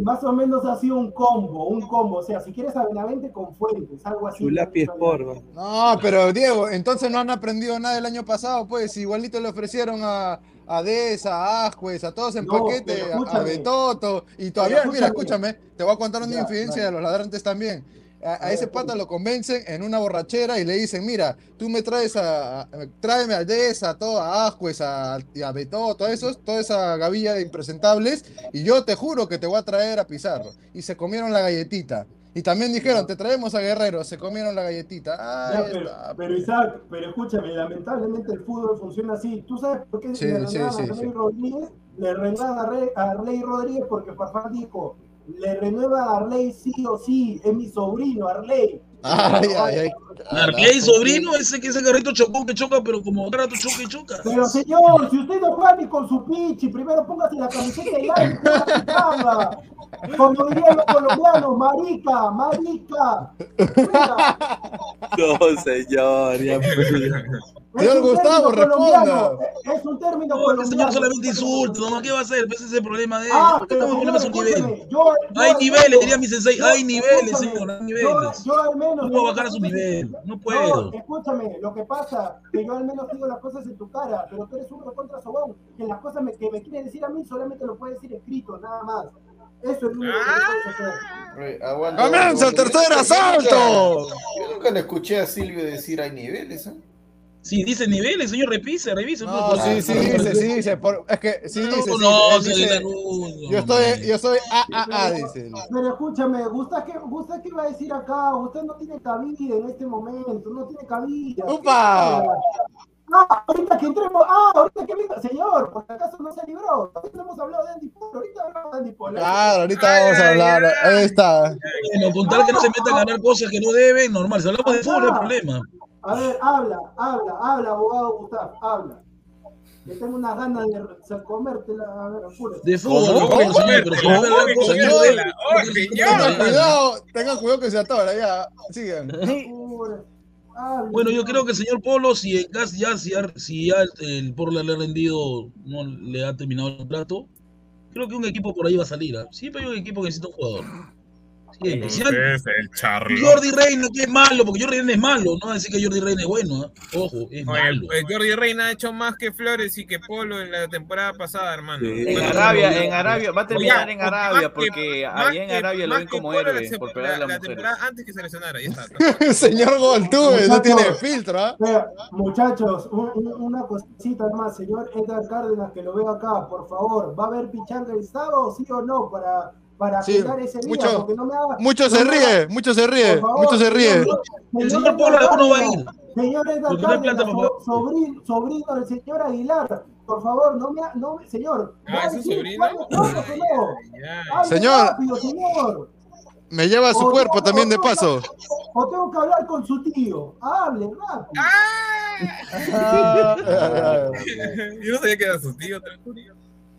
más o menos ha sido un combo, un combo. O sea, si quieres a Benavente con Fuentes, algo así. Chulapi Sport. va. No, pero Diego, entonces no han aprendido nada el año pasado, pues igualito le ofrecieron a, a Deza, a Ascuez, a todos en No, paquete, a- escúchame. Betoto, y todavía, Pero mira, escúchame. escúchame, te voy a contar una Ya, infidencia de los ladrantes también. A, a ese pata lo convencen en una borrachera y le dicen, mira, tú me traes a, a- tráeme a Deza, a todo, a Ascuez, a, a Betoto, a esos, toda esa gavilla de impresentables, y yo te juro que te voy a traer a Pizarro. Y se comieron la galletita. Y también dijeron, te traemos a Guerrero, se comieron la galletita. Ya, pero, está, pero Isaac, pero escúchame, lamentablemente el fútbol funciona así. ¿Tú sabes por qué Sí, le sí, a sí. Rey Rodríguez? Le renuevan a Rey, a Arley Rodríguez porque Farfán dijo, le renueva a Arley sí o sí, es mi sobrino Arley. Ay, ay, ay. Arley, sobrino, ese que ese carrito chocó que choca, pero como cada rato choca y choca. Pero señor, si usted no juega ni con su pichi, primero póngase la camiseta y la. Como dirían los colombianos, marica, marica. No, señor, ya pues. Es Señor Gustavo, colombiano, responda. Es un término No, el señor colombiano. solamente insulta, nomás, ¿qué va a hacer? Ese es el problema de él. Ah, pero su señor, yo- yo Hay niveles, diría mi sensei, yo- hay niveles, señor, hay Yo, niveles. yo al menos. No puedo bajar a su nivel, no puedo. No, escúchame, lo que pasa, que yo al menos digo las cosas en tu cara, pero tú eres un recontra sobón, que las cosas me- que me quieres decir a mí solamente lo puedes decir escrito, nada más. Eso es lo único que aguanta, ¡Comienza el tercer asalto! Yo nunca le escuché a Silvio decir hay niveles. ¿eh? Sí, dice niveles, señor, repise, revise. No, pues, sí, sí, dice, sí, dice. por- es que sí, No, dice, sí, no, se dice, no, yo estoy, yo soy AAA, dice. Pero escúchame, ¿gusta que, gusta que va a decir acá? Usted no tiene cabida en este momento, no tiene cabida. ¡Upa! Ah, ahorita que entremos, ah, ahorita que venga, señor, por acaso no se libró. Ahorita no hemos hablado de Andy Polo, ahorita hablamos de Andy Polo. Claro, ahorita vamos a hablar. Ahí está. Bueno, con tal que no se metan a ganar cosas que no deben, normal. Si hablamos de fútbol, no hay problema. A ver, habla, habla, habla, abogado Gustavo, habla. Que tengo unas ganas de comértela, a ver, apúrate. De fútbol, no, pero señor, pero no Señor, Tengan señor. cuidado, tengan cuidado que se atora, ya. Sigan. Bueno, yo creo que el señor Polo, si en caso ya, si ya, si ya el Polo le ha rendido, no le ha terminado el contrato, creo que un equipo por ahí va a salir. ¿ah? Siempre hay un equipo que necesita un jugador. Es el charlo. Jordi Reina, que es malo, porque Jordi Reina es malo, no decir que Jordi Reina es bueno, ¿ah? ojo, es Oye, malo. pues Jordi Reina ha hecho más que Flores y que Polo en la temporada pasada, hermano. Sí. En Bueno, Arabia, no, en Arabia, va a terminar en porque Arabia, porque más allá en que- Arabia lo ven como héroe se- por pegar a la, las la mujeres. temporada antes que se lesionara, ya está. Señor Goltube, no tiene filtro, ¿ah? Vea, muchachos, un- un- una cosita más, señor Edgar Cárdenas, que lo veo acá, por favor, ¿va a haber pichanga el sábado, sí o no, para, para Sí, ese día? mucho- porque no me haga, Mucho no se me ríe, haga- mucho se ríe, favor, mucho se ríe. señor- El señor señor Polo Edgar no va a Cárdenas, ir. Señor Porque no sobrino, sobrino del señor Aguilar, por favor, no me, ha- no, señor, ¿va Ah, a ¿es sobrino? cuándo Señor. rápido, señor. Me lleva su O cuerpo tengo- también de paso. O tengo que hablar con su tío. Hable rápido. Yo no sabía que era su tío, te lo juro.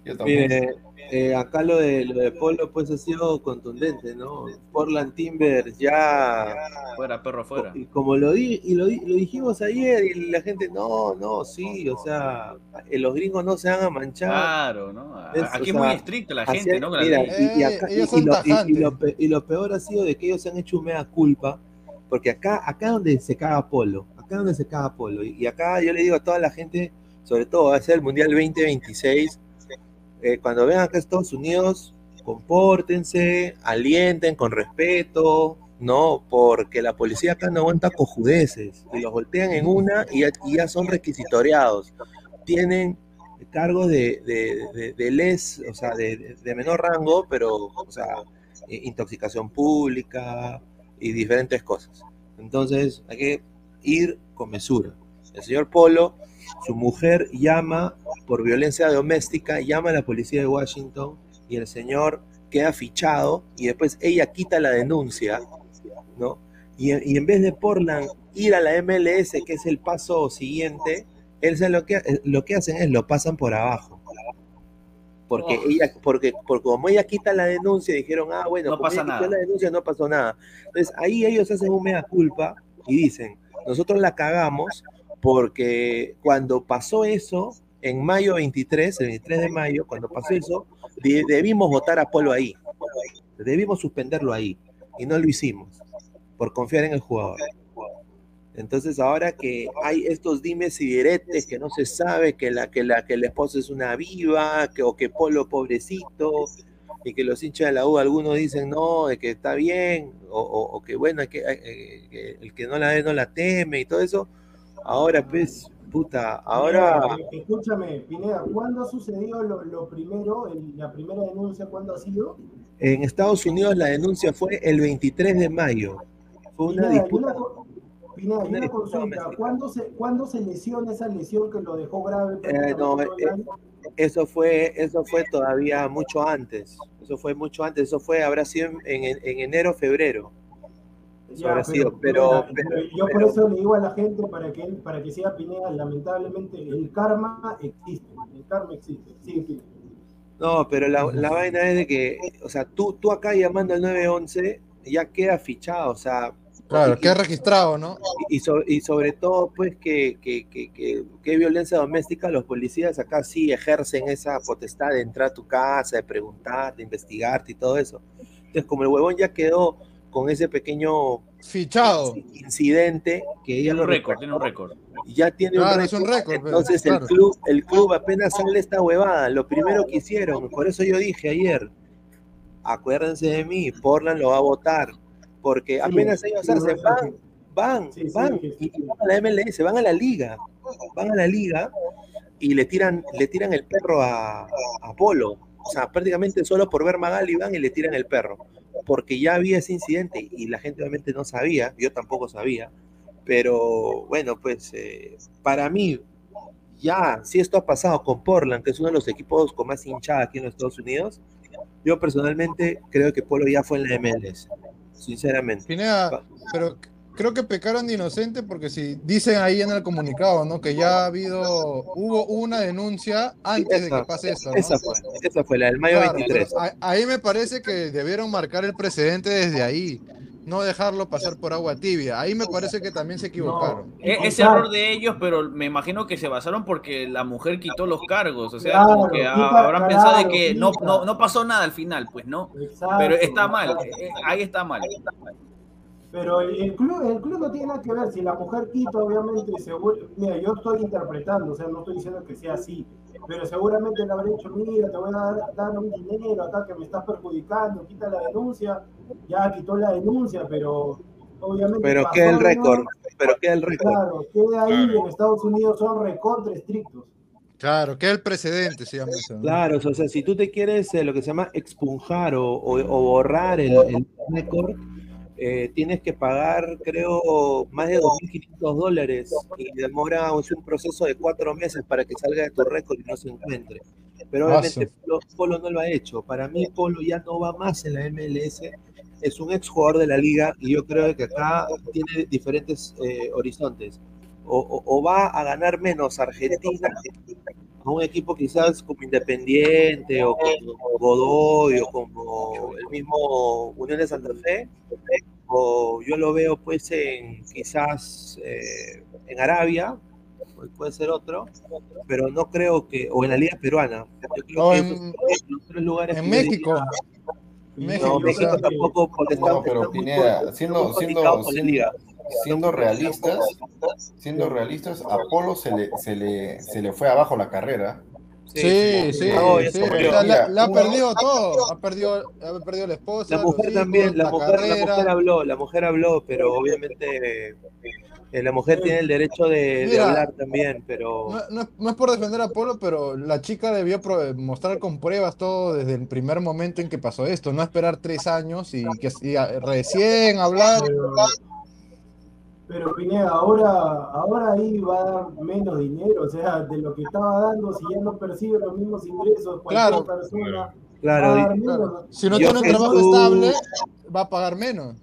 Yo tampoco. Mire, eh, acá lo de, lo de Polo pues ha sido contundente, ¿no? Portland Timbers ya, Fuera, perro, fuera. y como lo, di, y lo, di- lo dijimos ayer, y la gente, no, no, sí, o sea, eh, los gringos no se van a manchar. Claro, ¿no? Aquí es muy sea, estricta la gente, ¿no? Mira, y, y Eh, acá- y- lo, y- lo pe- y lo peor ha sido de que ellos se han hecho mea culpa, porque acá, acá donde se caga Polo, acá donde se caga Polo, y, y acá yo le digo a toda la gente, sobre todo va a ser el Mundial 2026, eh, cuando vengan acá a Estados Unidos, compórtense, alienten con respeto, ¿no? Porque la policía acá no aguanta cojudeces y los voltean en una y y ya son requisitoriados. Tienen cargos de, de, de- de les, o sea, de- de menor rango, pero, o sea, eh, intoxicación pública y diferentes cosas. Entonces, hay que ir con mesura. El señor Polo, su mujer llama por violencia doméstica, llama a la policía de Washington y el señor queda fichado y después ella quita la denuncia, ¿no? Y, y en vez de Portland ir a la MLS, que es el paso siguiente, él lo que, lo que hacen es lo pasan por abajo. Porque ella, porque, porque como ella quita la denuncia, dijeron, ah, bueno, No como pasa ella quitó nada. la denuncia no pasó nada. Entonces ahí ellos hacen un mea culpa y dicen, nosotros la cagamos porque cuando pasó eso, en mayo 23, el 23 de mayo, cuando pasó eso, de- debimos votar a Polo ahí. Debimos suspenderlo ahí. Y no lo hicimos, por confiar en el jugador. Entonces ahora que hay estos dimes y diretes que no se sabe que la que la que la esposa es una viva, que o que Polo pobrecito y que los hinchas de la U algunos dicen no, de que está bien o, o- o que bueno, que, eh, que el que no la ve no la teme y todo eso. Ahora pues puta, ahora Escúchame, Pineda, ¿cuándo sucedió lo, lo primero, el- la primera denuncia, cuándo ha sido? en Estados Unidos la denuncia fue el 23 de mayo. Fue una Pineda, disputa una, Pineda, una una disputa consulta. ¿cuándo se, ¿cuándo se lesiona esa lesión que lo dejó grave? Eh, no, eh, eso fue, eso fue todavía mucho antes. Eso fue mucho antes. Eso fue, habrá sido en, en- en enero, febrero. Ya, pero, yo por eso le digo a la gente para que para que siga Pineda, lamentablemente el karma existe, el karma existe. Sí, sí. no, pero la, la vaina es de que, o sea, tú, tú acá llamando al 911 ya queda fichado, o sea. Claro, queda registrado, ¿no? Y, y so- y sobre todo, pues, que, que, que, que, que violencia doméstica, los policías acá sí ejercen esa potestad de entrar a tu casa, de preguntar, de investigarte y todo eso. Entonces, como el huevón ya quedó con ese pequeño Fichado. incidente, que ella Tiene lo un récord, tiene un récord. ya tiene Claro, un es un récord, pero- Entonces claro. el club, el club apenas sale esta huevada, lo primero que hicieron, por eso yo dije ayer, acuérdense de mí, Portland lo va a votar, porque apenas ellos sí, hacen, van, van, Sí, sí, van, y van a la MLS, van a la liga, van a la liga y le tiran, le tiran el perro a, a Polo. O sea, prácticamente solo por ver Magali van y le tiran el perro. Porque ya había ese incidente y la gente obviamente no sabía, yo tampoco sabía. Pero bueno, pues eh, para mí, ya, si esto ha pasado con Portland, que es uno de los equipos con más hinchada aquí en los Estados Unidos, yo personalmente creo que Polo ya fue en la MLS, sinceramente. Pineda, pero creo que pecaron de inocente porque si dicen ahí en el comunicado, ¿no? Que ya ha habido, hubo una denuncia antes de Esa- que pase esto, ¿no? Esa fue, esa fue la del mayo Claro, 23. pero a- ahí me parece que debieron marcar el precedente desde ahí, no dejarlo pasar por agua tibia. Ahí me parece que también se equivocaron. E- ese error de ellos, pero me imagino que se basaron porque la mujer quitó los cargos. O sea, como que habrán pensado de que no, no, no pasó nada al final, pues no. Exacto, Pero está mal, eh, eh, ahí está mal. Pero el, el club, el club no tiene nada que ver. Si la mujer quita, obviamente, seguro, mira, yo estoy interpretando, o sea, no estoy diciendo que sea así, pero seguramente le habré dicho, mira, te voy a dar, dar un dinero acá que me estás perjudicando, quita la denuncia, ya quitó la denuncia, pero obviamente. Pero queda el récord, pero queda el récord. Claro, queda ahí, en Estados Unidos son recontra estrictos. Claro, que el precedente se llama eso. ¿no? Claro, o sea, si tú te quieres eh, lo que se llama expunjar o, o- o borrar el, el récord, eh, tienes que pagar, creo, más de 2.500 dólares y demora es un proceso de cuatro meses para que salga de tu récord y no se encuentre. Pero obviamente Polo, Polo no lo ha hecho. Para mí Polo ya no va más en la MLS, es un exjugador de la liga y yo creo que acá tiene diferentes eh, horizontes. O, o- o va a ganar menos Argentina a un equipo quizás como Independiente o como Godoy o como el mismo Unión de Santa Fe, o yo lo veo pues en quizás eh, en Arabia, o puede ser otro, pero no creo que, o en la Liga Peruana, yo creo O que en- esos los tres lugares en México. diría- México, no, o México sea- tampoco, porque está, No, pero está Pineda, siendo, muy siendo, siendo, liga. siendo realistas, siendo realistas, a Polo se le, se le, se le fue abajo la carrera. Sí, sí, sí, le ha perdido todo. Ha perdido, ha perdido la esposa, La mujer hijos, también, la la mujer, la habló, la mujer habló, pero obviamente eh, la mujer tiene el derecho de, hablar también, pero No, no es, no es por defender a Polo, pero la chica debió pro- mostrar con pruebas todo desde el primer momento en que pasó esto, no esperar tres años y que y recién hablar. Pero Pineda, ahora, ahora ahí va a dar menos dinero, o sea, de lo que estaba dando, si ya no percibe los mismos ingresos, cualquier Claro. persona Claro, va a y- dar menos. Si no Yo tiene un trabajo tú- estable, va a pagar menos.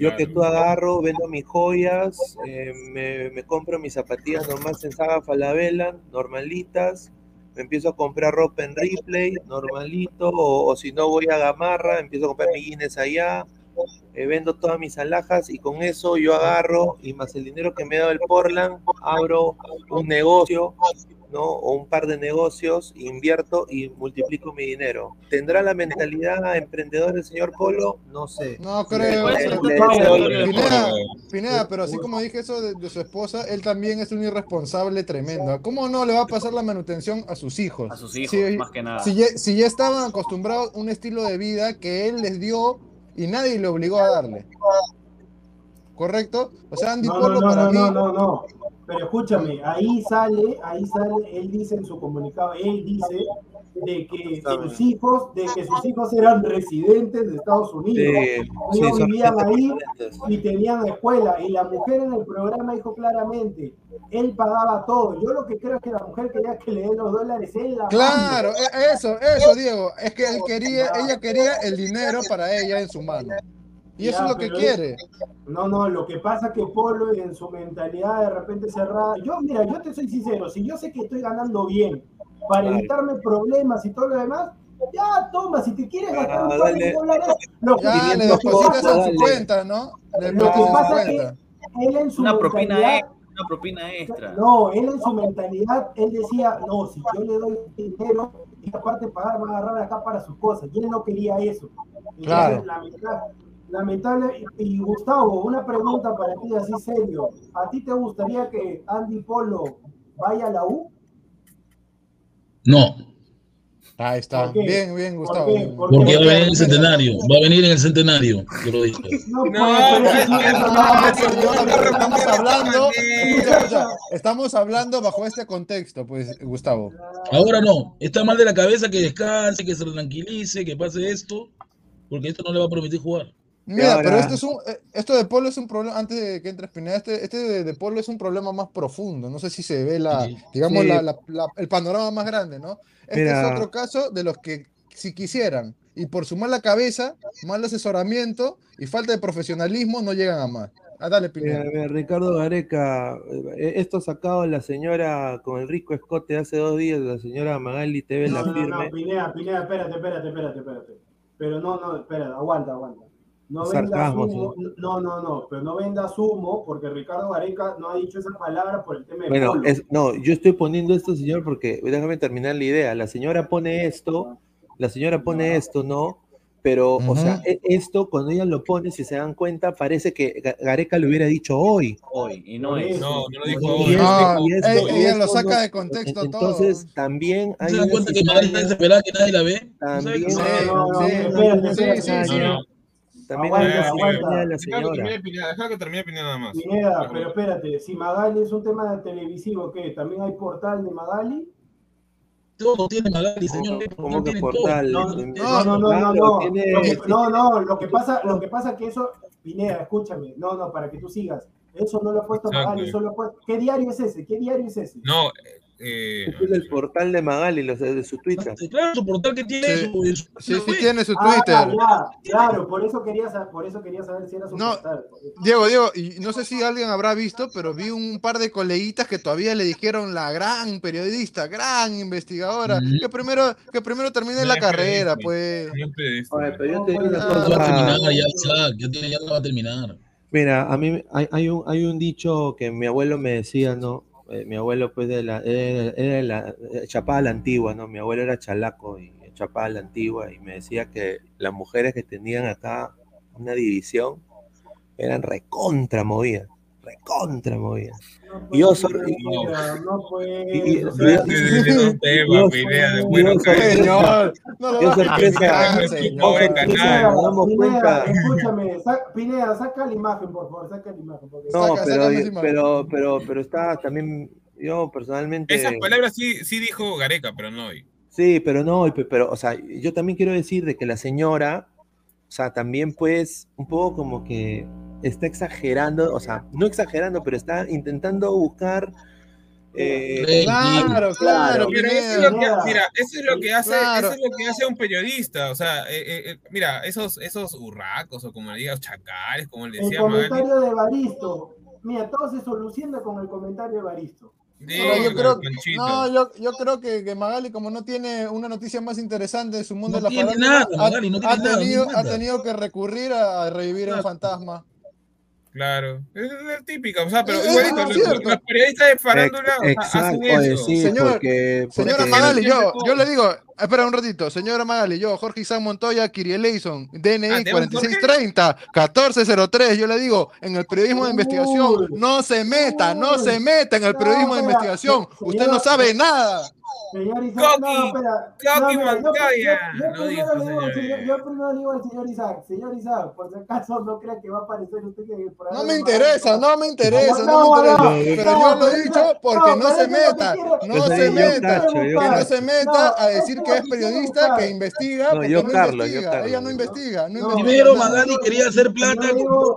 yo que tú agarro, vendo mis joyas, eh, me, me compro mis zapatillas nomás en Saga Falabella, normalitas, me empiezo a comprar ropa en Ripley, normalito, o, o si no voy a Gamarra, empiezo a comprar mi Guinness allá, eh, vendo todas mis alhajas y con eso yo agarro y más el dinero que me da el Portland, abro un negocio, ¿no? O un par de negocios, invierto y multiplico mi dinero. ¿Tendrá la mentalidad emprendedora el señor Polo? No sé. No creo. Le- le Pineda. Pineda, pero así como dije eso de, de su esposa, él también es un irresponsable tremendo. ¿Cómo no le va a pasar la manutención a sus hijos? A sus hijos, Si- más que nada. Si ya, si ya estaban acostumbrados a un estilo de vida que él les dio y nadie le obligó a darle. ¿Correcto? O sea, Andy No, no, Polo no, para mí. no, no, no. Pero escúchame, ahí sale, ahí sale, él dice en su comunicado, él dice de que sus hijos, de que sus hijos eran residentes de Estados Unidos, Sí, sí, ellos son vivían ahí y tenían escuela, y la mujer en el programa dijo claramente, él pagaba todo. Yo lo que creo es que la mujer quería que le den los dólares en la Claro, mano. e- eso, eso, Diego. Es que él quería, ella quería el dinero para ella en su mano. Y eso Ya, es lo que quiere. No, no, lo que pasa es que Polo en su mentalidad de repente cerrada. Yo, mira, yo te soy sincero, si yo sé que estoy ganando bien para Claro. evitarme problemas y todo lo demás, ya toma, si te quieres gastar un Ah, par de dólares, lo que, Ya le depositas en su cuenta, ¿no? Le lo que pasa es que cuenta. él en su Una propina mentalidad, extra, una propina extra. no, él en su mentalidad, él decía, no, si yo le doy dinero, y aparte pagar, va a agarrar acá para sus cosas, y él no quería eso. Entonces, Claro. lamentable, y Gustavo, una pregunta para ti así serio, ¿a ti te gustaría que Andy Polo vaya a la U? No, Ahí está. ¿Por qué? Bien, bien, ¿Por Gustavo. qué? bien. ¿Por qué? porque va a venir en el centenario. Va a venir en el centenario. Yo lo dije. No, No, estamos hablando, no, escucha, escucha, estamos hablando bajo este contexto, pues, Gustavo. Ahora no. Está mal de la cabeza que descanse, que se tranquilice, que pase esto. Porque esto no le va a permitir jugar. Mira, ahora- pero esto es un, eh, esto de Polo es un problema, antes de que entres Pineda, este, este de, de Polo es un problema más profundo. No sé si se ve la, Sí. digamos, Sí. la- la- la- el panorama más grande, ¿no? Este Mira. es otro caso de los que si quisieran, y por su mala cabeza, mal asesoramiento y falta de profesionalismo, no llegan a más. Ah, dale, Pineda. Mira, Ricardo Gareca, eh, esto sacado la señora con el rico escote hace dos días, la señora Magali TV No, la no, no, firme. Pineda, Pineda, espérate, espérate, espérate, espérate. Pero no, no, espérate, aguanta, aguanta. No Es vendas humo, no, no, no, pero no vendas humo porque Ricardo Gareca no ha dicho esa palabra por el tema de Bueno, Polo. es, no, yo estoy poniendo esto, señor, porque déjame terminar la idea. La señora pone esto, la señora pone esto, ¿no? Pero, o sea, Ujú. e- esto cuando ella lo pone, si se dan cuenta, parece que Ga- Gareca lo hubiera dicho hoy. Hoy, y no es. No, no lo dijo hoy. No, y esto- ella- y ella lo esto saca no- de contexto Entonces, todo. también ¿No hay se dan cuenta que Magali está desesperada que nadie la ve? ¿No También, Sí, No, no, no, sí, sí, también Aguanta, aguanta. la Deja que señora. termine Pineda, deja que termine Pineda nada más. Pineda, pero espérate, si Magali es un tema televisivo, ¿qué? ¿También hay portal de Magali? Todo tiene Magali, señor. ¿Cómo que tiene todo. portal? No, no, No, no, no, no, no. Lo que- no, lo que pasa, lo que pasa que eso, Pineda, escúchame, no, no, para que tú sigas. Eso no lo ha puesto. Magali, solo ha puesto. ¿Qué diario es ese? ¿Qué diario es ese? No, eh, Este es el portal de Magali, los de su Twitter. Claro, su portal que tiene Sí. su- su- Sí, sí tiene su Ah, Twitter. ya, claro, por eso quería saber, por eso quería saber si era su No. portal. Diego, Diego, no sé si alguien habrá visto, pero vi un par de coleguitas que todavía le dijeron la gran periodista, gran investigadora, Ujú. que primero, que primero termine No la carrera, pues. Oye, pero yo te digo una ah, ya, ya, ya no va a terminar. Mira, a mí hay, hay un, hay un dicho que mi abuelo me decía, ¿no? Eh, mi abuelo, pues, de la, era, era la eh, chapada la antigua, ¿no? Mi abuelo era chalaco y chapada la antigua y me decía que las mujeres que tenían acá una división eran recontra movidas. Recontra movida. Y yo soy. No puede. No. Señor, no lo Yo sorpresa, Pineda, damos cuenta. escúchame, sa- Pineda, saca la imagen, por favor, saca la imagen. porque- No, Saca- pero, pero, pero, pero está también. Yo personalmente. Esas palabras sí, sí dijo Gareca, pero no hoy. Sí, pero no, pe- pero, o sea, yo también quiero decir de que la señora, o sea, también pues un poco como que está exagerando, o sea, no exagerando, pero está intentando buscar... eh, Claro, claro, Pero eso es lo que, mira, eso es lo que hace, Claro. eso es lo que hace un periodista. O sea, eh, eh, mira, esos, esos hurracos o como le digas, chacales, como le El decía Magali. comentario de Baristo. Mira, todo se soluciona con el comentario de Baristo. Pero yo creo, no, yo, yo creo que, que Magali, como no tiene una noticia más interesante de su mundo No de la tiene nada, ha- Magali, no ha, tiene nada, tenido, ha tenido que recurrir a, a revivir a un fantasma. Claro, es, es típica, o sea, pero Es igualito, los, los periodistas de farándula Exacto, hacen eso. sí, Señor- porque, Señora porque- Magali, yo, yo le digo, espera un ratito, señora Magali, yo, Jorge Isaac Montoya, Kirieleison, Ah, DNI ¿tenemos 4630, 1403, yo le digo, en el periodismo de investigación, no se meta, no se meta en el periodismo de investigación, usted no sabe nada. Señor Isaac, Coqui, no, espera. Coqui no, yo- Montoya, yo- yo no dijo, primero le digo al señor. señor- Yo primero le digo al señor Isaac, señor Isaac, por si acaso no crea que va a aparecer usted que el programa No me interesa, no me interesa, no, No, me interesa. no, pero no, yo lo he dicho que- porque no, se meta, no se meta, que no se meta No, a decir que es periodista, que investiga, No, porque yo no investiga, ella no ¿no? investiga, no No, investiga. Primero no, Magali no, quería hacer plata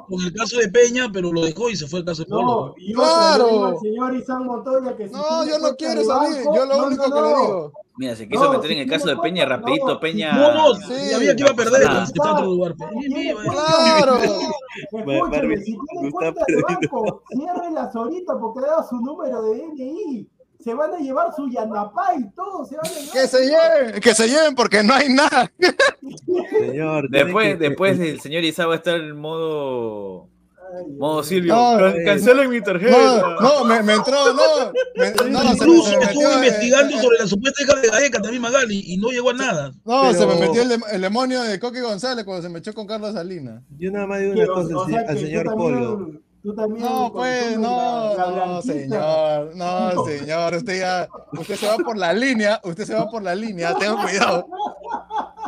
con, el caso de Peña, pero lo dejó y se fue al caso de No, Polo. Claro. señor Isaac Montoya que No, yo no quiero salir, yo lo no, único no, no. Mira, se quiso No, meter en el caso de Peña, rapidito, no, Peña. No, no, Sí. sabía que iba a perder, está otro lugar. Claro. Escúchame, si tiene cuenta de banco, ciérrelas ahorita porque ha dado su número de DNI. Se van a llevar su Yanapá y todo, se van a llevar. Que se lleven, que se lleven porque no hay nada. Señor, Después, que- después el señor Isa va a estar en modo. Modo. Silvio. No, eh, cancelen mi tarjeta. No, no, me, me entró, no. me- Incluso se me estuvo metió, eh, investigando eh, sobre la supuesta hija de Gareca también Magali y no llegó a nada. No, se me metió el, dem- el demonio de Coqui González cuando se me echó con Carlos Salinas. Yo nada más digo una cosa o al sea señor también- Polo. Tú también No, pues, no, la- la no, señor, no, señor, usted ya, usted se va por la línea, usted se va por la línea, tenga cuidado.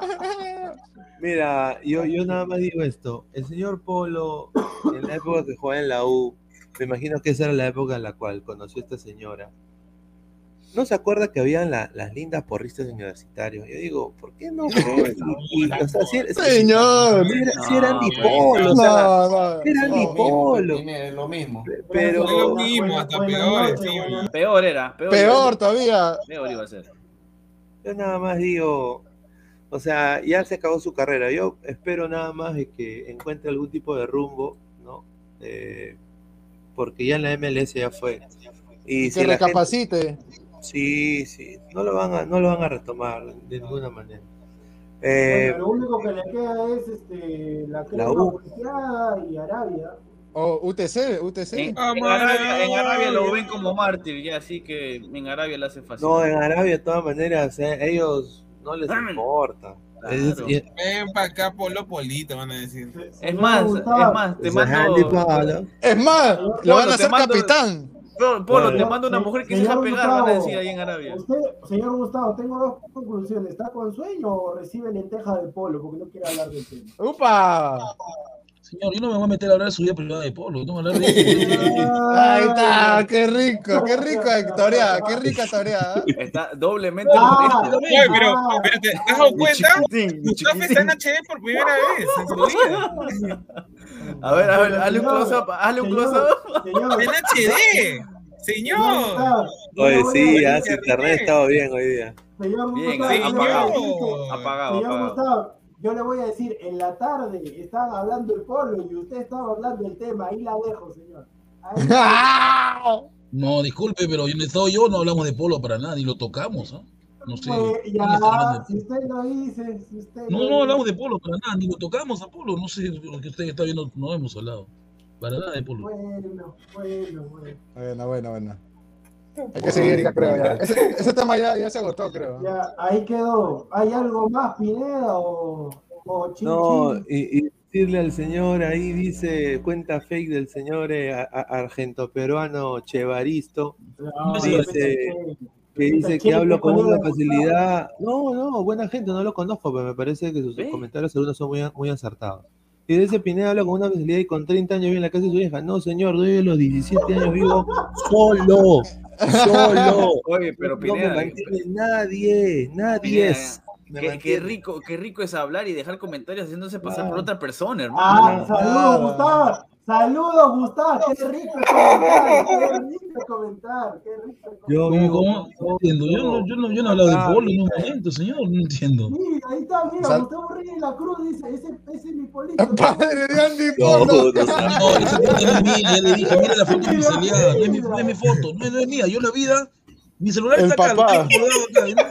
Mira, yo, yo nada más digo esto. El señor Polo, en la época que jugaba en la U, me imagino que esa era la época en la cual conoció a esta señora. ¿No se acuerda que habían la- las lindas porristas universitarios? Yo digo, ¿por qué no? si si- Señor. si era, si era No, Andy pues, Polo, o sea, No, no, era no. Andy Polo. Tiene lo mismo. Pero, lo mismo, hasta peor, Peor era. Peor, Peor iba a todavía. Peor iba a ser. Yo nada más digo, o sea, ya se acabó su carrera. Yo espero nada más de que encuentre algún tipo de rumbo, ¿no? Eh, porque ya en la MLS ya fue. Y Que si la gente- recapacite. Sí, sí, no lo van a, no lo van a retomar de ninguna manera. Eh, Bueno, lo único que le queda es este, la crema U. y Arabia. O UTC, UTC. En, Ah, en Arabia, en Arabia lo ven como mártir, ya, así que en Arabia le hace fácil. no, en Arabia de todas maneras, eh, ellos no les importa. Claro. Ven para acá, Polo Polito, van a decir. Es más, es más, te mando. Es más, lo van a hacer capitán. Polo, te mando una mujer que se deja pegar, van a decir ahí en Arabia. Usted, señor Gustavo, tengo dos conclusiones. ¿Está con sueño o recibe lenteja de polo? Porque no quiere hablar del tema. ¡Upa! Señor, yo no me voy a meter a hablar de su vida privada de Polo. No voy a hablar de Ahí está, qué rico, qué rico Victoria, qué rica toreada. Está doblemente Ah, molesto. Oye, pero, Ah. pero ¿te has dado cuenta? Gustavo está en HD por primera vez en su vida. A ver, a ver, hazle un close-up, hazle un close-up. Señor, En HD. señor Señor. Gustavo, yo Oye, sí, ya su internet estaba bien hoy día. Señor Bien, Gustavo, sí, yo apagado. Señor apagado. Gustavo, yo le voy a decir, en la tarde estaban hablando el polo y usted estaba hablando del tema. Ahí la dejo, señor. Ahí No, disculpe, pero en estado yo no hablamos de Polo para nada, ni lo tocamos, ¿ah? No sé. Pues, ¿quién está hablando ya, de si usted lo dice, si usted No, lo no hablamos de Polo para nada, ni lo tocamos a Polo. No sé lo que usted está viendo, no hemos hablado. Para nada de Polo. Bueno, bueno, bueno. Bueno, bueno, bueno. Hay que seguir, ya creo. Ya. Ese, ese tema ya, ya se agotó, creo. Ya, ahí quedó. ¿Hay algo más, Pineda o, o chin No, chin? y, y decirle al señor, ahí dice, cuenta fake del señor eh, a- a- argento peruano Chevaristo, No, yo dice, pensé que dice que hablo ¿qué con una facilidad. No, no, buena gente, no lo conozco, pero me parece que sus comentarios algunos son muy, muy acertados. Y dice Pineda habla con una facilidad y con 30 años vive en la casa de su vieja. No, señor, de los 17 años vivo solo. Solo. Oye, pero no Pineda, me mantiene nadie, nadie es. Qué, rico, qué rico es hablar y dejar comentarios haciéndose pasar por Claro. otra persona, Ah, hermano. saludos, Gustavo. Saludos, Gustavo. Qué rico comentar. Qué rico comentar. Qué rico Yo. No entiendo. Yo no, yo no, yo no he hablado de polo en un momento, señor. No entiendo. Mira, ahí está, mira, Sal- Gustavo Reyes de la Cruz dice, ese, ese es mi político. Padre de Andy Polo. no, No, esa foto no es mía. Ya le dije, mira la foto pixeleada. No es mi, no es mi foto. No es, no es mía. Yo la vida. Mi celular El está acá. Lo tengo.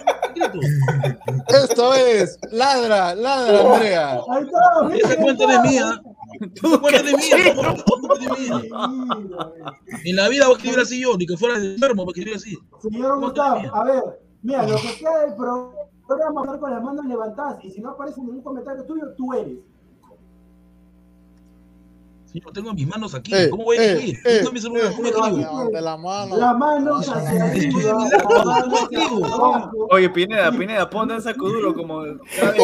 Esto es Ladra, Ladra, Andrea. Ahí está, mira, Esa ahí cuenta no es mía. Es mía. Mira, En la vida voy a escribir así yo, ni que fuera de enfermo para escribir así. Señor Gustavo, a ver, mira, lo que queda del pro- programa hablar con las manos levantadas y si no aparece ningún comentario tuyo, tú eres. Señor, tengo mis manos aquí. Eh, ¿Cómo voy a eh, escribir? eh, No mi celular, ¿cómo eh, escribo? Levante la mano. Hacia abajo. Oye, Pineda, Pineda, pon danza Kuduro como cada vez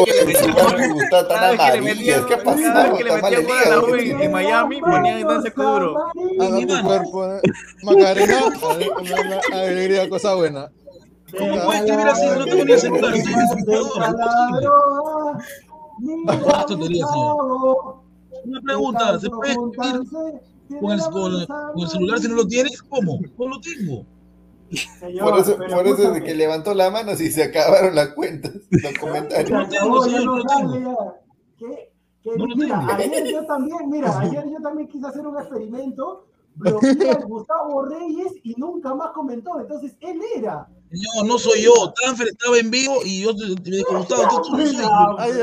que le metían ¿Qué pasó? que le metían la U en, Miami ponían danza mi no, tu mano. cuerpo. eh. Macarena, ale- ale- alegría, cosa buena. ¿Cómo puedo escribir así? No tengo ni el celular, estoy en Una pregunta, ¿se puede escribir con el, con, con el celular si no lo tienes? ¿Cómo? No lo tengo. Señor, Por eso, por eso de que levantó la mano si se acabaron las cuentas, los comentarios. No lo tengo, señor, no lo tengo. ¿Qué? ¿Qué? No Mira, ayer yo también, mira, ayer yo también quise hacer un experimento, Gustavo Reyes y nunca más comentó, entonces él era. Señor, no soy yo. Tanfer estaba en vivo y yo me dijo, Gustavo, tú, no soy.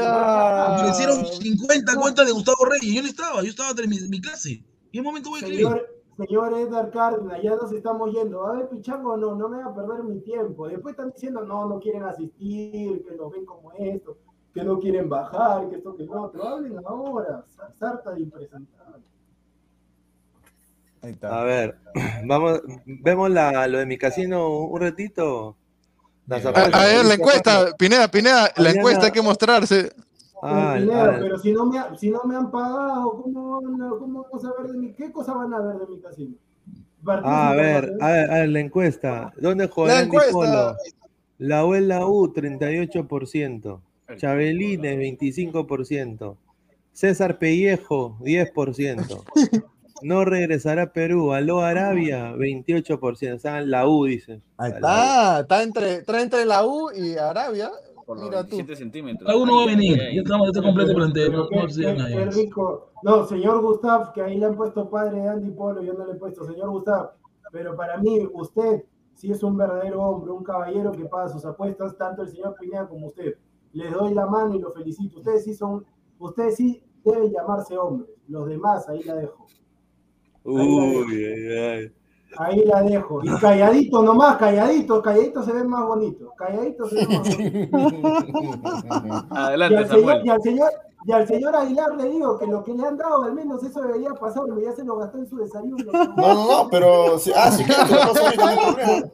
Aparecieron 50 cuentas de Gustavo Reyes. Yo no estaba, yo estaba en mi, mi clase. ¿Y en un momento voy a escribir? Señor, señor Edgar Cárdenas, ya nos estamos yendo. A ver, Pichango, no, no me va a perder mi tiempo. Después están diciendo, no, no quieren asistir, que lo ven como esto, que no quieren bajar, que esto, que lo otro. Hablen ahora, sa- sarta de impresentable. Ahí A ver, vamos, vemos la, lo de mi casino un ratito. Las A, ver, la encuesta, Pineda, Pineda, la encuesta hay que mostrarse. Ah, Pero, ah, pero si no, me, si no me han pagado, ¿cómo, ¿cómo vamos a ver de mi, qué cosa van a ver de mi casino? Ah, a ver, a ver, a ver, la encuesta. ¿Dónde jugará. Polo? La U en la U, 38%. Chabelines, 25%. César Pellejo, 10%. No regresará a Perú. Aló Arabia, 28%. O sea, la U, dice. Ahí La U. está, está entre, está entre la U y Arabia. Por Mira tú. 27 centímetros. La uno va a venir. Ya estamos, está completo No rico. No, señor Gustav, que ahí le han puesto padre de Andy Polo, yo no le he puesto, señor Gustav. Pero para mí, usted sí es un verdadero hombre, un caballero que paga sus apuestas, tanto el señor Pineda como usted. Les doy la mano y lo felicito. Ustedes sí son, ustedes sí deben llamarse hombres. Los demás, ahí la dejo. Uy, ay, ay. Ahí la dejo. Y calladito nomás, calladito, calladito se ve más bonito. Calladito se ve más bonito. Y Adelante, al, señor, Samuel. y, al señor, y al señor Aguilar le digo que lo que le han dado, al menos eso debería pasarme, ya se lo gastó en su desayuno. No, no, no, pero. si- Ah, sí, claro, no.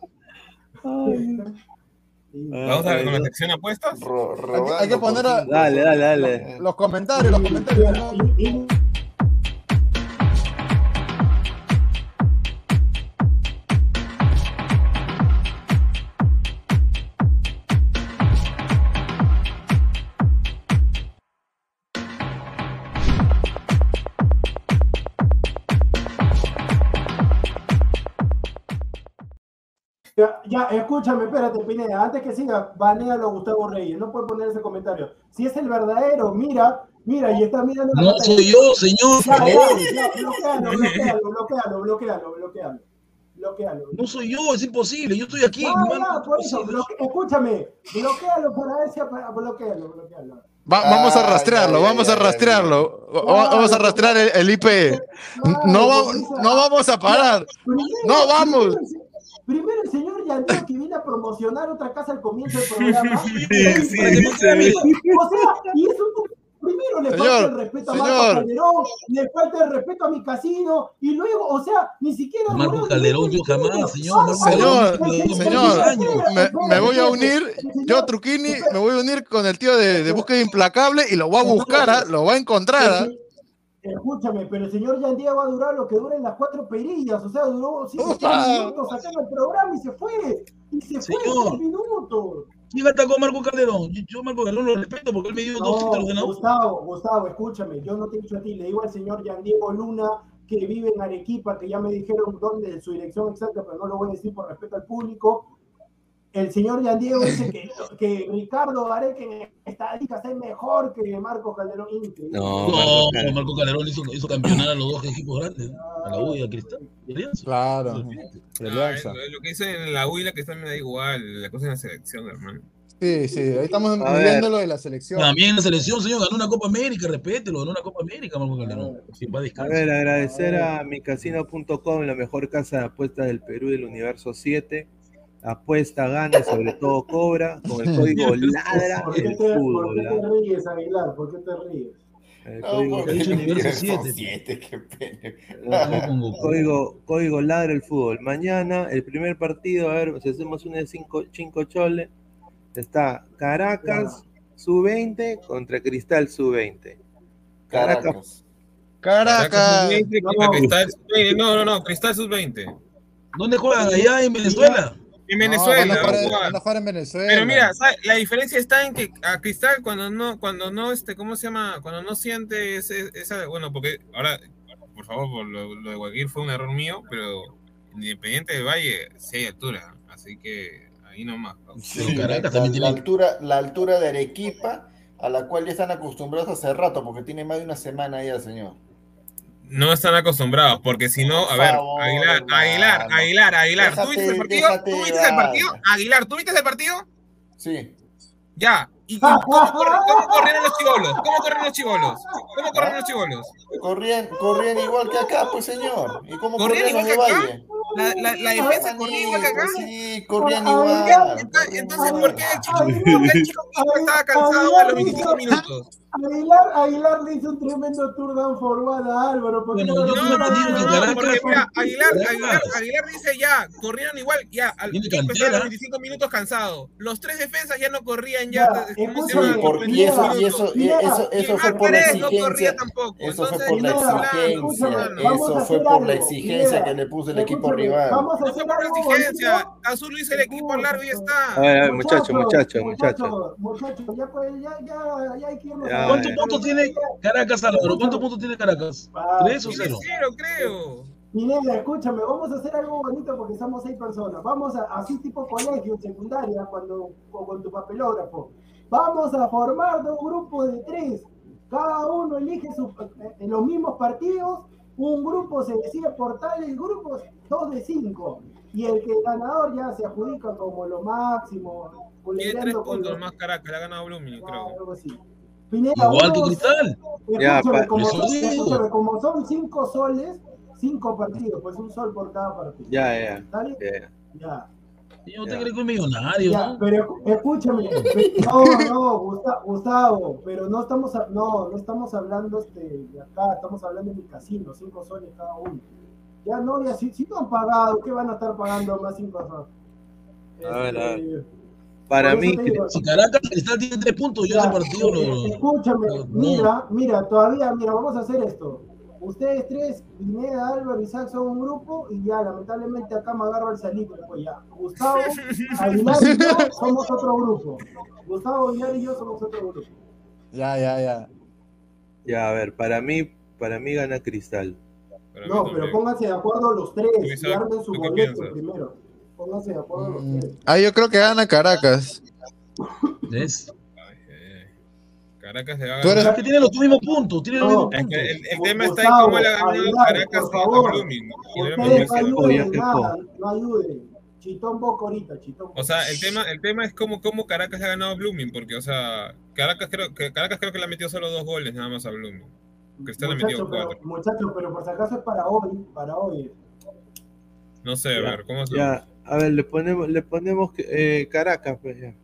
Vamos a ver con la sección apuestas. Ro- Hay que- robando hay que poner a- Dale, dale, dale. Los comentarios, los comentarios. ¿no? Ya, escúchame, espérate, Pineda, antes que siga, banealo a Gustavo Reyes, no puede poner ese comentario. Si es el verdadero, mira, mira, y está mirando la No pantalla. soy yo, señor. Ya, por ya, favor. ya, bloquealo, bloquealo, bloquealo, bloquealo, bloquealo, bloquealo. No soy yo, es imposible. Yo estoy aquí. Por eso, bloque- escúchame, bloquealo para apa- bloquealo, bloquealo. Va- vamos a rastrearlo, vamos a rastrearlo. Vamos a rastrear el, el IP. No, no vamos a parar. No, vamos. Primero, el señor Yandel que viene a promocionar otra casa al comienzo del programa. sí, sí, O sea, y es un primero le Señor, falta el respeto a Marco señor. Calderón, le falta el respeto a mi casino, y luego, o sea, ni siquiera. Marco Calderón, yo jamás, señor. Marco Señor, Calderón, señor, me, me voy a unir, yo Truquini, me voy a unir con el tío de, de búsqueda implacable y lo voy a buscar, ¿ah? lo voy a encontrar. ¿ah? Escúchame, pero el señor Yandía va a durar lo que duran las cuatro perillas, o sea, duró cinco minutos sacando el programa y se fue. Y se fue seis minutos. ¿Quién atacó a Marco Calderón? Yo, Marco Calderón lo respeto porque él me dio dos títulos de la. Gustavo, Gustavo, escúchame, yo no te he dicho a ti, le digo al señor Yan Diego Luna que vive en Arequipa, que ya me dijeron dónde su dirección exacta, pero no lo voy a decir por respeto al público. El señor Yan Diego dice que, que Ricardo Gareca en estadísticas es mejor que Marco Calderón. Increíble. No, No, Marco Calderón. Marco Calderón hizo, hizo campeonar a los dos equipos grandes, a la U y a Cristal. Claro, Ah, Alianza. lo, lo que dicen en la U y la que me da igual, la cosa en la selección, hermano. Sí, sí, ahí estamos viendo lo de la selección. También la selección, señor, ganó una Copa América, respételo, ganó una Copa América, Marco Calderón. Sin a ver, agradecer a micasino.com, la mejor casa de apuestas del Perú y del universo 7. Apuesta, gana y sobre todo cobra con el código LADRA ¿Por qué, el te, por fútbol. qué te ríes, Aguilar? ¿Por qué te ríes? El código, código, código LADRA el fútbol. Mañana, el primer partido, a ver, si hacemos una de 5 choles, está Caracas sub-20 contra Cristal sub-20. Caracas. Caracas. Caracas. Sub-20 contra Cristal Sub-20. No, no, no, Cristal Sub-20. ¿Dónde juegan? ¿Allá en Venezuela? En No, Venezuela. van, a va a jugar, jugar. van a jugar en Venezuela. Pero mira, ¿sabes? la diferencia está en que a Cristal cuando no, cuando no, este, ¿cómo se llama? Cuando no siente ese- esa, bueno, porque ahora, por favor, por lo, lo de Guaguir fue un error mío, pero Independiente del Valle sí hay altura, así que ahí nomás. ¿no? Sí, Caracas la, altura, la altura de Arequipa, a la cual ya están acostumbrados hace rato, porque tiene más de una semana ya, señor. No están acostumbrados, porque si no, a ver, favor, Aguilar. Aguilar, Aguilar, Aguilar, ¿tú viste el partido? déjate ¿Tú viste el partido? Aguilar, ¿tú viste el partido? Sí. Ya. ¿Y, cómo, corri- cómo corrieron los chivolos? ¿Cómo corrieron los chivolos? ¿Cómo corrieron los chivolos? Corrían, corrían igual que acá, pues, señor. ¿Y cómo ¿Corrían igual que acá? Valle? La, la, la defensa corría igual que acá. Sí, corrían igual. Entonces, corrían entonces, igual. ¿por qué el chico, por qué el chico estaba cansado a los 25 minutos? Aguilar, Aguilar le hizo un tremendo tour down forward a Álvaro. ¿por qué Bueno, no lo- No, no, Caracas- porque mira, Aguilar, Aguilar, Aguilar dice ya, corrieron igual, ya, al a los 25 minutos cansado. Los tres defensas ya no corrían ya. Ya, ¿cómo se escúchame, llama? Por- y eso, y eso, eso, fue por la no exigencia. Eso fue por la exigencia. Eso fue por la exigencia que le puso el equipo rival. Vamos a No fue hacer por la exigencia. Azul hizo el equipo largo y está. muchachos, muchachos, muchachos. Muchachos, ya, ya, ya, ya hay que irnos ¿Cuántos puntos tiene Caracas, Álvaro? ¿Cuántos puntos tiene Caracas? ¿Tres o cero? cero, creo. Pineda, escúchame, vamos a hacer algo bonito porque somos seis personas. Vamos a, así tipo colegio, secundaria, cuando o con tu papelógrafo. Vamos a formar dos grupos de tres. Cada uno elige su, en los mismos partidos. Un grupo se decide por tales grupos, dos de cinco. Y el que ganador ya se adjudica como lo máximo. Tiene tres puntos más Caracas, le ha ganado Blooming, creo. algo así. Pineda, Igual que Cristal. Ya, Escúchame, como, son, escúchame, como son cinco soles, cinco partidos, pues un sol por cada partido. Ya, ya, ¿Está bien? ya. Ya. Yo no te creo que es millonario, Ya, ¿no? pero escúchame, no, no, Gusta- Gustavo, pero no estamos, no, no estamos hablando este, de acá, estamos hablando de mi casino, cinco soles cada uno. Ya no, ya si, si no han pagado, ¿qué van a estar pagando más cinco soles? A ver, a ver. Para mí, digo, Si Caracas Cristal tiene tres puntos, yo ese partido lo. Escúchame, no. mira, mira, todavía, mira, vamos a hacer esto. Ustedes tres, Pineda, Álvaro y Isaac son un grupo y ya, lamentablemente acá me agarro el salitre, pues ya. Gustavo, Aguilar y yo somos otro grupo. Gustavo, Aguilar y yo somos otro grupo. Ya, ya, ya. ya, a ver, para mí, para mí gana Cristal. Para No, pero pónganse de acuerdo los tres y armen su ¿tú qué boleto primero. Pónganse de acuerdo Mm. Ah, yo creo que gana Caracas. ¿Ves? Caracas le va a Tú eres- Es ganar. que tiene los mismos puntos, tiene los No. mismos puntos. el, el tema está en cómo le ha ganado Caracas por a favor. No ayuden qué nada, no ayuden. Chitón Boca ahorita, Chitón. O sea, el tema, el tema es cómo, cómo Caracas le ha ganado a Blooming, porque, o sea, Caracas creo, que Caracas creo que le ha metido solo dos goles nada más a Blooming. Cristal le ha metido Muchachos, pero, cuatro. muchachos, pero por si acaso es para hoy, para hoy. No sé, a ver, ¿cómo se Ya, a ver, le ponemos, le ponemos eh, Caracas, pues ya.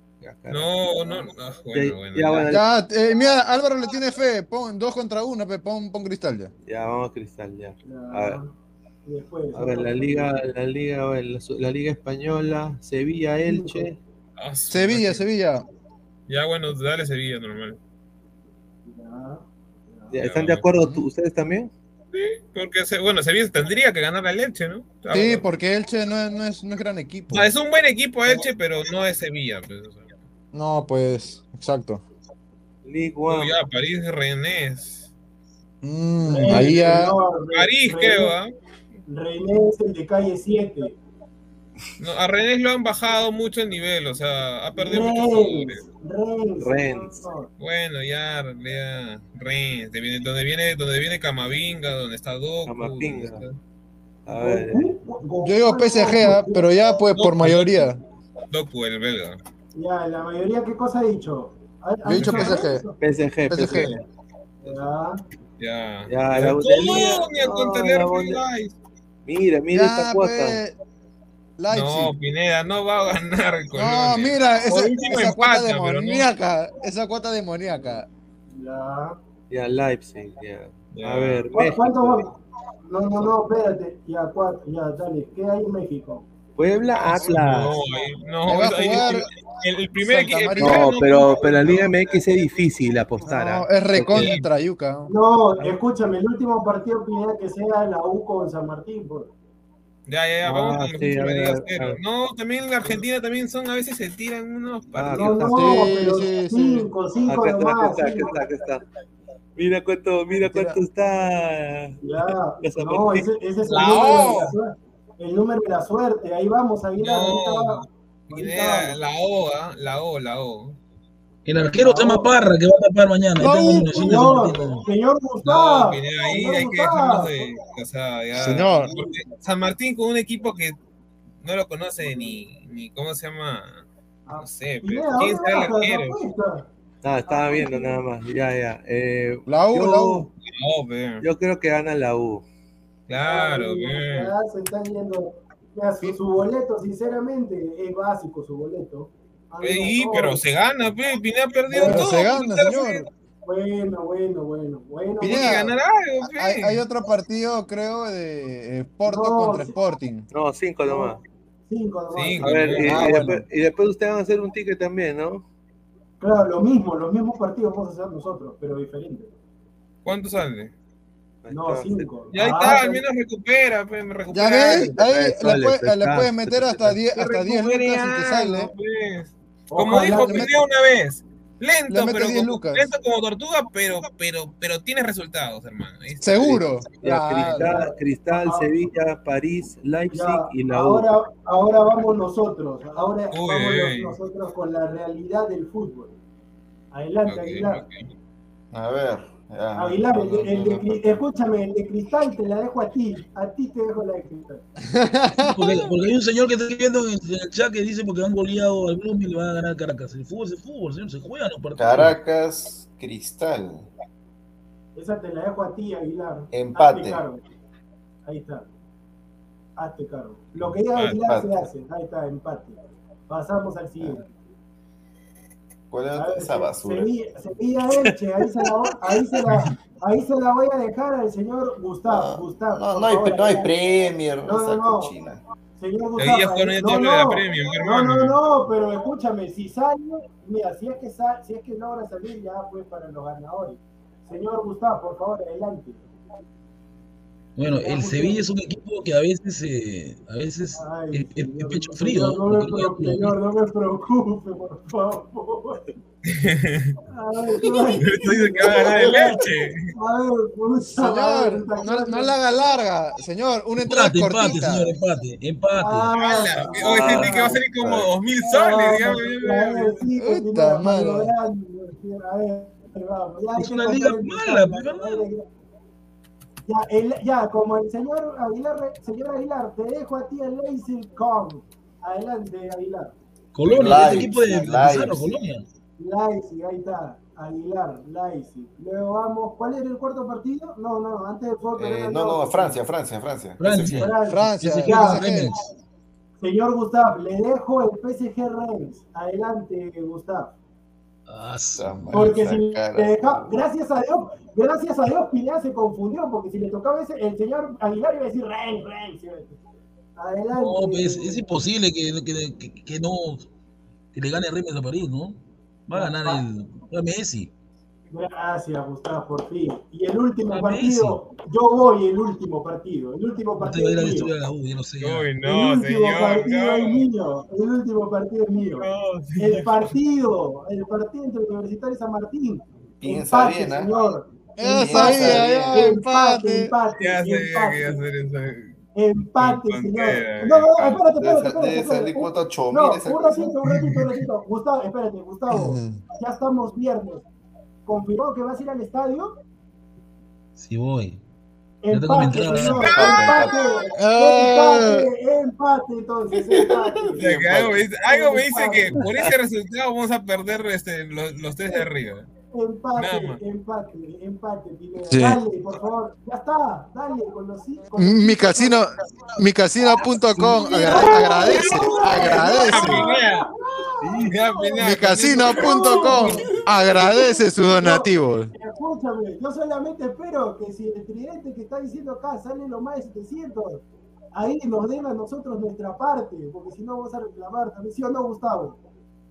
No, no, no. Bueno, bueno. ya, bueno, Ya, eh, mira, Álvaro le tiene fe. Pon dos contra uno, pon, pon cristal ya. Ya, vamos a Cristal, ya. A ver, después, a ver la liga, la liga, a ver, la, liga española, Sevilla, Elche. Ah, Sevilla, madre. Sevilla. Ya, bueno, dale Sevilla, normal. Ya, ¿Están de acuerdo tú- ustedes también? Porque, se- bueno, Sevilla tendría que ganar la Leche, ¿no? Ah, Sí, bueno. porque Elche no es, no es, no es gran equipo. Sea, es un buen equipo Elche, pero no es Sevilla. Pues, o sea. No, pues, exacto. League One. ya, París Rennes. Mm, ahí ya. París, creo, ¿ah? René es el de calle 7. No, a Rennes lo han bajado mucho el nivel, o sea, ha perdido muchos. Rennes. Rennes. Bueno, ya, ya, Rennes, de viene- donde viene, donde viene Camavinga, donde está Doku. Camavinga. está- A ver, Yo digo PSG, ah, pero ya pues por mayoría. Doku, el belga. Ya, la mayoría, ¿qué cosa ha dicho? ¿Ha- Yo he dicho PSG. PSG, PSG. PSG. Ya. Ya. Ya, la. Mira, mira Ya, esta cuota. pues, Leipzig. No, Pineda, no va a ganar el No, Colonia. mira, esa, Por último esa cuota empata, no. demoníaca. Esa cuota demoníaca. Ya. Ya, Leipzig, ya. Ya. A ver, ¿Cu- México. ¿Cuánto va? No, no, no, espérate. Ya, cuatro. Ya, dale. ¿Qué hay en México? Puebla, No, Atlas. no, jugar el, el primer Santa equipo. No, pero, pero la Liga MX es difícil apostar. No, ¿ah? es recontra Yuca. No, escúchame, el último partido Pineda que sea la U con San Martín. Pues. Ya, ya, ya, Ah, vamos con sí, los a ver, a. No, también en la Argentina también son, a veces se tiran unos Ah, No, partidos. no, Sí, pero sí, sí. cinco, cinco Acá nomás. está, acá está, acá está. Mira cuánto, mira cuánto está. Ya, La no, ese, ese es el La número, de la suerte, el número de la suerte. Ahí vamos, ahorita No, va- Pineda, ahorita la O, ¿ah? la O, la O. El arquero se llama Parra, que va a tapar mañana. Ahí No, Señor, señor No, Gustavo. Pineda, ahí señor hay que Gustavo. dejarnos de. O sea, ya. Señor. porque San Martín con un equipo que no lo conoce ni, ni ¿cómo se llama? No sé, pero Pineda, ¿quién ¿dónde será el arquero? Ah, estaba viendo nada más. Ya, ya. Eh, La U, yo, la U. No, yo creo que gana la U. Claro, Ya, pe. ya se están yendo. Ya, su, su boleto, sinceramente, es básico su boleto. Ah, y, no. pero se gana, pe. Pineda ha perdido Pero todo. se gana, señor. Bueno, bueno, bueno, bueno. Pineda, ganar algo, pe. Hay, hay otro partido, creo, de eh, Porto No, contra sí. Sporting. No, cinco nomás. Cinco nomás. Cinco. A ver, y, Ah, y bueno. después, y después ustedes van a hacer un ticket también, ¿no? Claro, lo mismo, los mismos partidos vamos a hacer nosotros, pero diferentes. ¿Cuánto sale? No, cinco. Ya ahí Ah, está, al menos recupera, pe. Me recupera. ¿Ya ves? Ahí le, puedes meter hasta 10 Que hasta 10 recupere lucas y te sale. pues. Como Ojalá dijo Pineda una vez. Lento, pero 10 como, lucas. lento como tortuga, pero, pero, pero tiene resultados, hermano. Seguro. Ya. Cristal, Cristal, Ah. Sevilla, París, Leipzig Ya, y la U. ahora, ahora vamos nosotros, ahora Uy, vamos nosotros con la realidad del fútbol. Adelante, Ok, Aguilar. A ver. Aguilar, el de- el de Cri- escúchame, el de cristal te la dejo a ti, a ti te dejo la de cristal. Porque, porque hay un señor que está escribiendo en el, chat que dice porque han goleado al Blooming y le van a ganar Caracas. El fútbol es el fútbol, señor, se juegan los partidos. Caracas, Cristal. Esa te la dejo a ti, Aguilar. Empate. Hazte cargo. Ahí está. Hazte cargo. Lo que diga Aguilar Empate. se hace. Ahí está, empate. Pasamos al siguiente. ¿Cuál A es ver, esa basura? Sevilla, Sevilla Elche, ahí se, la, voy- ahí, se la, ahí se la voy a dejar al señor Gustavo. Gustavo No, no hay, favor, no hay Premier, No, esa no, no. cochina. Señor Gustavo. ahí- no, no, no, no, no, pero escúchame, si sale, mira, si es que sal, si es que logra salir, ya pues para los ganadores. Señor Gustavo, por favor, adelante. Bueno, el Sevilla es un equipo que a veces, eh, a veces Ay, es, es- pecho frío. señor, ¿no? no, me, señor, no me preocupe, por favor. Ay, que va a ganar el leche. Señor, no, no la haga larga, señor. Una entrada Empate, empate, cortita. señor, empate, empate. Ah, Hoy sentí que va a salir como dos mil soles, digamos. a ver, sí, Puta madre. Es una liga el mala, pues, Ya, el- ya, como el señor Aguilar, señor Aguilar, te dejo a ti el Lazy Kong. Adelante, Aguilar. Colonia, este Leipzig, equipo de Leipzig. Colonia. Lazy, ahí está. Aguilar, Lazy. Luego vamos, ¿cuál era el cuarto partido? No, no, antes de fútbol. Eh, no, no, Francia, Francia, Francia. Francia. Francia. Francia, Ya, es. Señor Gustav, le dejo el PSG Reims. Adelante, Gustav. Ah, Porque si le cara. deja- gracias a Dios, gracias a Dios Pineda se confundió, porque si le tocaba ese, el señor Aguilar iba a decir Reims. ¿sí? Adelante. No, pues, es imposible que, que, que- que no que le gane Reims a París, ¿no? Va a ganar el Messi. Gracias, Gustavo, por fin. Y el último partido, yo voy el último partido. El último No partido a es mío. la U, ya lo sé. Uy, el no, último señor, partido es no. mío. El último partido es mío. No. El partido, el partido entre Universitario y San Martín. Piensa empate, bien, señor. Ya Empate, sabía, empate, empate. empate, Ya sabía que iba a empate, empate, señor. No, no, no, espérate, espérate, espérate. salir espérate. 8 No, un ratito, un ratito, un ratito. Gustavo, espérate, Gustavo. Ya estamos viernes. ¿Confirmado que vas a ir al estadio? Sí voy. Empate, señor. ¡Ah! Empate. Empate, empate, entonces. O Empate. sea, algo, me dice, algo me dice que por ese resultado vamos a perder este, los, los tres de arriba. Empate, empate, empate, Pineda. Sí. Dale, por favor. Ya está, dale, con los ci- con los Mi cinco- casino, mi casino.com agra- agradece, agradece. Mi casino.com agradece sus donativos. Escúchame, yo solamente espero que si el tridente que está diciendo acá sale lo más de 700, ahí nos den a nosotros nuestra parte, porque si no vamos a reclamar también, ¿sí o no, Gustavo?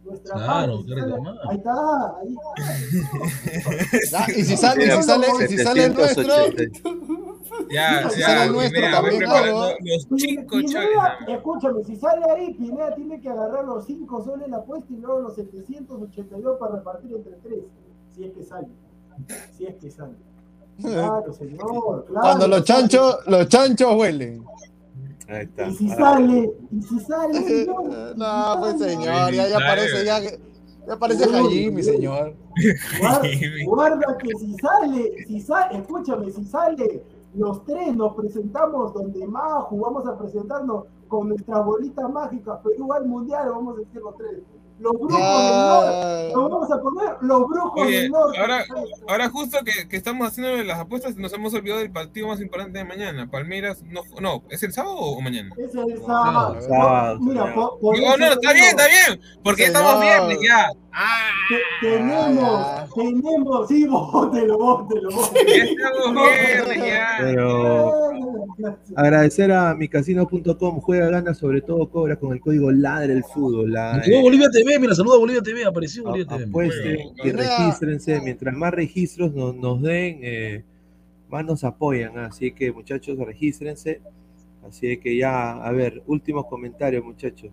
Nuestra Claro, parte. sale- ahí está, ahí Ya, y si sale, y si sale, si sale el nuestro, Ya, Si ya, sale el nuestro Pineda, también, los cinco choles. Pineda, escúchame, si sale ahí, Pineda tiene que agarrar los 5 soles la apuesta y luego los 782 para repartir entre 3, si es que sale. Si es que sale. Claro, señor, claro. cuando los chanchos, los chanchos huelen. Ahí está. Y si Ah, sale, y si sale, señor. No, pues señor, ya, ya parece, ya, ya parece Jaime, señor. Guarda, guarda que si sale, si sale, escúchame, si sale, los tres nos presentamos donde más jugamos a presentarnos con nuestras bolitas mágicas, Perú al mundial, vamos a decir los tres. Los brujos del norte, nos vamos a poner los brujos Oye, del norte. ahora, ahora justo que, que estamos haciendo las apuestas, nos hemos olvidado del partido más importante de mañana. Palmeiras, no, no, ¿es el sábado o mañana? Es el sábado. No, sábado, Mira, señor. por, por No, está bien, está bien, porque Señor. estamos viernes ya. Ah, te- tenemos, Ah. tenemos, sí, bótelo, bótelo, bótelo. estamos ya. Pero agradecer a micasino.com, juega, gana, sobre todo cobra con el código LADRE el fútbol. La, llegó Bolivia TV, mira, saluda a Bolivia TV, apareció Bolivia TV. apuesten y regístrense. Mientras más registros nos, nos den, eh, más nos apoyan. Así que, muchachos, regístrense. Así que ya, a ver, últimos comentarios, muchachos.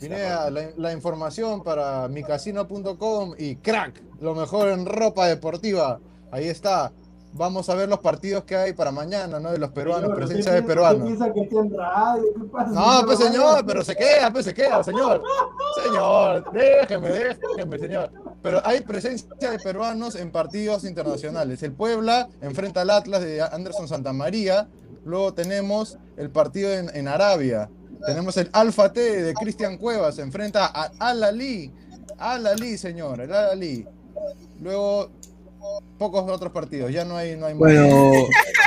Pineda, la, la información para micasino.com y crack, lo mejor en ropa deportiva. Ahí está. Vamos a ver los partidos que hay para mañana, ¿no? De los peruanos, Señor, presencia ¿usted de peruanos. piensa que está en radio? ¿Qué pasa? No, pues señor, pero se queda, pues se queda, señor. Señor, déjeme, déjeme, señor. Pero hay presencia de peruanos en partidos internacionales. El Puebla enfrenta al Atlas de Anderson Santamaría. Luego tenemos el partido en, en Arabia. Tenemos el Alfa T de Cristian Cuevas. Enfrenta a Al Ali. Al Ali, señor, el Al Ali. Luego, pocos otros partidos. Ya no hay, no hay más. Bueno,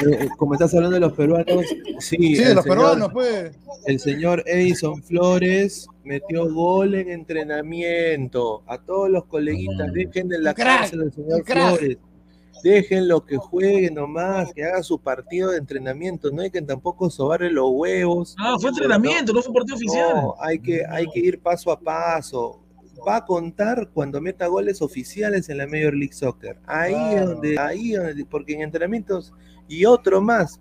eh, como estás hablando de los peruanos, sí, Sí, de los señor- peruanos, pues. El señor Edison Flores metió gol en entrenamiento. A todos los coleguitas, Mm. dejen de la Crack, cárcel al señor. Flores. Déjenlo que juegue nomás, que haga su partido de entrenamiento. No hay que tampoco sobarle los huevos. Ah, fue entrenamiento, no fue partido oficial. No, hay que, hay que ir paso a paso. Va a contar cuando meta goles oficiales en la Major League Soccer. Ahí es Claro. donde, ahí donde, porque en entrenamientos y otro más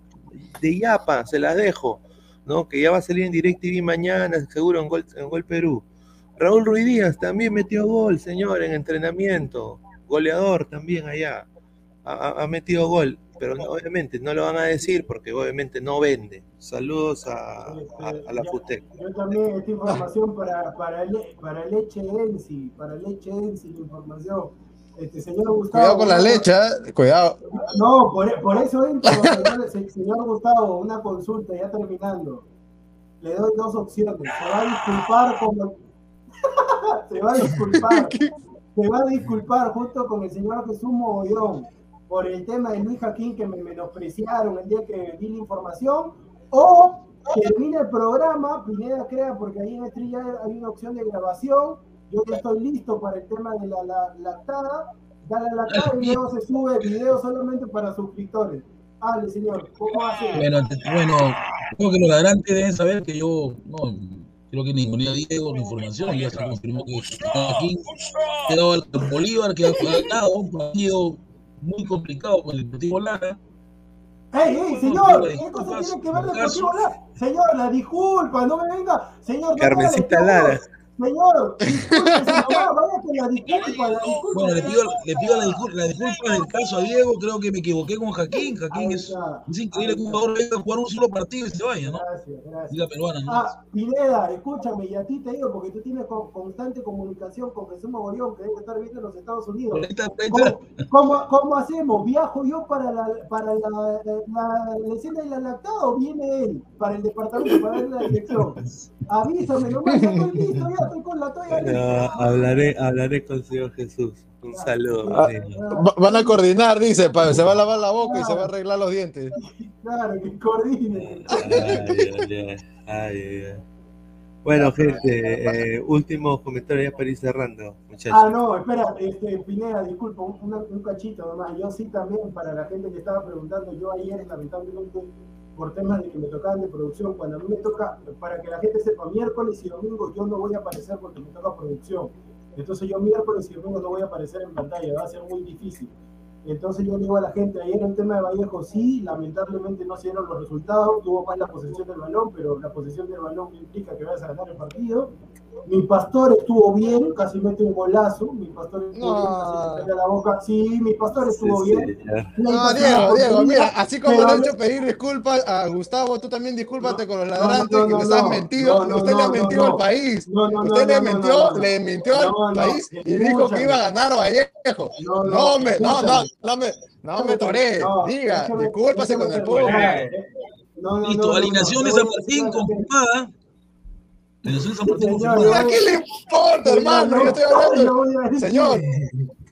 de Yapa, se las dejo, ¿no? Que ya va a salir en DirecTV mañana, seguro en Gol, en Gol Perú. Raúl Ruiz Díaz también metió gol, señor, en entrenamiento. Goleador también allá. Ha, metido gol, pero no- obviamente no lo van a decir porque obviamente no vende. Saludos a, a, a la FUTEC. Yo también, esta información para, para, le- para Leche Ensi, para Leche Ensi, la información. Este señor Gustavo. Cuidado con la leche, ¿eh? cuidado. No, por, por eso entro, señor, se- señor Gustavo, una consulta, ya terminando. Le doy dos opciones. Se va a disculpar como. se va a disculpar. se va a disculpar junto con el señor Jesús Mogollón por el tema de Luis Jaquín que me menospreciaron el día que di la información. O termina el programa, Pineda crea, porque ahí en Estrella hay una opción de grabación, yo ya estoy listo para el tema de la, la lactada, dale a la lactada y luego se sube el video solamente para suscriptores. Hable, señor, ¿cómo hace? Bueno, bueno, creo que los ladrantes deben saber que yo, no, creo que ni ponía Diego ni información, ya se confirmó que aquí quedó el Bolívar, que ha ganado un partido muy complicado con el Deportivo Lara. ¡Ey, ey, señor! ¿Qué cosa tiene que ver no, Deportivo Lara? Señor, la disculpa, no me venga. Señor, Carmencita Lara. Señor, nomás, vaya con la disculpa, la disculpa. Bueno, le pido, le pido la, disculpa, la disculpa del caso a Diego, creo que me equivoqué con Jaquín. Jaquín es, es increíble que un jugador venga a jugar un solo partido y se vaya, ¿no? Gracias, gracias. Peruana, ¿no? Ah, Pineda, escúchame, y a ti te digo, porque tú tienes con- constante comunicación con Jesús Mogollón, que debe estar viviendo en los Estados Unidos. ¿Cómo, cómo, cómo hacemos? ¿Viajo yo para la, para la, la, la escena de la lactada o viene él para el departamento, para darle la dirección? Avísame nomás, estoy listo, ya estoy con la toalla No, lista. hablaré, hablaré con el Señor Jesús. Un saludo. Ah, van a coordinar, dice, pa- se va a lavar la boca y se va a arreglar los dientes. Claro, que coordine. Ay, ay, ay, ay, ay. Bueno, gente, eh, últimos comentarios ya para ir cerrando, muchachos. Ah, no, espera, este, Pineda, disculpa, un, un cachito nomás. Yo sí también, para la gente que estaba preguntando, yo ayer, lamentablemente, por temas de que me tocaban de producción, cuando a mí me toca, para que la gente sepa, miércoles y domingo yo no voy a aparecer porque me toca producción. Entonces yo miércoles y domingo no voy a aparecer en pantalla, va a ser muy difícil. Entonces yo le digo a la gente, ayer el tema de Vallejo sí, lamentablemente no se dieron los resultados, tuvo más la posesión del balón, pero la posesión del balón implica que vayas a ganar el partido. Mi pastor estuvo bien, casi mete un golazo, mi pastor estuvo bien, casi pega la boca. Sí, mi pastor estuvo Sí, bien. No, Diego, Diego, mira, así como le he hecho pedir disculpas a Gustavo, tú también discúlpate con los ladrantes no, que no, les has no, mentido. no, no, Usted le ha no, mentido no, al no. país. No, no, no, Usted le no, no, mintió, no, no. le mintió No, al no, país y dijo que iba a ganar Vallejo. No, no, No, me, no, no, me, no me toré. no, Diga, déjame- discúlpase déjame con el público. Listo, alineación de San Martín confirmada. Alineación de San Martín Señor, confirmada. ¿A qué le importa, hermano? Yo estoy hablando. Señor,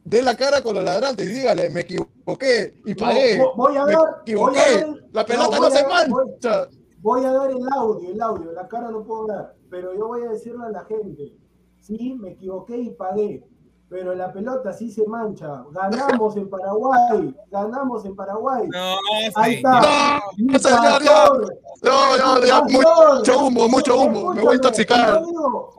dé la cara con los ladrantes y dígale, me equivoqué y pagué. Voy a me dar- a equivoqué. dar- La pelota no, se dar- voy- mancha. Voy a dar el audio, el audio, la cara no puedo dar, pero yo voy a decirle a la gente, sí, me equivoqué y pagué, pero la pelota sí se mancha. Ganamos en Paraguay, ganamos en Paraguay. No, Ahí está. No, señor, No, mucho humo, mucho humo. Me voy a intoxicar.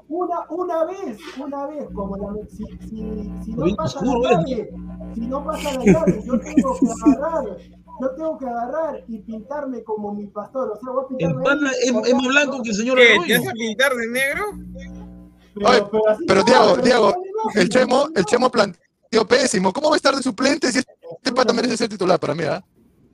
Una, una vez, una vez, como la, si, si, si no pasa la ¿eh? llave, si no pasa la llave, yo tengo que agarrar, yo tengo que agarrar y pintarme como mi pastor. O sea, voy a El pintarme pana ahí, es, acá, es más blanco que el señor ¿Qué? ¿Te vas a pintar de negro? Pero, Ay, pero así Pero no, Diego, pero Diego, no el Chemo, el Chemo planteó pésimo. ¿Cómo va a estar de suplente si este pata merece ser titular para mí? ah?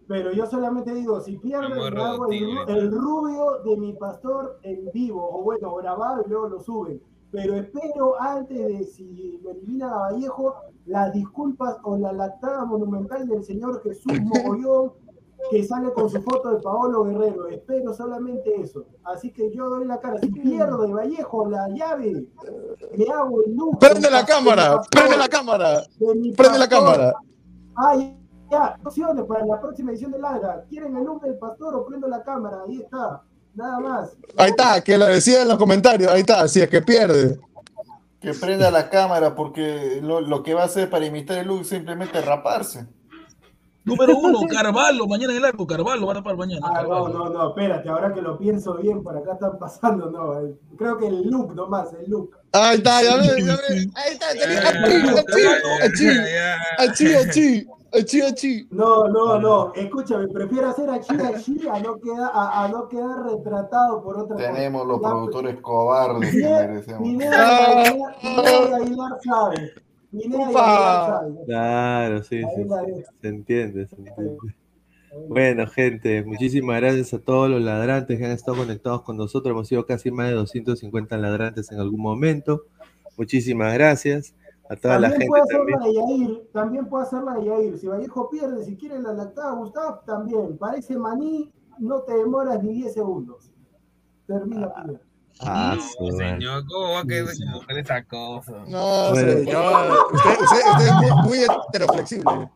Pero yo solamente digo, si pierden, hago el rubio de mi pastor en vivo, o bueno, grabado y luego lo suben. Pero espero antes de si lo eliminan a Vallejo, las disculpas o la lactada monumental del señor Jesús Mogollón, que sale con su foto de Paolo Guerrero. Espero solamente eso. Así que yo doy la cara. Si pierdo de Vallejo la llave, le hago el look. Prende la cámara, prende la cámara, prende la cámara. Ah, ya, opciones para la próxima edición de Ladra. ¿Quieren el nombre del pastor o prendo la cámara? Ahí está. Nada más. Ahí está, que lo decía en los comentarios. Ahí está, si es que pierde. Que prenda la cámara porque lo, lo que va a hacer para imitar el look es simplemente raparse. Número uno, Carvalho, mañana en el arco, Carvalho va a tapar mañana. Ah, no, Carvalho. no, no, espérate, ahora que lo pienso bien, por acá están pasando, no. eh, Creo que el look nomás, el look. Ahí está, ya ves, ya ves. Ahí está, achí, achí, achí, achí, achí, achí. No, no, no, escúchame, prefiero hacer achi achi a no quedar, a, a no quedar retratado por otra cosa. Tenemos los productores cobardes que merecemos. Y Aguilar- Pineda saben. Claro, sí, sí, se entiende, se entiende. Bueno, gente, muchísimas gracias a todos los ladrantes que han estado conectados con nosotros. Hemos sido casi más de 250 ladrantes en algún momento. Muchísimas gracias a toda la gente puede hacer también. la de Yair, también puede hacer la de Yair. Si Vallejo pierde, si quiere la lactada Gustavo, también. Parece maní, no te demoras ni 10 segundos. Termina Pineda. Ah, su madre. Señor, ¿cómo va a querer esa cosa? No, Bueno. señor. Usted, usted- usted es muy, muy heteroflexible.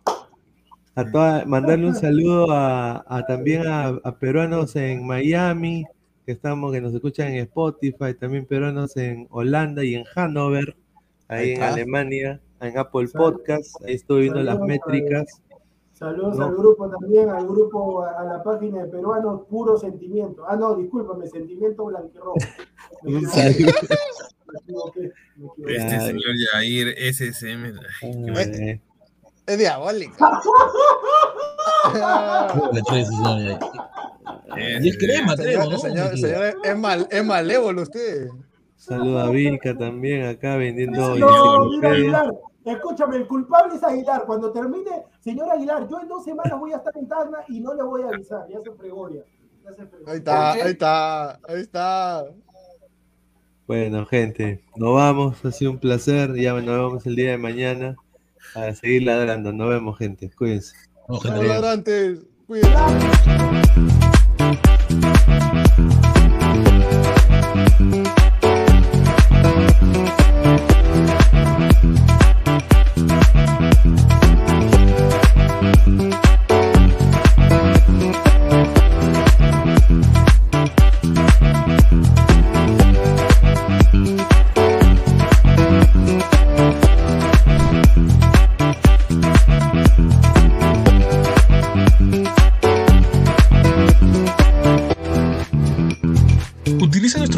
A toda- mandarle un saludo a, a también a, a peruanos en Miami, que estamos, que nos escuchan en Spotify, también peruanos en Holanda y en Hannover, ahí, Ahí en. Alemania, en Apple. Podcast, ahí estoy viendo las métricas. Saludos No. al grupo también, al grupo, a, a la página de peruanos Puro Sentimiento. Ah, no, discúlpame, Sentimiento equivoqué. Este señor Yair, SSM. ay, Es diabólico. Y es crema, crema, Señor, ¿no? señor, Me señor, es, mal, es malévolo usted. Saluda a Vilca también acá vendiendo No, mira enciclopedia. Escúchame, el culpable es Aguilar. Cuando termine, señor Aguilar, yo en dos semanas voy a estar en Tacna y no le voy a avisar. Ya se fregó ya. Ya se fregó. Ahí está, ahí está, ahí está. Bueno, gente, nos vamos. Ha sido un placer. Ya nos vemos el día de mañana a seguir ladrando. Nos vemos, gente. Cuídense. No, Chao, gente, ladrantes. Cuídense.